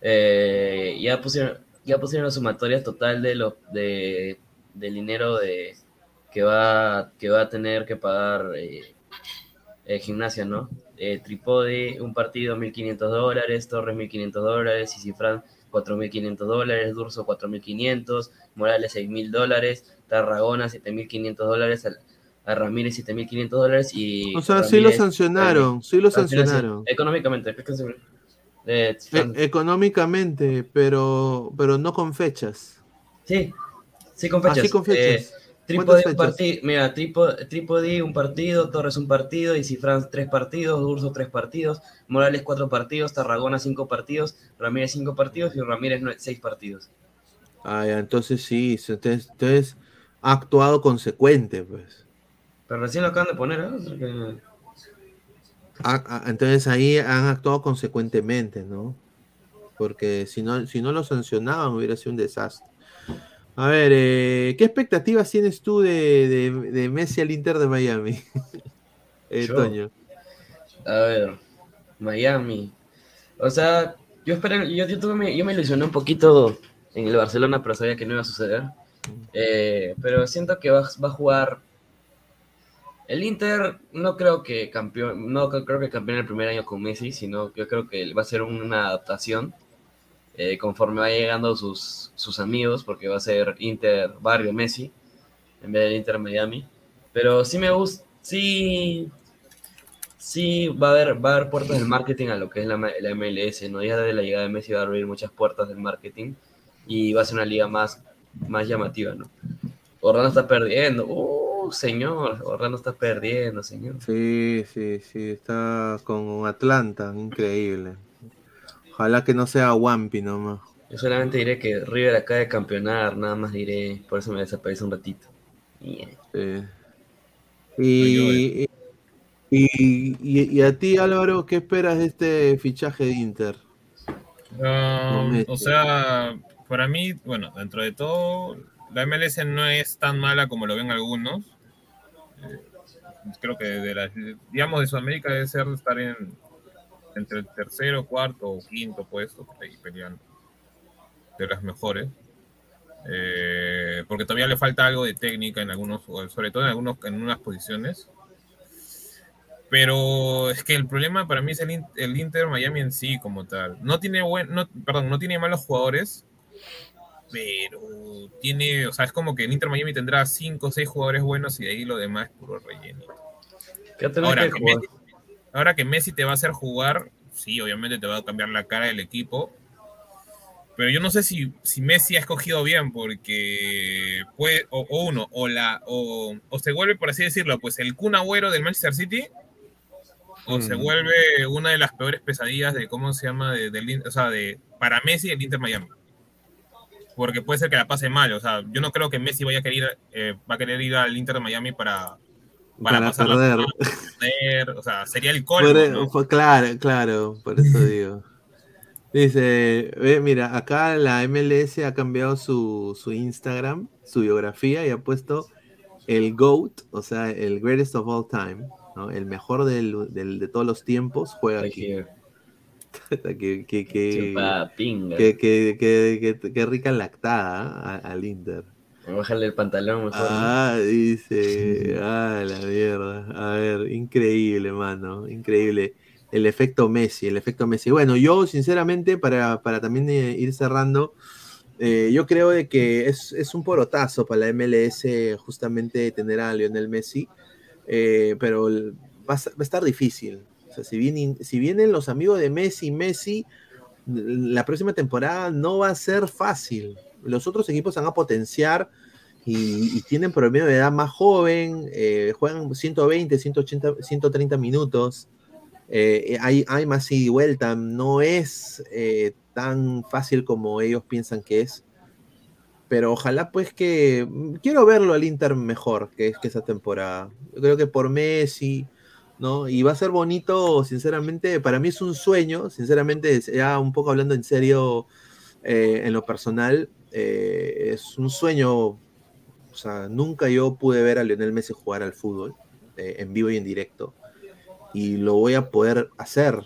eh, ya pusieron, ya pusieron la sumatoria total de lo de del dinero de que va que va a tener que pagar eh, eh, gimnasia, ¿no? Eh, Tripodi, un partido 1.500 dólares, Torres 1.500 dólares, Cifrán 4.500 dólares, Durso 4.500, Morales 6.000 dólares, Tarragona 7.500 dólares, a Ramírez 7.500 dólares y... O sea, sí lo Ramírez- sancionaron, sí lo Ah, sí lo sancionaron. Económicamente, ¿qué es que se- eh, E- económicamente, pero, pero no con fechas. Sí, sí con fechas. Así con fechas. Eh, Trípode, ¿Cuántas un partido, mira, Trípode, un partido, Torres un partido, y Cifrán tres partidos, Durso tres partidos, Morales cuatro partidos, Tarragona cinco partidos, Ramírez cinco partidos y Ramírez seis partidos. Ah, ya, entonces sí, entonces ha actuado consecuente, pues. Pero recién lo acaban de poner, ¿eh? Ah, ah, entonces ahí han actuado consecuentemente, ¿no? Porque si no, si no lo sancionaban hubiera sido un desastre. A ver, eh, ¿qué expectativas tienes tú de, de- de Messi al Inter de Miami? Eh. Toño. A ver, Miami. O sea, yo esperé, yo, yo, tuve mi- yo me ilusioné un poquito en el Barcelona, pero sabía que no iba a suceder. Eh, pero siento que va, va a jugar. El Inter no creo que campeón, no creo que campeón el primer año con Messi, sino yo creo que va a ser una adaptación eh, conforme va llegando sus, sus amigos, porque va a ser Inter Barrio Messi en vez del Inter Miami. Pero sí me gusta, sí, sí va a haber, va a puertas del marketing a lo que es la, la MLS, ¿no? Ya desde la llegada de Messi va a abrir muchas puertas del marketing y va a ser una liga más, más llamativa, ¿no? Está perdiendo, uh, señor, Orlando está perdiendo, señor. Sí, sí, sí, está con Atlanta, increíble. Ojalá que no sea Wampi nomás. Yo solamente diré que River acaba de campeonar, nada más diré, por eso me desaparece un ratito. Yeah. Sí. Y, y, y- y a ti, Álvaro, ¿qué esperas de este fichaje de Inter? Um, Momento. o sea, para mí, bueno, dentro de todo, la MLS no es tan mala como lo ven algunos. Eh, creo que de las, digamos, de Sudamérica debe ser estar en entre el tercero, cuarto o quinto puesto, ahí peleando. De las mejores. Eh, porque todavía le falta algo de técnica en algunos, sobre todo en algunos, en unas posiciones. Pero es que el problema para mí es el, el Inter Miami en sí como tal. No tiene buen, no, perdón, no tiene malos jugadores, pero tiene, o sea, es como que el Inter Miami tendrá cinco o seis jugadores buenos y de ahí lo demás es puro relleno. ¿Qué tenés Ahora que? Messi, ahora que Messi te va a hacer jugar, sí, obviamente te va a cambiar la cara del equipo. Pero yo no sé si, si Messi ha escogido bien, porque puede, o, o uno, o la, o, o se vuelve, por así decirlo, pues el Kun Agüero del Manchester City, o se Mm. vuelve una de las peores pesadillas de cómo se llama, de, del o sea, de para Messi el Inter Miami. Porque puede ser que la pase mal, o sea, yo no creo que Messi vaya a querer, eh, va a querer ir al Inter de Miami para, para, Para pasarla perder. perder, o sea, sería el colmo, Por- ¿no? por- claro, claro, por eso digo. Dice, ve, mira, acá la MLS ha cambiado su, su Instagram, su biografía y ha puesto el GOAT, o sea, el greatest of all time, ¿no? El mejor del- del- de todos los tiempos juega aquí. Que, que- que- que rica lactada ¿ah? al Inter. Bájale el pantalón. Ah, dice. Ah, la mierda. A ver, increíble, mano. Increíble. El efecto Messi, el efecto Messi. Bueno, yo, sinceramente, para, para también eh, ir cerrando, eh, yo creo de que es, es un porotazo para la MLS justamente tener a Lionel Messi. eh, pero va a, va a estar difícil. Si vienen, los amigos de Messi, Messi, la próxima temporada no va a ser fácil. Los otros equipos van a potenciar y, y tienen promedio de edad más joven, eh, juegan 120, 180, 130 minutos. Eh, hay, hay más ida y vuelta, no es eh, tan fácil como ellos piensan que es. Pero ojalá pues que quiero verlo al Inter mejor que, que esa temporada. Yo creo que por Messi, ¿no? Y va a ser bonito, sinceramente, para mí es un sueño, sinceramente, ya un poco hablando en serio eh, en lo personal, eh, es un sueño, o sea, nunca yo pude ver a Lionel Messi jugar al fútbol eh, en vivo y en directo, y lo voy a poder hacer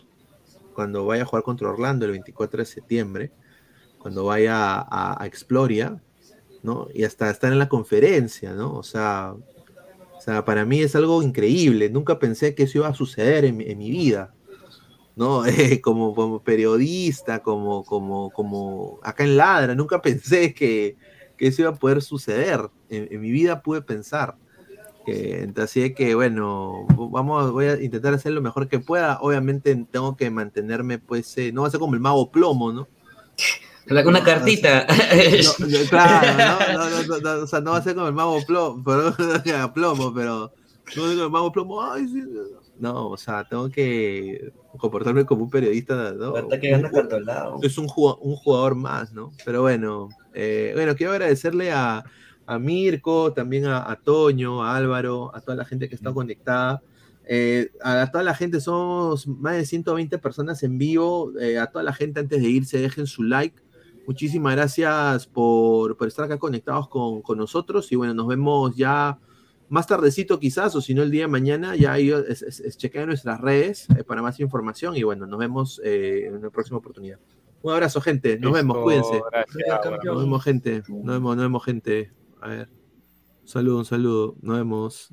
cuando vaya a jugar contra Orlando el 24 de septiembre, cuando vaya a, a Exploria, ¿no? Y hasta estar en la conferencia, ¿no? O sea, o sea, para mí es algo increíble. Nunca pensé que eso iba a suceder en, mi- vida. ¿No? Eh, como, como periodista, como, como, como acá en Ladra, nunca pensé que, que eso iba a poder suceder. En, mi vida pude pensar. Entonces, así que, bueno, vamos, voy a intentar hacer lo mejor que pueda. Obviamente tengo que mantenerme, pues, eh, no va a ser como el mago plomo, ¿no? La- Una cartita. No, no, claro, no, no, no, no, no, o sea, no va a ser como el mago plomo, pero, plomo, pero no como el mago plomo, ay, sí, no, o sea, tengo que comportarme como un periodista, ¿no? Que cartolado. Es un jugador, un jugador más, ¿no? Pero bueno, eh, bueno, quiero agradecerle a, a Mirko, también a, a Toño, a Álvaro, a toda la gente que está conectada. Eh, a, a toda la gente, somos más de 120 personas en vivo. eh, a toda la gente, antes de irse, dejen su like. Muchísimas gracias por, por estar acá conectados con, con nosotros. Y bueno, nos vemos ya más tardecito quizás, o si no el día de mañana, ya ahí es, es- es chequear nuestras redes eh, para más información. Y bueno, nos vemos eh, en una próxima oportunidad. Un abrazo, gente. Nos vemos, cuídense. gracias, Nos vemos, gente. Nos vemos, nos vemos, gente. A ver. Un saludo, un saludo. Nos vemos.